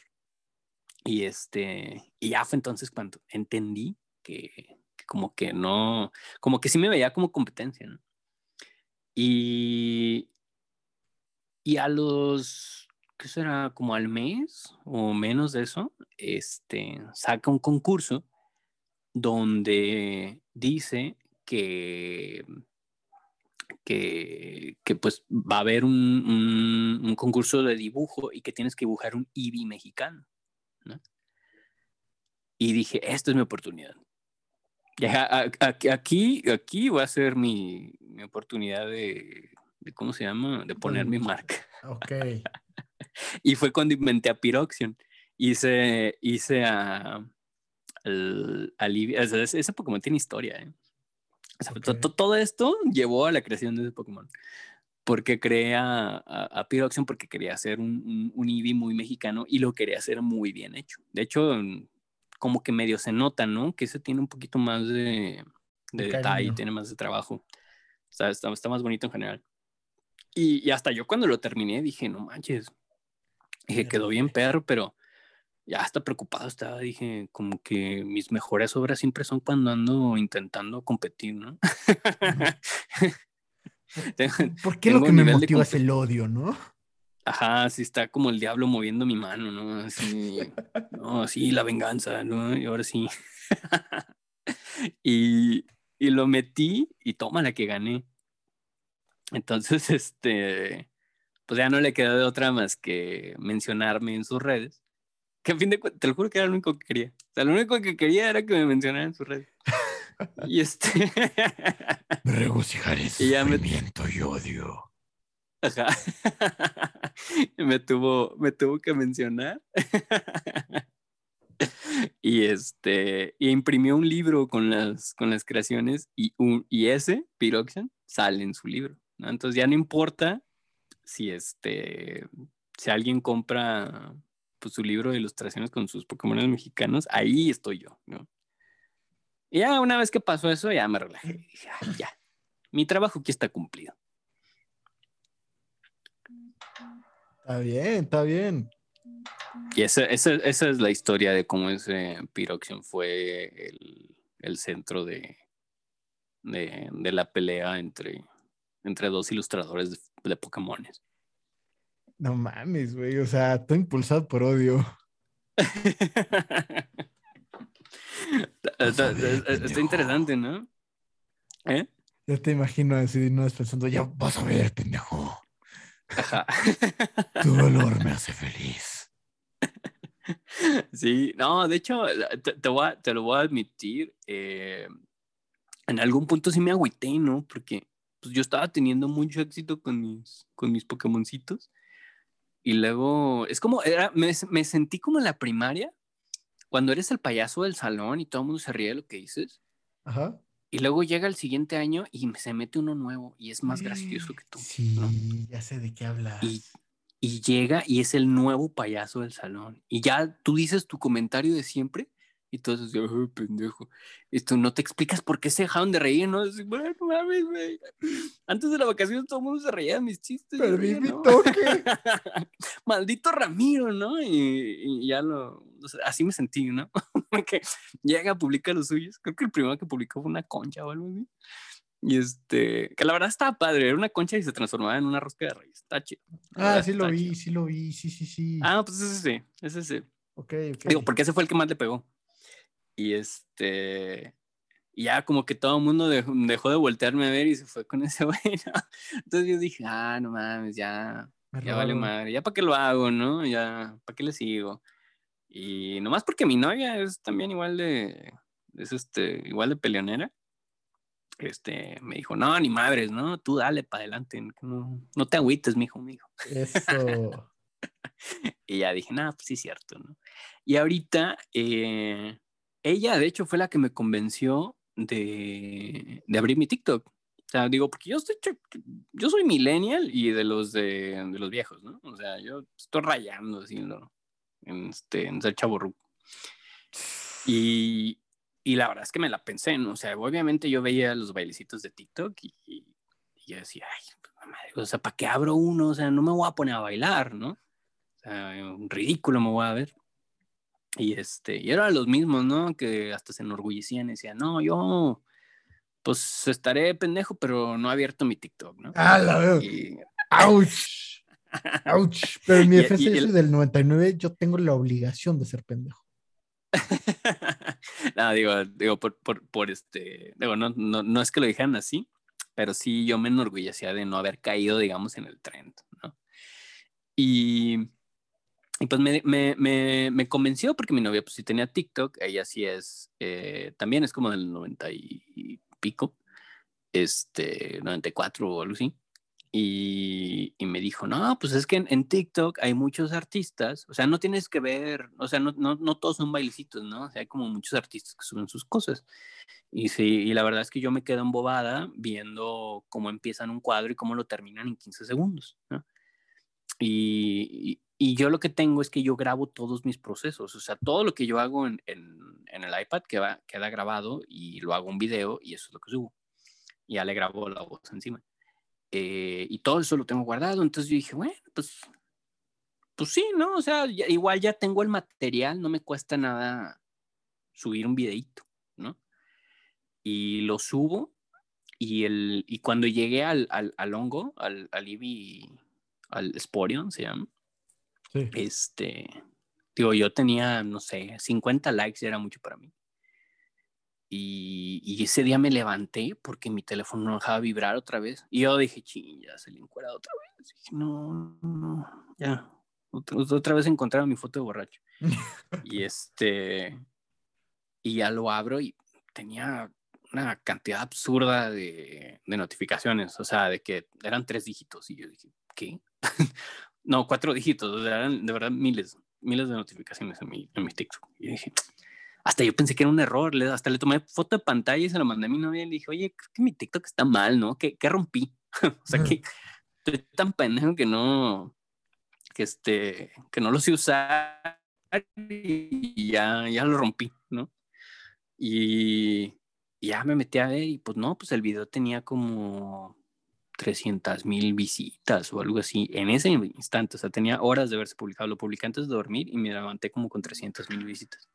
Y este, y ya fue entonces cuando entendí que, que como que no, como que sí me veía como competencia, ¿no? Y, y a los, ¿qué será? Como al mes o menos de eso, este, saca un concurso donde dice que, que, que pues va a haber un, un, un, concurso de dibujo y que tienes que dibujar un Eevee mexicano. ¿no? Y dije, esta es mi oportunidad. Aquí, aquí va a ser mi, mi oportunidad de, de, ¿cómo se llama? De poner mi marca. Ok. y fue cuando inventé a Pyroxion. Hice, hice a, al, al ese, Pokémon tiene historia, ¿eh? O sea, okay. to, todo esto llevó a la creación de ese Pokémon. Porque creé a, a, Pyroxion porque quería hacer un, un, un Eevee muy mexicano y lo quería hacer muy bien hecho. De hecho, como que medio se nota, ¿no? Que ese tiene un poquito más de, de detalle, tiene más de trabajo. O sea, está, está más bonito en general. Y, y, hasta yo cuando lo terminé dije, no manches. Dije, quedó bien perro, pero ya hasta preocupado estaba. Dije, como que mis mejores obras siempre son cuando ando intentando competir, ¿no? ¿Por qué lo que me motiva es el odio, no? Ajá, sí está como el diablo moviendo mi mano, ¿no? Así, no, sí, la venganza, ¿no? Y ahora sí. y, y lo metí y toma la que gané. Entonces, este, pues ya no le quedó de otra más que mencionarme en sus redes. Que a fin de cuentas, te lo juro que era lo único que quería. O sea, lo único que quería era que me mencionaran en sus redes. y este. me regocijaré sufrimiento me... y odio. Ajá. me, tuvo, me tuvo que mencionar. y este, y imprimió un libro con las, con las creaciones y, un, y ese, Pyroxian, sale en su libro. ¿no? Entonces ya no importa si este, si alguien compra pues, su libro de ilustraciones con sus Pokémon mexicanos, ahí estoy yo, ¿no? Y ya una vez que pasó eso, ya me relajé. Dije, ah, ya, mi trabajo aquí está cumplido. Está bien, está bien. Y esa, esa, esa es la historia de cómo ese Pyroxion fue el, el centro de, de, de, la pelea entre, entre dos ilustradores de, de Pokémones. No mames, güey. O sea, todo impulsado por odio. está, interesante, ¿no? ¿Eh? Ya te imagino así, no pensando, ya vas a ver, pendejo. Ajá. tu dolor me hace feliz. Sí, no, de hecho, te, te, voy a, te lo voy a admitir. Eh, en algún punto sí me agüité, ¿no? Porque pues, yo estaba teniendo mucho éxito con mis, con mis Pokémoncitos. Y luego, es como, era, me, me sentí como en la primaria, cuando eres el payaso del salón y todo el mundo se ríe de lo que dices. Ajá. Y luego llega el siguiente año y se mete uno nuevo y es más gracioso que tú. Sí, ¿no? ya sé de qué hablas. Y, y, llega y es el nuevo payaso del salón. Y ya tú dices tu comentario de siempre y todos así, oh, pendejo. Esto no te explicas por qué se dejaron de reír, ¿no? Así, bueno, mames, güey. Antes de la vacación todo el mundo se reía de mis chistes. Perdí mi ¿no? toque. Maldito Ramiro, ¿no? Y, y ya lo. O sea, así me sentí, ¿no? que llega, publica los suyos. Creo que el primero que publicó fue una concha o algo así. Y este, que la verdad estaba padre, era una concha y se transformaba en una rosca de reyes. Está chido. Ah, sí lo vi, chido. sí lo vi, sí, sí, sí. Ah, pues ese sí, ese sí. Ok, ok. Digo, porque ese fue el que más le pegó. Y este, ya como que todo el mundo dejó, dejó, de voltearme a ver y se fue con ese güey, ¿no? Entonces yo dije, ah, no mames, ya, Me ya vale madre, ya para qué lo hago, ¿no? Ya, ¿para qué le sigo? Y nomás porque mi novia es también igual de, es este, igual de peleonera, este, me dijo, no, ni madres, ¿no? Tú dale para adelante, no, no te agüites, mijo, mijo. Eso. y ya dije, no, pues sí es cierto, ¿no? Y ahorita, eh, ella, de hecho, fue la que me convenció de, de abrir mi TikTok. O sea, digo, porque yo estoy, yo soy millennial y de los de, de los viejos, ¿no? O sea, yo estoy rayando así ¿no? en, este, en ser chavo Y, y la verdad es que me la pensé, ¿no? O sea, obviamente yo veía los bailecitos de TikTok y, y, yo decía, ay, madre, o sea, ¿para qué abro uno? O sea, no me voy a poner a bailar, ¿no? O sea, ridículo me voy a ver. Y este, y eran los mismos, ¿no? Que hasta se enorgullecían y decían, no, yo, pues estaré pendejo, pero no he abierto mi TikTok, ¿no? Ah, la veo. Y... ¡Auch! ¡Auch! Pero en mi defensa, yo soy del 99, yo tengo la obligación de ser pendejo. no, digo, digo por, por, por este, digo, no, no, no, es que lo dijeran así, pero sí yo me enorgullecía de no haber caído, digamos, en el trend, ¿no? Y, y pues me, me, me, me, convenció porque mi novia pues sí tenía TikTok, ella sí es, eh, también es como del 90 y pico, este, 94 o algo así. Y, me dijo, no, pues es que en, TikTok hay muchos artistas, o sea, no tienes que ver, o sea, no, no, no todos son bailecitos, ¿no? O sea, hay como muchos artistas que suben sus cosas. Y sí, y la verdad es que yo me quedo embobada viendo cómo empiezan un cuadro y cómo lo terminan en 15 segundos, ¿no? Y, y, yo lo que tengo es que yo grabo todos mis procesos, o sea, todo lo que yo hago en, en, en el iPad queda, queda grabado y lo hago en video y eso es lo que subo. Y ya le grabo la voz encima. Eh, y todo eso lo tengo guardado. Entonces yo dije, bueno, pues, pues sí, ¿no? O sea, igual ya tengo el material, no me cuesta nada subir un videito, ¿no? Y lo subo y, el, y cuando llegué al, al, al hongo, al, al Ibi, al Sporion se llama, este, digo, yo tenía, no sé, 50 likes, era mucho para mí. Y, ese día me levanté porque mi teléfono no dejaba vibrar otra vez. Y yo dije, ching, ya se le encuera otra vez. dije, no, no, ya. Otra, vez encontraron mi foto de borracho. y este, y ya lo abro y tenía una cantidad absurda de, de, notificaciones. O sea, de que eran tres dígitos. Y yo dije, ¿qué? no, cuatro dígitos. eran de verdad miles, miles de notificaciones en mi, en mi TikTok. Y dije, hasta yo pensé que era un error, hasta le tomé foto de pantalla y se lo mandé a mi novia y le dije, oye, creo que mi TikTok está mal, ¿no? ¿Qué, qué rompí? o sea, que estoy tan pendejo que no, que este, que no lo sé usar y ya, ya lo rompí, ¿no? Y, ya me metí a ver y pues no, pues el video tenía como 300 mil visitas o algo así en ese instante, o sea, tenía horas de haberse publicado, lo publiqué antes de dormir y me levanté como con 300 mil visitas.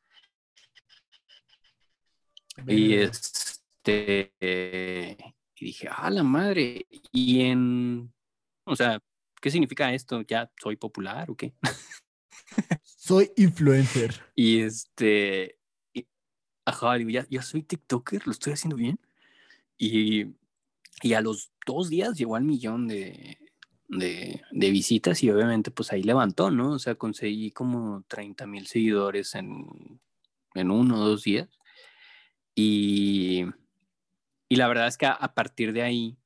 Y este, y dije, ah, la madre, y en, o sea, ¿qué significa esto? ¿Ya soy popular o qué? soy influencer. Y este, ajá, digo, ya, ya soy TikToker, lo estoy haciendo bien. Y, y a los dos días llegó al millón de, de, de, visitas y obviamente pues ahí levantó, ¿no? O sea, conseguí como 30 mil seguidores en, en uno o dos días. Y, y la verdad es que a, partir de ahí,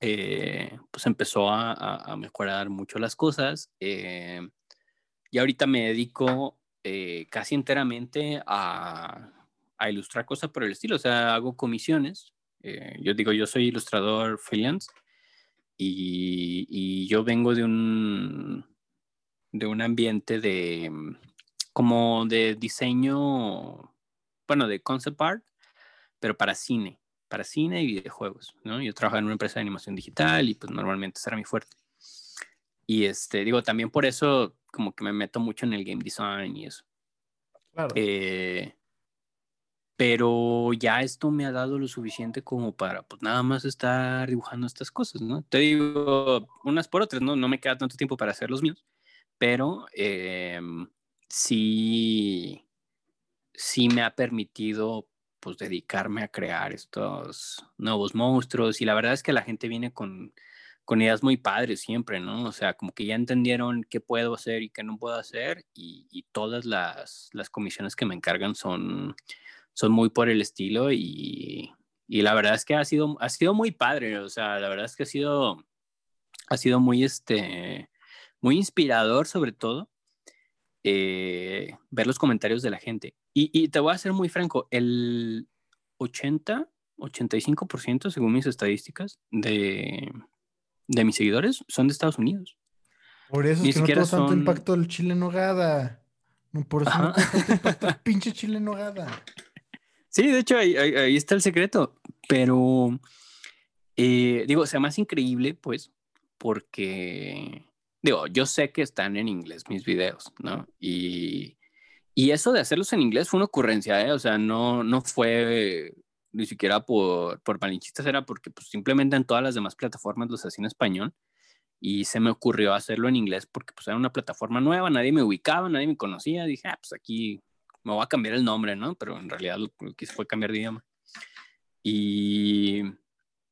eh, pues empezó a, a, mejorar mucho las cosas. Eh, y ahorita me dedico eh, casi enteramente a, a, ilustrar cosas por el estilo. O sea, hago comisiones. Yo digo, yo soy ilustrador freelance y, y, yo vengo de un, de un ambiente de como de diseño bueno, de concept art, pero para cine, para cine y videojuegos, ¿no? Yo trabajo en una empresa de animación digital y pues normalmente será mi fuerte. Y este, digo, también por eso como que me meto mucho en el game design y eso. Claro. Eh, pero ya esto me ha dado lo suficiente como para pues nada más estar dibujando estas cosas, ¿no? Te digo unas por otras, ¿no? No me queda tanto tiempo para hacer los míos, pero eh, sí, sí me ha permitido pues dedicarme a crear estos nuevos monstruos y la verdad es que la gente viene con, con ideas muy padres siempre, ¿no? O sea, como que ya entendieron qué puedo hacer y qué no puedo hacer y, y todas las, las, comisiones que me encargan son, son muy por el estilo y, y, la verdad es que ha sido, ha sido muy padre, o sea, la verdad es que ha sido, ha sido muy, este, muy inspirador sobre todo eh, ver los comentarios de la gente. Y, te voy a ser muy franco, el 80, 85% según mis estadísticas de, de mis seguidores son de Estados Unidos. Por eso Ni es que no tuvo tanto son- impacto el chile en nogada. No, por eso no Ajá. tuvo tanto impacto el pinche chile en nogada. Sí, de hecho ahí, ahí- está el secreto, pero eh, digo, sea más increíble, pues, porque, digo, yo sé que están en inglés mis videos, ¿no? Y, y eso de hacerlos en inglés fue una ocurrencia, ¿eh? O sea, no, no fue ni siquiera por, por malinchistas, era porque pues, simplemente en todas las demás plataformas los hacía en español y se me ocurrió hacerlo en inglés porque pues era una plataforma nueva, nadie me ubicaba, nadie me conocía, dije, ah, pues aquí me voy a cambiar el nombre, ¿no? Pero en realidad lo que hice fue cambiar de idioma. Y,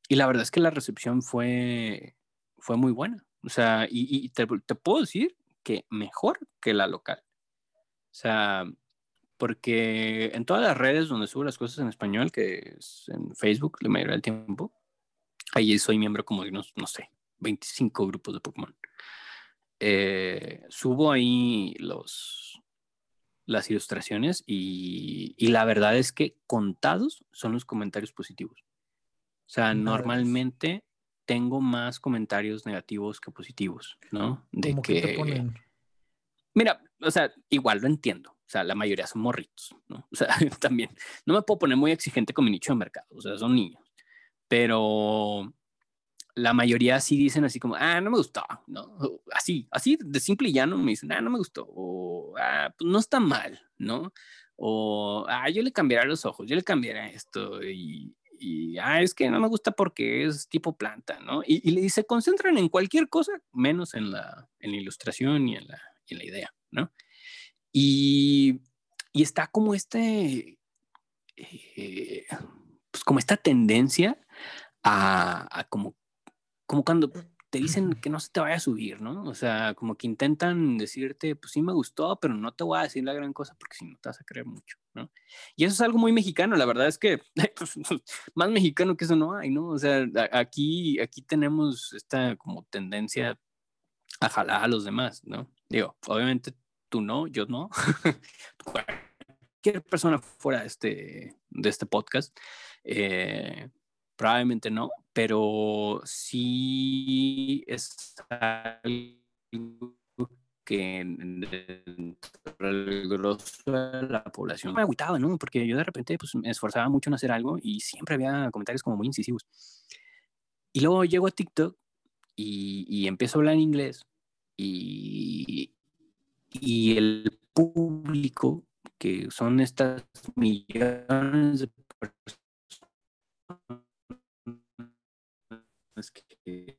y la verdad es que la recepción fue, fue muy buena. O sea, y, y te, te puedo decir que mejor que la local. O sea, porque en todas las redes donde subo las cosas en español, que es en Facebook la mayoría del tiempo, ahí soy miembro como de unos, no sé, 25 grupos de Pokémon. Eh, subo ahí los, las ilustraciones y, y la verdad es que contados son los comentarios positivos. O sea, normalmente tengo más comentarios negativos que positivos, ¿no? De Como que te ponen. Mira, o sea, igual lo entiendo. O sea, la mayoría son morritos, ¿no? O sea, también no me puedo poner muy exigente con mi nicho de mercado, o sea, son niños. Pero la mayoría sí dicen así como, ah, no me gustó, ¿no? Así, así de simple y llano me dicen, ah, no me gustó, o ah, pues no está mal, ¿no? O ah, yo le cambiaría los ojos, yo le cambiaría esto, y, ah, es que no me gusta porque es tipo planta, ¿no? Y, y, se concentran en cualquier cosa, menos en la, en la ilustración y en la, en la idea, ¿no? Y, y está como este, eh, pues como esta tendencia a, a, como, como cuando te dicen que no se te vaya a subir, ¿no? O sea, como que intentan decirte, pues sí me gustó, pero no te voy a decir la gran cosa porque si no te vas a creer mucho, ¿no? Y eso es algo muy mexicano, la verdad es que pues, más mexicano que eso no hay, ¿no? O sea, aquí, aquí tenemos esta como tendencia a jalar a los demás, ¿no? Digo, obviamente tú no, yo no. Cualquier persona fuera de este, de este podcast, eh, probablemente no, pero sí es algo que dentro del grosso de la población me agüitaba, ¿no? Porque yo de repente pues, me esforzaba mucho en hacer algo y siempre había comentarios como muy incisivos. Y luego llego a TikTok y, y empiezo a hablar en inglés y, y el público, que son estas millones de personas que,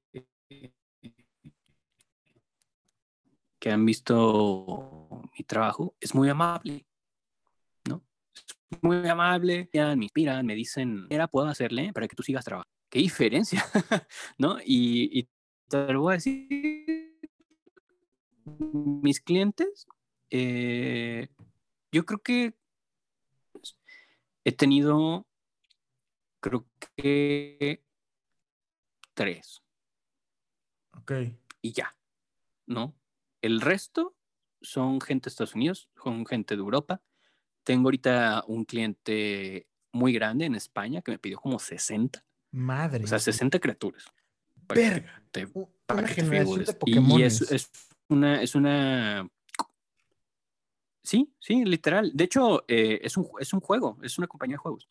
han visto mi trabajo, es muy amable, ¿no? Es muy amable, me inspiran, me dicen, era puedo hacerle para que tú sigas trabajando. ¿Qué diferencia? ¿No? Y, y te lo voy a decir, mis clientes, eh, yo creo que he tenido, creo que tres. Ok. Y ya, ¿no? El resto son gente de Estados Unidos, son gente de Europa. Tengo ahorita un cliente muy grande en España que me pidió como 60. Madre. O sea, 60 criaturas. Verga. Te, una generación de y, Pokémon. y es, es, una, es una. Sí, sí, literal. De hecho, eh, es, un, es un juego, es una compañía de juegos.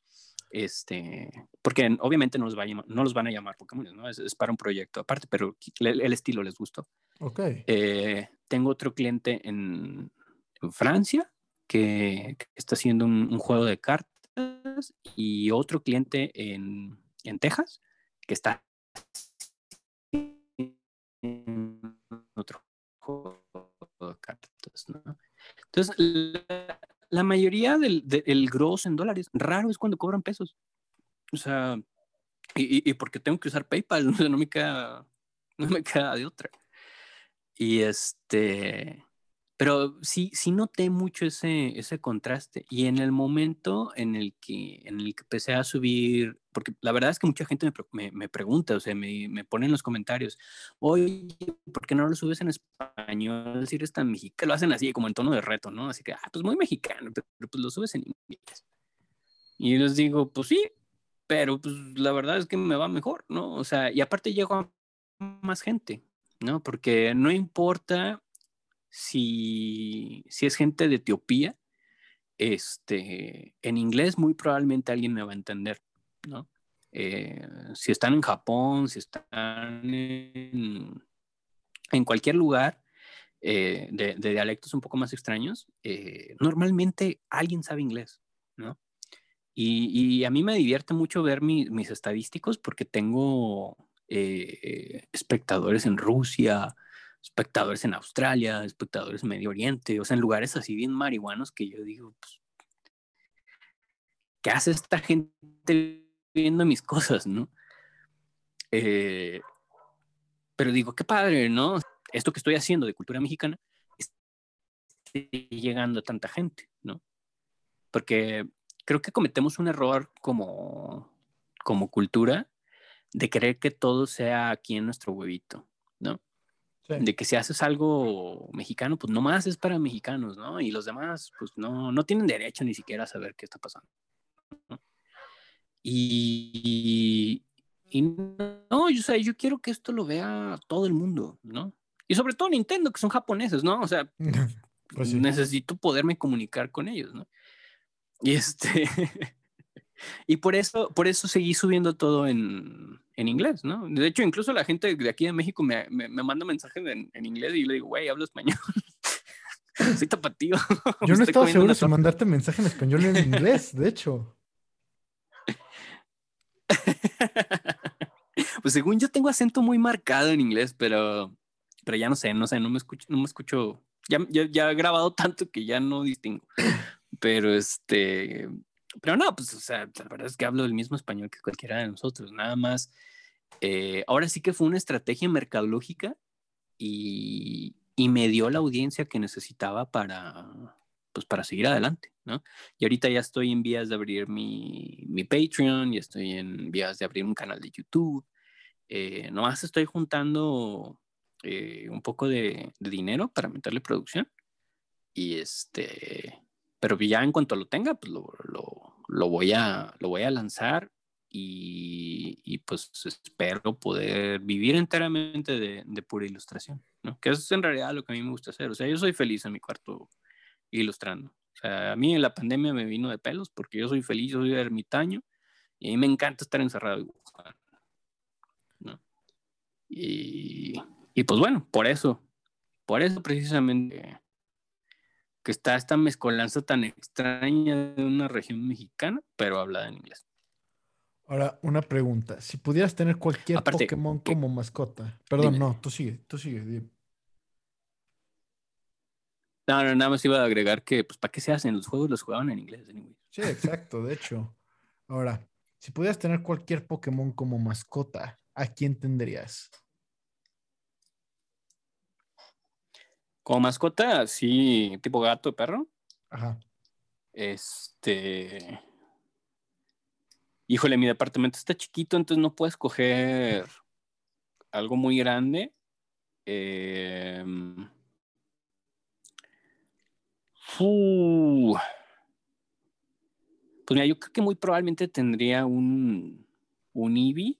Este, porque obviamente no los, va a llamar, no los van a llamar Pokémon, ¿no? Es, es, para un proyecto aparte, pero el, el estilo les gustó. Ok. Eh, tengo otro cliente en, en Francia que, que, está haciendo un, un, juego de cartas y otro cliente en, en Texas que está en otro juego de cartas, ¿no? Entonces, la, la mayoría del, del grosso en dólares, raro es cuando cobran pesos. O sea, y, y, porque tengo que usar PayPal, no me queda, no me queda de otra. Y este, pero sí, sí noté mucho ese, ese contraste. Y en el momento en el que, en el que empecé a subir, porque la verdad es que mucha gente me, me, me pregunta, o sea, me, me, pone en los comentarios, oye, ¿por qué no lo subes en español si eres tan mexicano? Lo hacen así, como en tono de reto, ¿no? Así que, ah, pues muy mexicano, pero, pero pues lo subes en inglés. Y les digo, pues sí, pero pues la verdad es que me va mejor, ¿no? O sea, y aparte llego a más gente, ¿no? Porque no importa si, es gente de Etiopía, este, en inglés muy probablemente alguien me va a entender, ¿no? Eh, si están en Japón, si están en, en cualquier lugar eh, de, dialectos un poco más extraños, eh, normalmente alguien sabe inglés, ¿no? Y, a mí me divierte mucho ver mis estadísticos porque tengo espectadores en Rusia, espectadores en Australia, espectadores en Medio Oriente, o sea, en lugares así bien marihuanos que yo digo, pues, ¿qué hace esta gente viendo mis cosas, no? Eh, pero digo, qué padre, ¿no? Esto que estoy haciendo de cultura mexicana está llegando a tanta gente, ¿no? Porque creo que cometemos un error como, como cultura de creer que todo sea aquí en nuestro huevito, ¿no? De que si haces algo mexicano, pues nomás es para mexicanos, ¿no? Y los demás, pues no, no tienen derecho ni siquiera a saber qué está pasando. Y, y no, yo, yo quiero que esto lo vea todo el mundo, ¿no? Y sobre todo Nintendo, que son japoneses, ¿no? O sea, pues necesito poderme comunicar con ellos, ¿no? Y este, y por eso, por eso seguí subiendo todo en, en, inglés, ¿no? De hecho, incluso la gente de aquí de México me, me, manda mensajes en, en, inglés y yo le digo, güey, hablo español. Soy tapatío. Yo no estaba seguro si mandarte mensaje en español o en inglés, de hecho. pues según yo tengo acento muy marcado en inglés, pero, pero ya no sé, no sé, no me escucho, no me escucho, ya, ya, he grabado tanto que ya no distingo. Pero este, pero no, pues, o sea, la verdad es que hablo el mismo español que cualquiera de nosotros, nada más. Eh, ahora sí que fue una estrategia mercadológica y, y me dio la audiencia que necesitaba para, pues para seguir adelante, ¿no? Y ahorita ya estoy en vías de abrir mi, mi Patreon, ya estoy en vías de abrir un canal de YouTube. Eh, nomás estoy juntando eh, un poco de, dinero para meterle producción. Y este, pero ya en cuanto lo tenga, pues lo, lo, lo voy, a, lo voy a lanzar y, y, pues espero poder vivir enteramente de, de, pura ilustración, ¿no? Que es en realidad lo que a mí me gusta hacer. O sea, yo soy feliz en mi cuarto ilustrando. O sea, a mí en la pandemia me vino de pelos porque yo soy feliz, yo soy ermitaño y a mí me encanta estar encerrado y Y, y pues bueno, por eso, por eso precisamente que está esta mezcolanza tan extraña de una región mexicana, pero hablada en inglés. Ahora, una pregunta. Si pudieras tener cualquier Pokémon como mascota. Perdón, no, tú sigue, tú sigue. No, no, nada más iba a agregar que, pues, ¿para qué se hacen? Los juegos los jugaban en inglés, Sí, exacto, de hecho. Ahora, si pudieras tener cualquier Pokémon como mascota, ¿a quién tendrías? Como mascota, sí, tipo gato, perro. Ajá. Este. Híjole, mi departamento está chiquito, entonces no puedes coger algo muy grande. Eh pues mira, yo creo que muy probablemente tendría un, un Eevee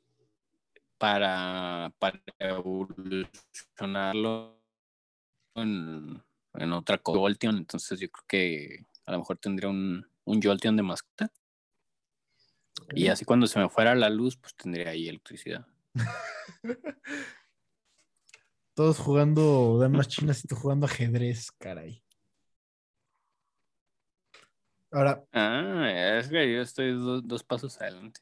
para, para evolucionarlo en, en otra Jolteon. Entonces yo creo que a lo mejor tendría un, un Jolteon de mascota. Y así cuando se me fuera la luz, pues tendría ahí electricidad. Todos jugando damas chinas y tú jugando ajedrez, caray. Ahora. Ah, es que yo estoy dos pasos adelante.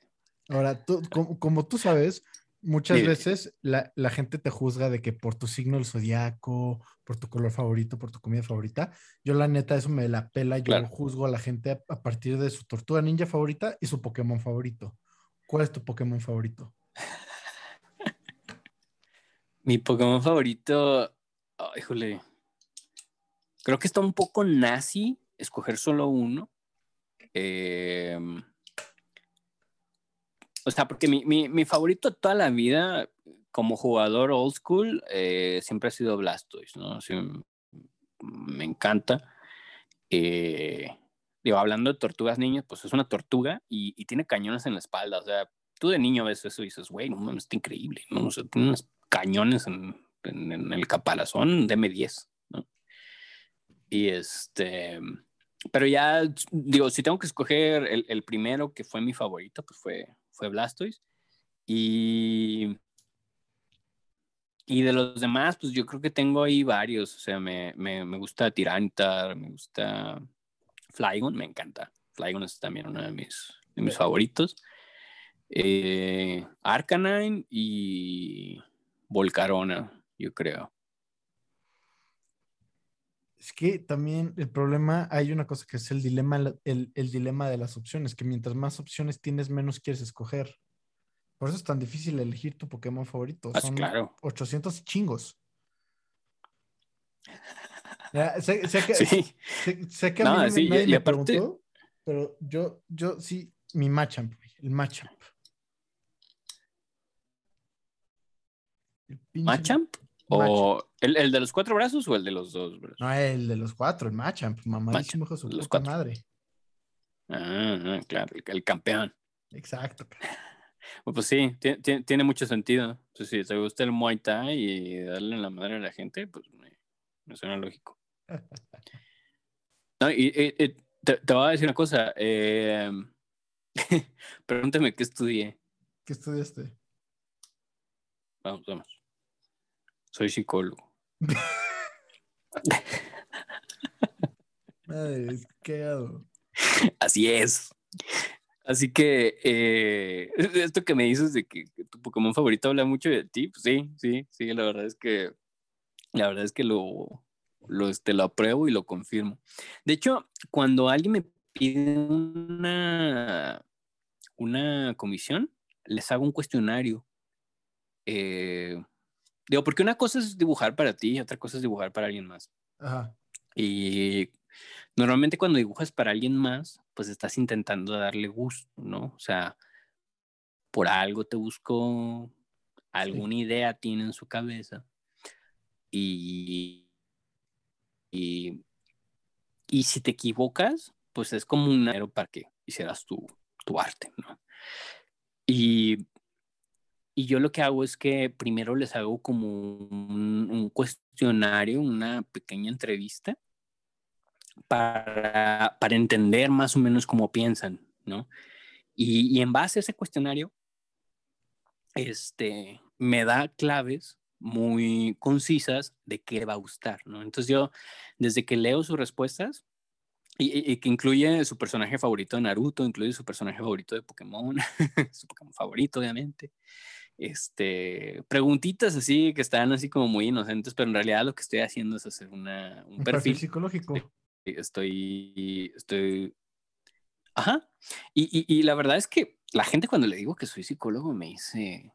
Ahora, tú, como, tú sabes, muchas veces la, gente te juzga de que por tu signo del zodiaco, por tu color favorito, por tu comida favorita. Yo, la neta, eso me la pela. Yo juzgo a la gente a, partir de su tortuga ninja favorita y su Pokémon favorito. ¿Cuál es tu Pokémon favorito? Mi Pokémon favorito. híjole. Creo que está un poco nazi escoger solo uno. Em, o sea, porque mi, mi, favorito toda la vida como jugador old school eh, siempre ha sido Blastoise, ¿no? me encanta. Eh, digo, hablando de tortugas niñas, pues es una tortuga y, tiene cañones en la espalda. O sea, tú de niño ves eso y dices, güey, no está increíble. ¿no? O sea, tiene unos cañones en, en, el caparazón de M10, ¿no? Y este, pero ya, digo, si tengo que escoger el primero que fue mi favorito, pues fue, fue Blastoise. Y y de los demás, pues yo creo que tengo ahí varios. O sea, me, me, me gusta Tirantar, me gusta Flygon, me encanta. Flygon es también uno de mis, de mis favoritos. Eh, Arcanine y Volcarona, yo creo. Es que también el problema, hay una cosa que es el dilema, el, el dilema de las opciones, que mientras más opciones tienes, menos quieres escoger. Por eso es tan difícil elegir tu Pokémon favorito. Ah, Son claro. 800 chingos. sé, que, sé, que a mí nadie me preguntó, pero yo, yo sí, mi Machamp, el Machamp. ¿Machamp? ¿O el, el, de los cuatro brazos o el de los dos brazos? No, el de los cuatro, el Machamp, mamadísimo hijo su puta madre. Ah, ah, claro, el, el campeón. Exacto. Pues sí, tiene mucho sentido. Pues si te gusta el Muay Thai y darle la madre a la gente, pues me, suena lógico. No, y, te, voy a decir una cosa. Eh, pregúntame qué estudié. ¿Qué estudiaste? Vamos, vamos. Soy psicólogo. Madre, es cagado. Así es. Así que eh, esto que me dices de que, tu Pokémon favorito habla mucho de ti, pues sí, sí, sí, la verdad es que la verdad es que lo, lo, este, lo apruebo y lo confirmo. De hecho, cuando alguien me pide una, una comisión, les hago un cuestionario. Eh, digo, porque una cosa es dibujar para ti y otra cosa es dibujar para alguien más. Ajá. Y normalmente cuando dibujas para alguien más, pues estás intentando darle gusto, ¿no? O sea, por algo te buscó, alguna idea tiene en su cabeza y, y, y, si te equivocas, pues es como un dinero para que hicieras tu, tu arte, ¿no? Y, y, yo lo que hago es que primero les hago como un, un cuestionario, una pequeña entrevista para, para entender más o menos cómo piensan, ¿no? Y, y, en base a ese cuestionario, este, me da claves muy concisas de qué va a gustar, ¿no? Entonces yo, desde que leo sus respuestas, y, y, que incluye su personaje favorito de Naruto, incluye su personaje favorito de Pokémon, su Pokémon favorito, obviamente. Este, preguntitas así que están así como muy inocentes, pero en realidad lo que estoy haciendo es hacer una, un, perfil, psicológico estoy, estoy, ajá. Y, y, la verdad es que la gente cuando le digo que soy psicólogo me dice,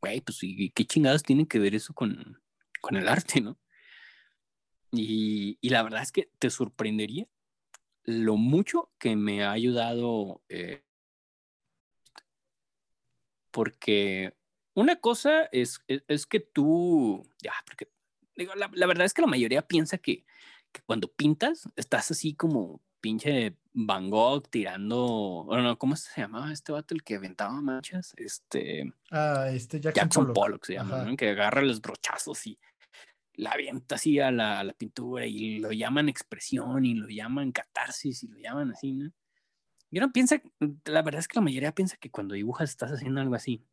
güey, pues ¿y qué chingados tiene que ver eso con, con el arte, no? Y, y, la verdad es que te sorprendería lo mucho que me ha ayudado, eh, porque una cosa es, es, que tú, ya, porque digo, la, la, verdad es que la mayoría piensa que cuando pintas estás así como pinche Van Gogh tirando, no, ¿cómo se llamaba este vato el que aventaba manchas? Este, ah, este Jackson, Pollock. se llama, que agarra los brochazos y la avienta así a la, a la, pintura y lo llaman expresión y lo llaman catarsis y lo llaman así, ¿no? Uno piensa, la verdad es que la mayoría piensa que cuando dibujas estás haciendo algo así.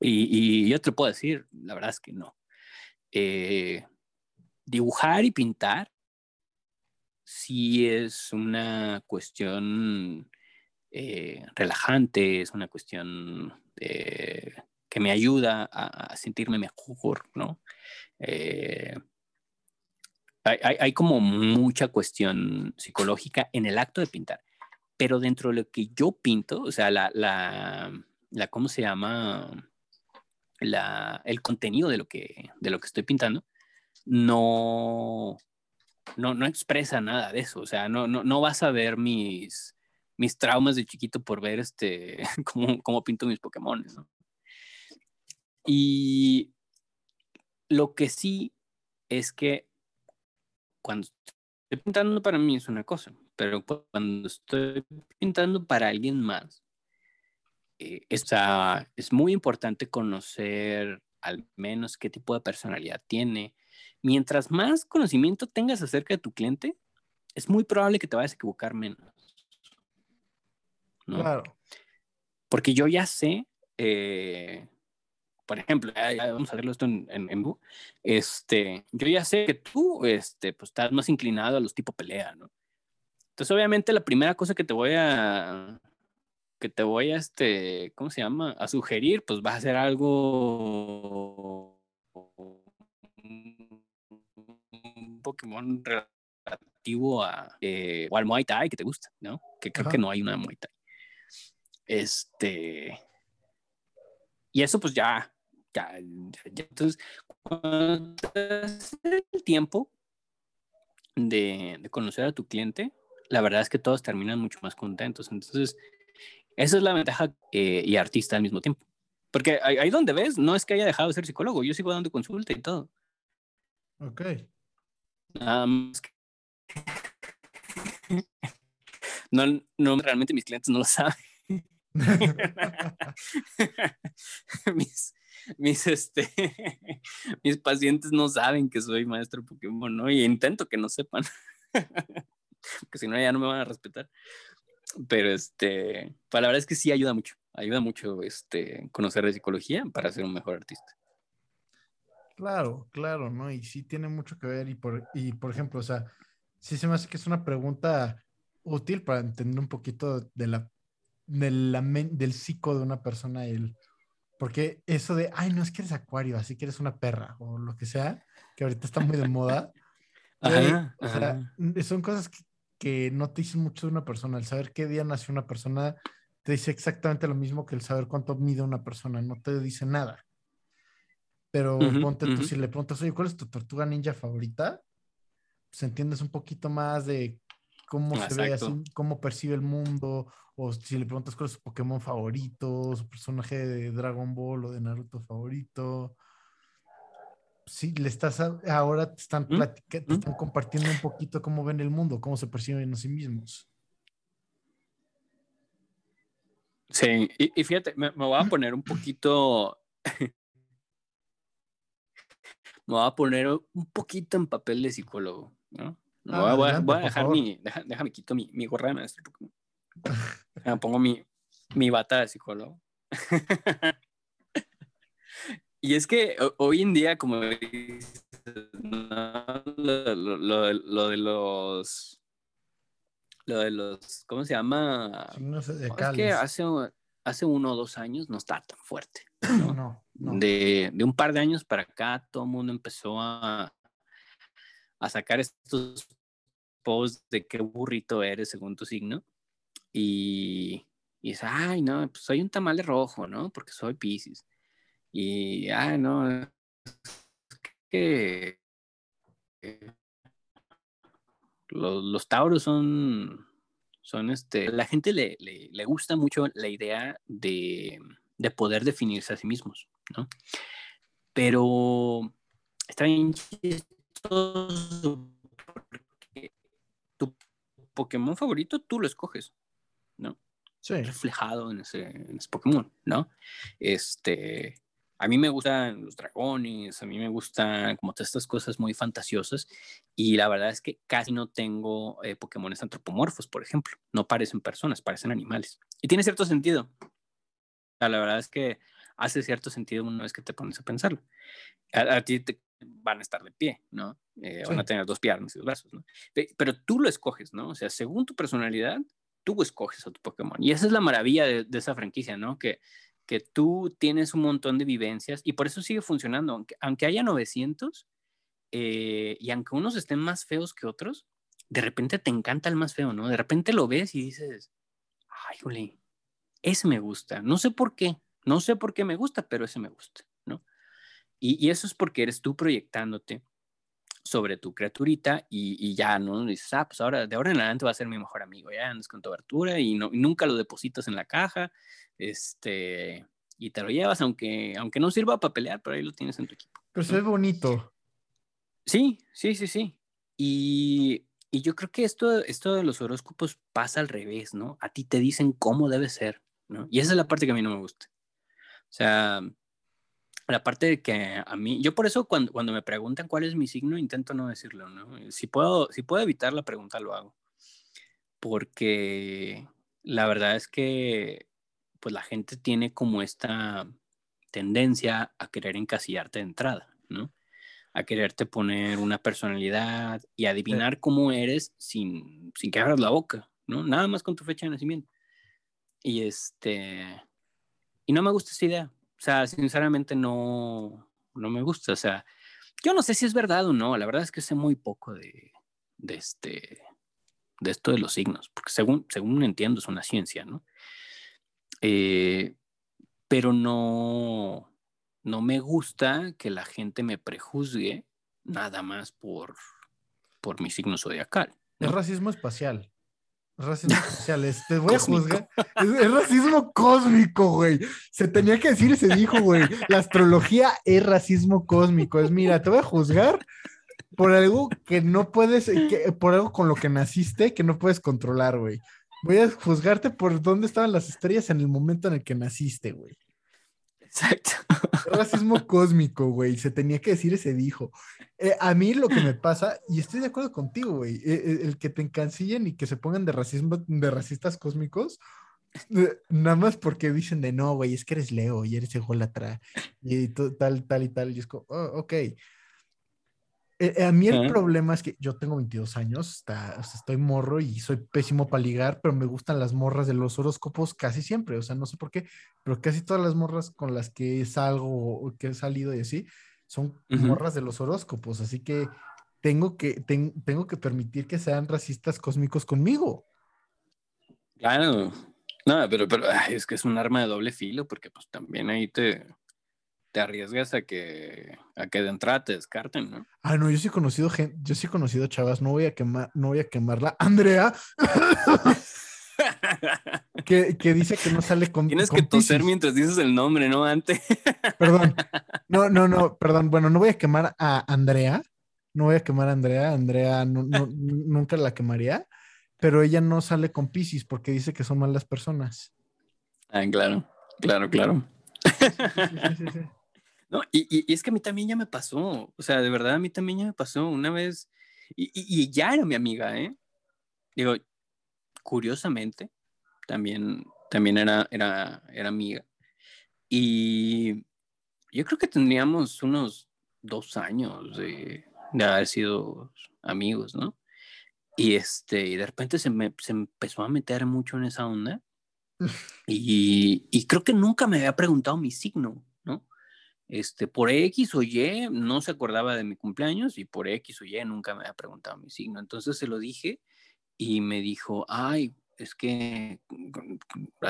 Y, yo te puedo decir, la verdad es que no. Eh, dibujar y pintar sí es una cuestión eh, relajante, es una cuestión eh, que me ayuda a, sentirme mejor, ¿no? Eh, hay, como mucha cuestión psicológica en el acto de pintar, pero dentro de lo que yo pinto, o sea, la, la, la ¿cómo se llama? La, el contenido de lo, que, de lo que estoy pintando, no, no, no expresa nada de eso. O sea, no, no, no vas a ver mis, mis traumas de chiquito por ver este, cómo, cómo pinto mis Pokémon. Y lo que sí es que cuando estoy pintando para mí es una cosa, pero cuando estoy pintando para alguien más, eh, es muy importante conocer al menos qué tipo de personalidad tiene. Mientras más conocimiento tengas acerca de tu cliente, es muy probable que te vayas a equivocar menos. Claro. Porque yo ya sé, eh, por ejemplo, vamos a verlo esto en, en, este, yo ya sé que tú, este, pues estás más inclinado a los tipo pelea, ¿no? Entonces, obviamente, la primera cosa que te voy a, que te voy a, este, ¿cómo se llama? A sugerir, pues vas a hacer algo, un Pokémon relativo a, eh, o al Muay Thai que te gusta, ¿no? Que creo que no hay una Muay Thai. Este, y eso pues ya, ya, entonces, cuando el tiempo de, de conocer a tu cliente, la verdad es que todos terminan mucho más contentos. Entonces, esa es la ventaja eh, y artista al mismo tiempo. Porque ahí, donde ves, no es que haya dejado de ser psicólogo, yo sigo dando consulta y todo. Ok. Nada más que... no, no, realmente mis clientes no lo saben. mis, mis, este, mis pacientes no saben que soy maestro Pokémon, ¿no? Y intento que no sepan. Porque si no, ya no me van a respetar. Pero este, pues, la verdad es que sí ayuda mucho. Ayuda mucho este, conocer de psicología para ser un mejor artista. Claro, claro, ¿no? Y sí tiene mucho que ver. Y por, y por ejemplo, o sea, sí se me hace que es una pregunta útil para entender un poquito de la, de la del psico de una persona. El, porque eso de, ay, no es que eres acuario, así que eres una perra o lo que sea, que ahorita está muy de moda. o sea, son cosas que, que no te dicen mucho de una persona. El saber qué día nació una persona te dice exactamente lo mismo que el saber cuánto mide una persona. No te dice nada. Pero ponte tú, si le preguntas, oye, ¿cuál es tu tortuga ninja favorita? Pues entiendes un poquito más de cómo se ve así, cómo percibe el mundo, o si le preguntas cuál es su Pokémon favorito, su personaje de Dragon Ball o de Naruto favorito, sí, le estás ahora te están platicando, te están compartiendo un poquito cómo ven el mundo, cómo se perciben a sí mismos. Sí, y, fíjate, me, voy a poner un poquito, me voy a poner un poquito en papel de psicólogo, ¿no? Ah, voy, a, dejar mi, déjame quito mi, mi gorra de maestro. pongo mi, mi bata de psicólogo. Y es que hoy en día, como lo, de los. Lo de los. ¿Cómo se llama? es que hace, hace uno o dos años no estaba tan fuerte. ¿no? De, de, un par de años para acá, todo el mundo empezó a, a sacar estos posts de qué burrito eres según tu signo. Y, y dice, ay, no, pues soy un tamal de rojo, ¿no? Porque soy Pisces. Y, ah, no, es que los, los, tauros son, son este, la gente le, le, gusta mucho la idea de, de, poder definirse a sí mismos, ¿no? Pero está bien chistoso porque tu Pokémon favorito tú lo escoges, ¿no? Sí. Reflejado en ese, en ese Pokémon, ¿no? Este, a mí me gustan los dragones, a mí me gustan como todas estas cosas muy fantasiosas y la verdad es que casi no tengo eh, Pokémones antropomorfos, por ejemplo. No parecen personas, parecen animales. Y tiene cierto sentido. la verdad es que hace cierto sentido una vez que te pones a pensarlo. A, ti te van a estar de pie, ¿no? Eh, van a tener dos piernas y dos brazos, ¿no? Pero tú lo escoges, ¿no? O sea, según tu personalidad, tú escoges a tu Pokémon. Y esa es la maravilla de, de esa franquicia, ¿no? Que que tú tienes un montón de vivencias y por eso sigue funcionando. Aunque, aunque haya 900 eh, y aunque unos estén más feos que otros, de repente te encanta el más feo, ¿no? De repente lo ves y dices, ay, jole, ese me gusta. No sé por qué, no sé por qué me gusta, pero ese me gusta, ¿no? Y, eso es porque eres tú proyectándote sobre tu criaturita y, ya, ¿no? dices, ah, pues ahora, de ahora en adelante va a ser mi mejor amigo, ya andas con tu abertura y, no, y nunca lo depositas en la caja este, y te lo llevas, aunque, aunque no sirva para pelear, pero ahí lo tienes en tu equipo. Pero se ve bonito. Sí, sí, sí, sí. Y, y yo creo que esto, esto de los horóscopos pasa al revés, ¿no? A ti te dicen cómo debe ser, ¿no? Y esa es la parte que a mí no me gusta. O sea, la parte de que a mí, yo por eso cuando, cuando me preguntan cuál es mi signo, intento no decirlo, ¿no? Si puedo, si puedo evitar la pregunta, lo hago. Porque la verdad es que, pues la gente tiene como esta tendencia a querer encasillarte de entrada, ¿no? A quererte poner una personalidad y adivinar cómo eres sin, sin que abras la boca, ¿no? Nada más con tu fecha de nacimiento. Y este, y no me gusta esa idea. O sea, sinceramente no, no me gusta. O sea, yo no sé si es verdad o no. La verdad es que sé muy poco de, de este, de esto de los signos, porque según, según entiendo es una ciencia, ¿no? Eh, pero no, no me gusta que la gente me prejuzgue nada más por, por mi signo zodiacal. Es racismo espacial. Racismo espacial. Te voy a juzgar. Es, racismo cósmico, güey. Se tenía que decir y se dijo, güey. La astrología es racismo cósmico. Es, mira, te voy a juzgar por algo que no puedes, por algo con lo que naciste que no puedes controlar, güey. Voy a juzgarte por dónde estaban las estrellas en el momento en el que naciste, güey. Exacto. Racismo cósmico, güey. Se tenía que decir y se dijo. Eh, a mí lo que me pasa, y estoy de acuerdo contigo, güey, eh, eh, el que te encancillen y que se pongan de racismo, de racistas cósmicos, nada más porque dicen de no, güey, es que eres Leo y eres ególatra y tal, tal y tal. Y es como, oh, ok. Eh, eh, a mí el problema es que yo tengo 22 años, está, estoy morro y soy pésimo para ligar, pero me gustan las morras de los horóscopos casi siempre, o sea, no sé por qué, pero casi todas las morras con las que salgo, que he salido y así, son morras de los horóscopos, así que tengo que, tengo que permitir que sean racistas cósmicos conmigo. Claro, no, pero, pero es que es un arma de doble filo, porque pues también ahí te, te arriesgas a que, a que de entrada te descarten, ¿no? Ah, no, yo sí he conocido gente, yo sí he conocido chavas, no voy a quemar, no voy a quemarla. Andrea, que, dice que no sale con. Tienes que toser mientras dices el nombre, ¿no? Antes. perdón. No, no, no, perdón. Bueno, no voy a quemar a Andrea. No voy a quemar a Andrea. Andrea nunca la quemaría. Pero ella no sale con Pisces porque dice que son malas personas. Ah, claro, claro, claro. sí, sí, sí. No, y, es que a mí también ya me pasó, o sea, de verdad a mí también ya me pasó una vez, y, ya era mi amiga, ¿eh? Digo, curiosamente, también, también era, era, era amiga. Y yo creo que tendríamos unos dos años de, de haber sido amigos, ¿no? Y, este, y de repente se, me, se empezó a meter mucho en esa onda. Y, y creo que nunca me había preguntado mi signo este, por X o Y no se acordaba de mi cumpleaños y por X o Y nunca me había preguntado mi signo. Entonces se lo dije y me dijo, ay, es que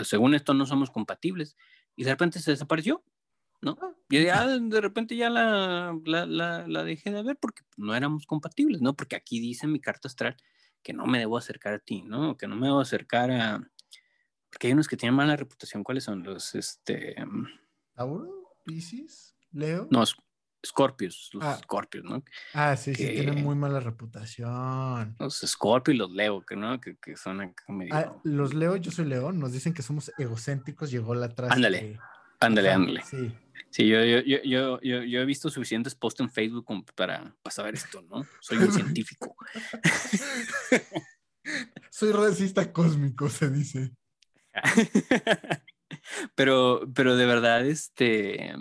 según esto no somos compatibles. Y de repente se desapareció, ¿no? Ah, y ya de repente ya la, la, la, dejé de ver porque no éramos compatibles, ¿no? Porque aquí dice mi carta astral que no me debo acercar a ti, ¿no? Que no me debo acercar a... Porque hay unos que tienen mala reputación. ¿Cuáles son los, este... ¿Tauro? Pisces, Leo. No, Scorpios, los ah. Scorpios, ¿no? Ah, sí, sí, tienen muy mala reputación. Los Scorpios y los Leo, que no, que, que son acá medio... ah, los Leo, yo soy Leo, nos dicen que somos egocéntricos, llegó la atrás. Ándale, ándale, ándale. Sí. Sí, yo, yo, yo, yo, yo, he visto suficientes posts en Facebook para, para saber esto, ¿no? Soy un científico. soy racista cósmico, se dice. pero, pero de verdad, este.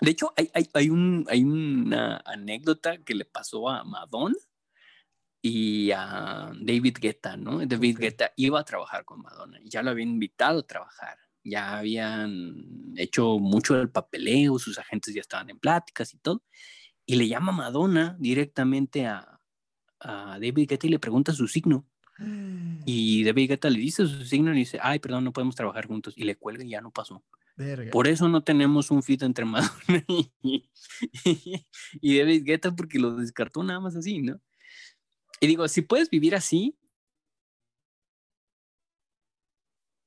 De hecho, hay, hay, hay, un, hay una anécdota que le pasó a Madonna y a David Guetta, ¿no? David Guetta iba a trabajar con Madonna, ya lo habían invitado a trabajar, ya habían hecho mucho del papeleo, sus agentes ya estaban en pláticas y todo, y le llama Madonna directamente a, a David Guetta y le pregunta su signo. Y David Guetta le dice su signo y dice, ay, perdón, no podemos trabajar juntos. Y le cuelga y ya no pasó. Por eso no tenemos un fit entre Madonna y, y, David Guetta porque lo descartó nada más así, ¿no? Y digo, si puedes vivir así,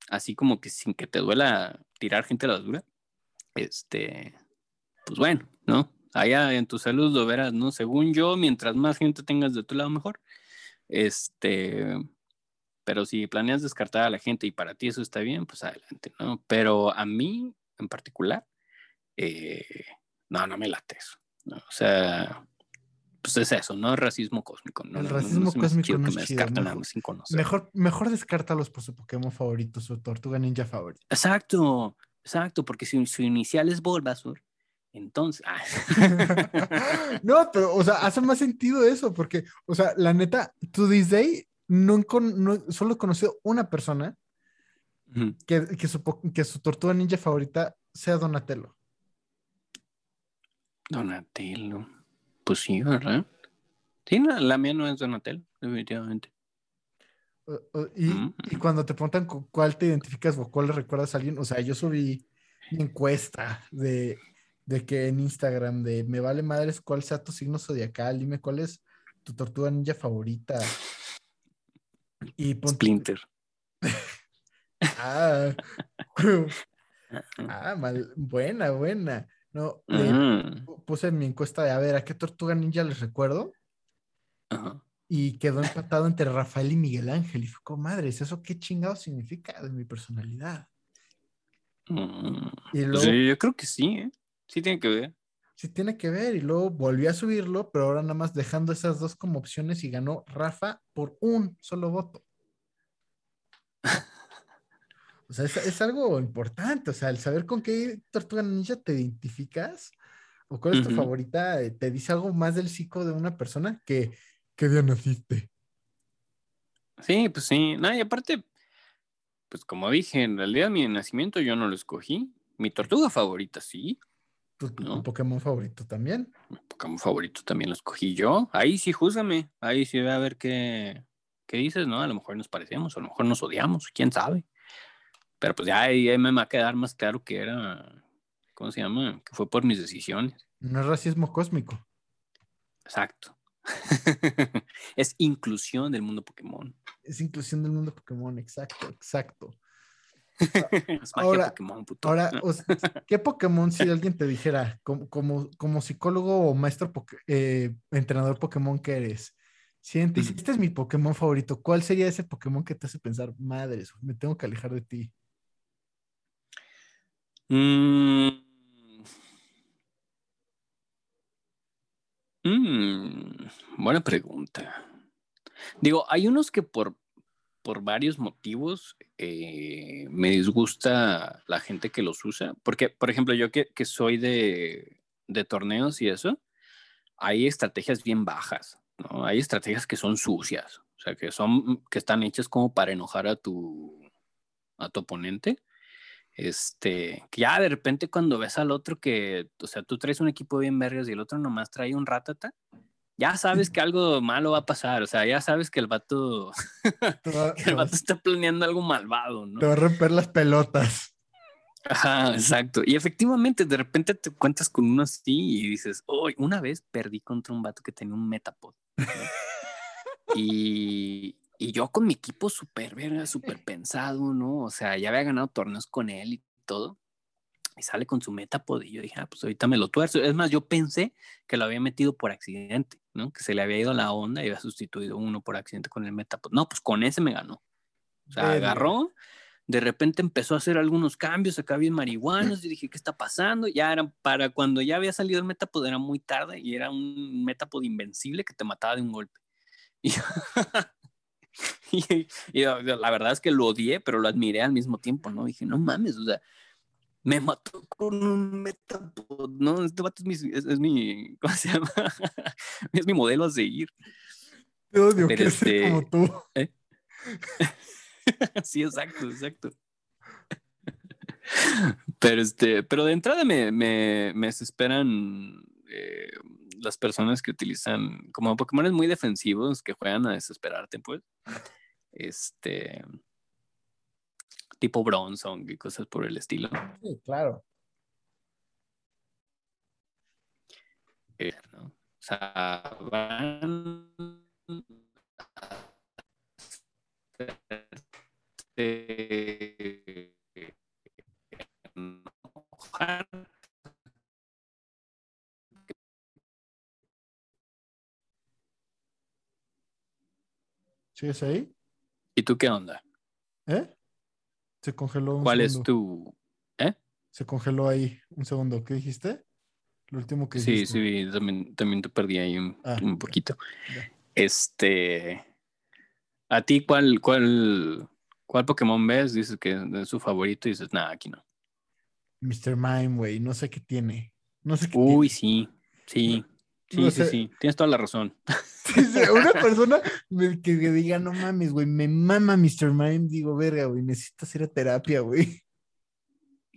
así como que sin que te duela tirar gente a la dura, este, pues bueno, ¿no? Allá en tu salud lo verás, ¿no? Según yo, mientras más gente tengas de tu lado, mejor. Este, pero si planeas descartar a la gente y para ti eso está bien, pues adelante, ¿no? Pero a mí en particular, eh, no, no me late eso. ¿no? O sea, pues es eso, ¿no? Racismo cósmico. ¿no? El racismo no me cósmico no que es me chido, descarten mejor- sin conocer. Mejor, mejor descártalos por su Pokémon favorito, su tortuga ninja favorito. Exacto, exacto, porque si su inicial es Bulbasaur, entonces... ah. no, pero, o sea, hace más sentido eso, porque, o sea, la neta, to this day, no, solo he conocido una persona que, que, su, que su tortuga ninja favorita sea Donatello. Donatello. Pues sí, ¿verdad? Sí, la, la mía no es Donatello, definitivamente. Y, Mm. y cuando te preguntan cu- cuál te identificas o cuál le recuerdas a alguien, o sea, yo subí una encuesta de, de que en Instagram de me vale madres cuál sea tu signo zodiacal, dime cuál es tu tortuga ninja favorita. Y Splinter. Ah, ah, mal, buena, buena. No, puse en mi encuesta de a ver a qué tortuga ninja les recuerdo y quedó empatado entre Rafael y Miguel Ángel. Y fue como, madres, ¿eso qué chingado significa de mi personalidad? Mm, Y pues luego, sí, yo creo que sí, ¿eh? Sí tiene que ver. sí tiene que ver. Y luego volví a subirlo, pero ahora nada más dejando esas dos como opciones y ganó Rafa por un solo voto. O sea, es, es algo importante. O sea, el saber con qué tortuga ninja te identificas o cuál es tu favorita, eh, te dice algo más del psico de una persona que qué día naciste. Sí, pues sí. No, y aparte, pues como dije, en realidad mi nacimiento yo no lo escogí. Mi tortuga favorita sí. Tu, tu ¿No? Pokémon favorito también. Mi Pokémon favorito también lo escogí yo. Ahí sí, júzame. Ahí sí ve a ver qué, qué dices, ¿no? A lo mejor nos parecemos, a lo mejor nos odiamos, quién sabe. Pero pues ya ahí, ahí me va a quedar más claro que era, ¿cómo se llama? Que fue por mis decisiones. No es racismo cósmico. Exacto. es inclusión del mundo Pokémon. Es inclusión del mundo Pokémon, exacto, exacto. Es magia Ahora- Pokémon, puto. Ahora, o sea, ¿qué Pokémon si alguien te dijera, como, como, como psicólogo o maestro, eh, entrenador Pokémon que eres, si alguien te dice, Ujú. este es mi Pokémon favorito, ¿cuál sería ese Pokémon que te hace pensar, madres, me tengo que alejar de ti? Mm. Mm, buena pregunta. Digo, hay unos que por, por varios motivos eh, me disgusta la gente que los usa. Porque, por ejemplo, yo que, que soy de, de torneos y eso, hay estrategias bien bajas, ¿no? Hay estrategias que son sucias, o sea, que son, que están hechas como para enojar a tu, a tu oponente. Este, que ya de repente cuando ves al otro que, o sea, tú traes un equipo bien vergas y el otro nomás trae un ratata, ya sabes que algo malo va a pasar, o sea, ya sabes que el vato, va, que el va- vato está planeando algo malvado, ¿no? te va a romper las pelotas. Ajá, exacto. Y efectivamente, de repente te cuentas con uno así y dices, hoy una vez perdí contra un vato que tenía un Metapod. ¿no? y, y yo con mi equipo súper verga, súper pensado, ¿no? O sea, ya había ganado torneos con él y todo. Y sale con su Metapod y yo dije, ah, pues ahorita me lo tuerzo. Es más, yo pensé que lo había metido por accidente, ¿no? Que se le había ido la onda y había sustituido uno por accidente con el Metapod. No, pues con ese me ganó. O sea, agarró, de repente empezó a hacer algunos cambios acá bien marihuanos y dije, ¿qué está pasando? Ya era para cuando ya había salido el Metapod, era muy tarde y era un Metapod invencible que te mataba de un golpe. Y, y- y la verdad es que lo odié, pero lo admiré al mismo tiempo, ¿no? Dije, no mames, o sea, me mató con un Metapod, ¿no? Este vato es mi, es, es mi, ¿cómo se llama? es mi modelo a seguir. Odio, Pero ser este- como tú. sí, exacto, exacto. Pero este, pero de entrada me, me, me desesperan eh, las personas que utilizan como Pokémon muy defensivos que juegan a desesperarte, pues. Este tipo Bronzong y cosas por el estilo. Sí, claro. Eh, ¿no? O sea, van enojar. ¿Sigues ahí? ¿Y tú qué onda? ¿Eh? Se congeló un ¿Cuál es segundo. tu...? ¿Eh? Se congeló ahí. Un segundo. ¿Qué dijiste? Lo último que Sí, dijiste. sí, también, también te perdí ahí un, Ah, un poquito. Ya. Este... ¿A ti cuál, cuál, cuál Pokémon ves? Dices que es su favorito y dices, nada, aquí no. Mr. Mime, güey. No sé qué tiene. No sé qué Uy, tiene. sí, sí, sí, no sí, sé. sí. Tienes toda la razón. Sí, sí, Una persona que que diga, no mames, güey, me mama Mr. Mime. Digo, verga, güey, necesitas ir a terapia, güey.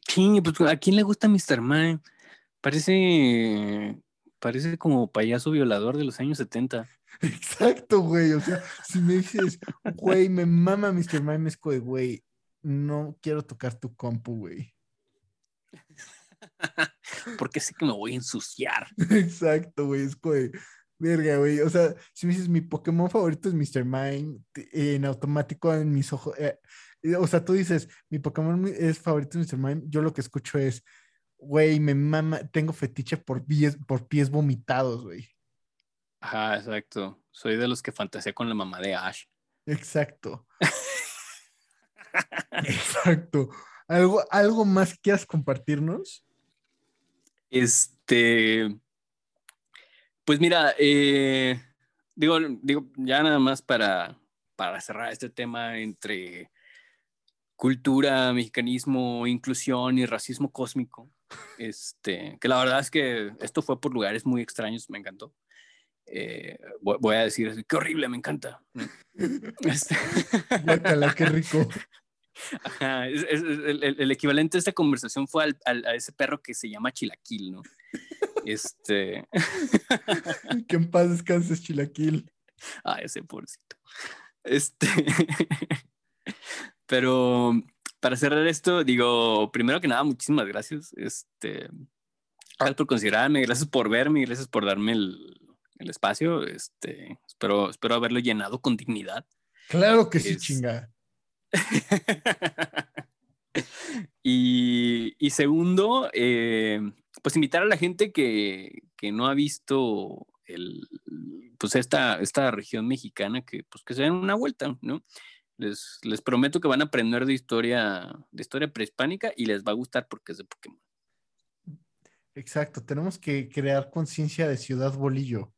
Sí, pues ¿a quién le gusta Mr. Mime? Parece, parece como payaso violador de los años 70. Exacto, güey. O sea, si me dices, güey, me mama Mr. Mime, es güey, no quiero tocar tu compu, güey. Porque sé que me voy a ensuciar. Exacto, güey. Es de, verga, güey. O sea, si me dices, mi Pokémon favorito es Mr. Mime, te- en automático en mis ojos. eh, eh, o sea, tú dices, mi Pokémon es favorito es Mr. Mime. Yo lo que escucho es, güey, me mama, tengo fetiche por pies, por pies vomitados, güey. Ajá, exacto. Soy de los que fantasea con la mamá de Ash. Exacto. Exacto. ¿Algo, ¿Algo más quieras compartirnos? Este, pues mira, eh, digo, digo, ya nada más para, para cerrar este tema entre cultura, mexicanismo, inclusión y racismo cósmico. Este, que la verdad es que esto fue por lugares muy extraños, me encantó. Eh, voy, voy a decir, qué horrible, me encanta. Este, Guácala, qué rico. Ajá, es- es- es- el, el- el equivalente a esta conversación fue al- al- a ese perro que se llama Chilaquil, ¿no? Este, Que en paz descanses, Chilaquil. ah, ese pobrecito. Este, pero para cerrar esto, digo, primero que nada, muchísimas gracias. Este, gracias por considerarme, gracias por verme, gracias por darme el, el espacio. Este, espero, espero haberlo llenado con dignidad. Claro que sí, Es- chinga. y, y segundo, eh, pues invitar a la gente que, que no ha visto el, pues esta, esta región mexicana que, pues que se den una vuelta, ¿no? Les, les prometo que van a aprender de historia, de historia prehispánica y les va a gustar porque es de Pokémon. Exacto. Tenemos que crear conciencia de Ciudad Bolillo.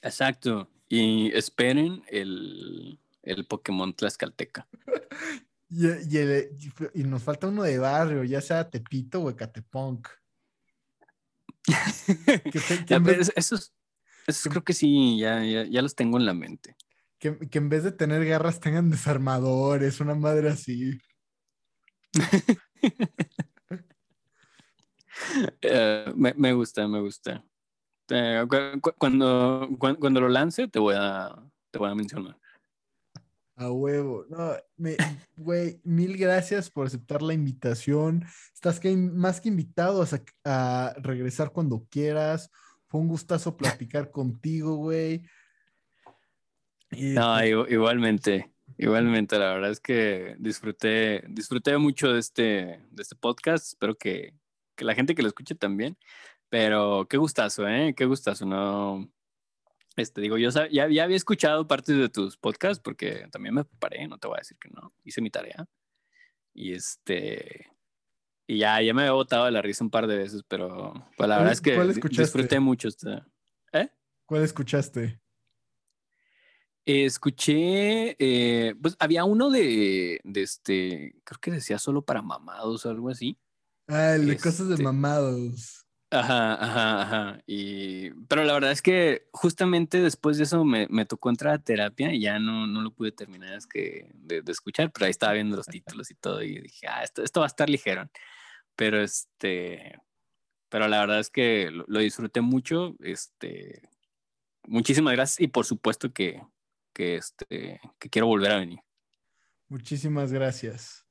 Exacto. Y esperen el, el Pokémon Tlaxcalteca. Y, y el- y nos falta uno de barrio, ya sea Tepito o Ecatepunk. Que, te- que Ya, en pero vez, es- esos, esos creo que sí, ya, ya, ya los tengo en la mente. que- que en vez de tener garras tengan desarmadores, una madre así. Eh, me, me gusta, me gusta. Eh, cu- cu- cuando, cuan- cuando lo lance, te voy a, te voy a mencionar. A huevo. No, me, güey, mil gracias por aceptar la invitación. Estás que, más que invitado a, a regresar cuando quieras. Fue un gustazo platicar contigo, güey. No, pues, igu- igualmente, igualmente, la verdad es que disfruté, disfruté mucho de este, de este podcast. Espero que, que la gente que lo escuche también. Pero qué gustazo, ¿eh? Qué gustazo, ¿no? Este, digo, yo ya, ya había escuchado partes de tus podcasts porque también me preparé, no te voy a decir que no. Hice mi tarea. Y este. Y ya, ya me había botado de la risa un par de veces, pero pues, la ¿Cuál- verdad es que disfruté mucho. Este. ¿Eh? ¿Cuál escuchaste? Eh, escuché, eh, pues había uno de, de este, creo que decía solo para mamados o algo así. Ah, el de cosas de Este- mamados. Ajá, ajá, ajá. Y, pero la verdad es que justamente después de eso me, me tocó entrar a terapia y ya no, no lo pude terminar es que de, escuchar, pero ahí estaba viendo los títulos y todo y dije, ah, esto, esto va a estar ligero. Pero este, pero la verdad es que lo, lo disfruté mucho. Este, muchísimas gracias y por supuesto que, que, este, que quiero volver a venir. Muchísimas gracias.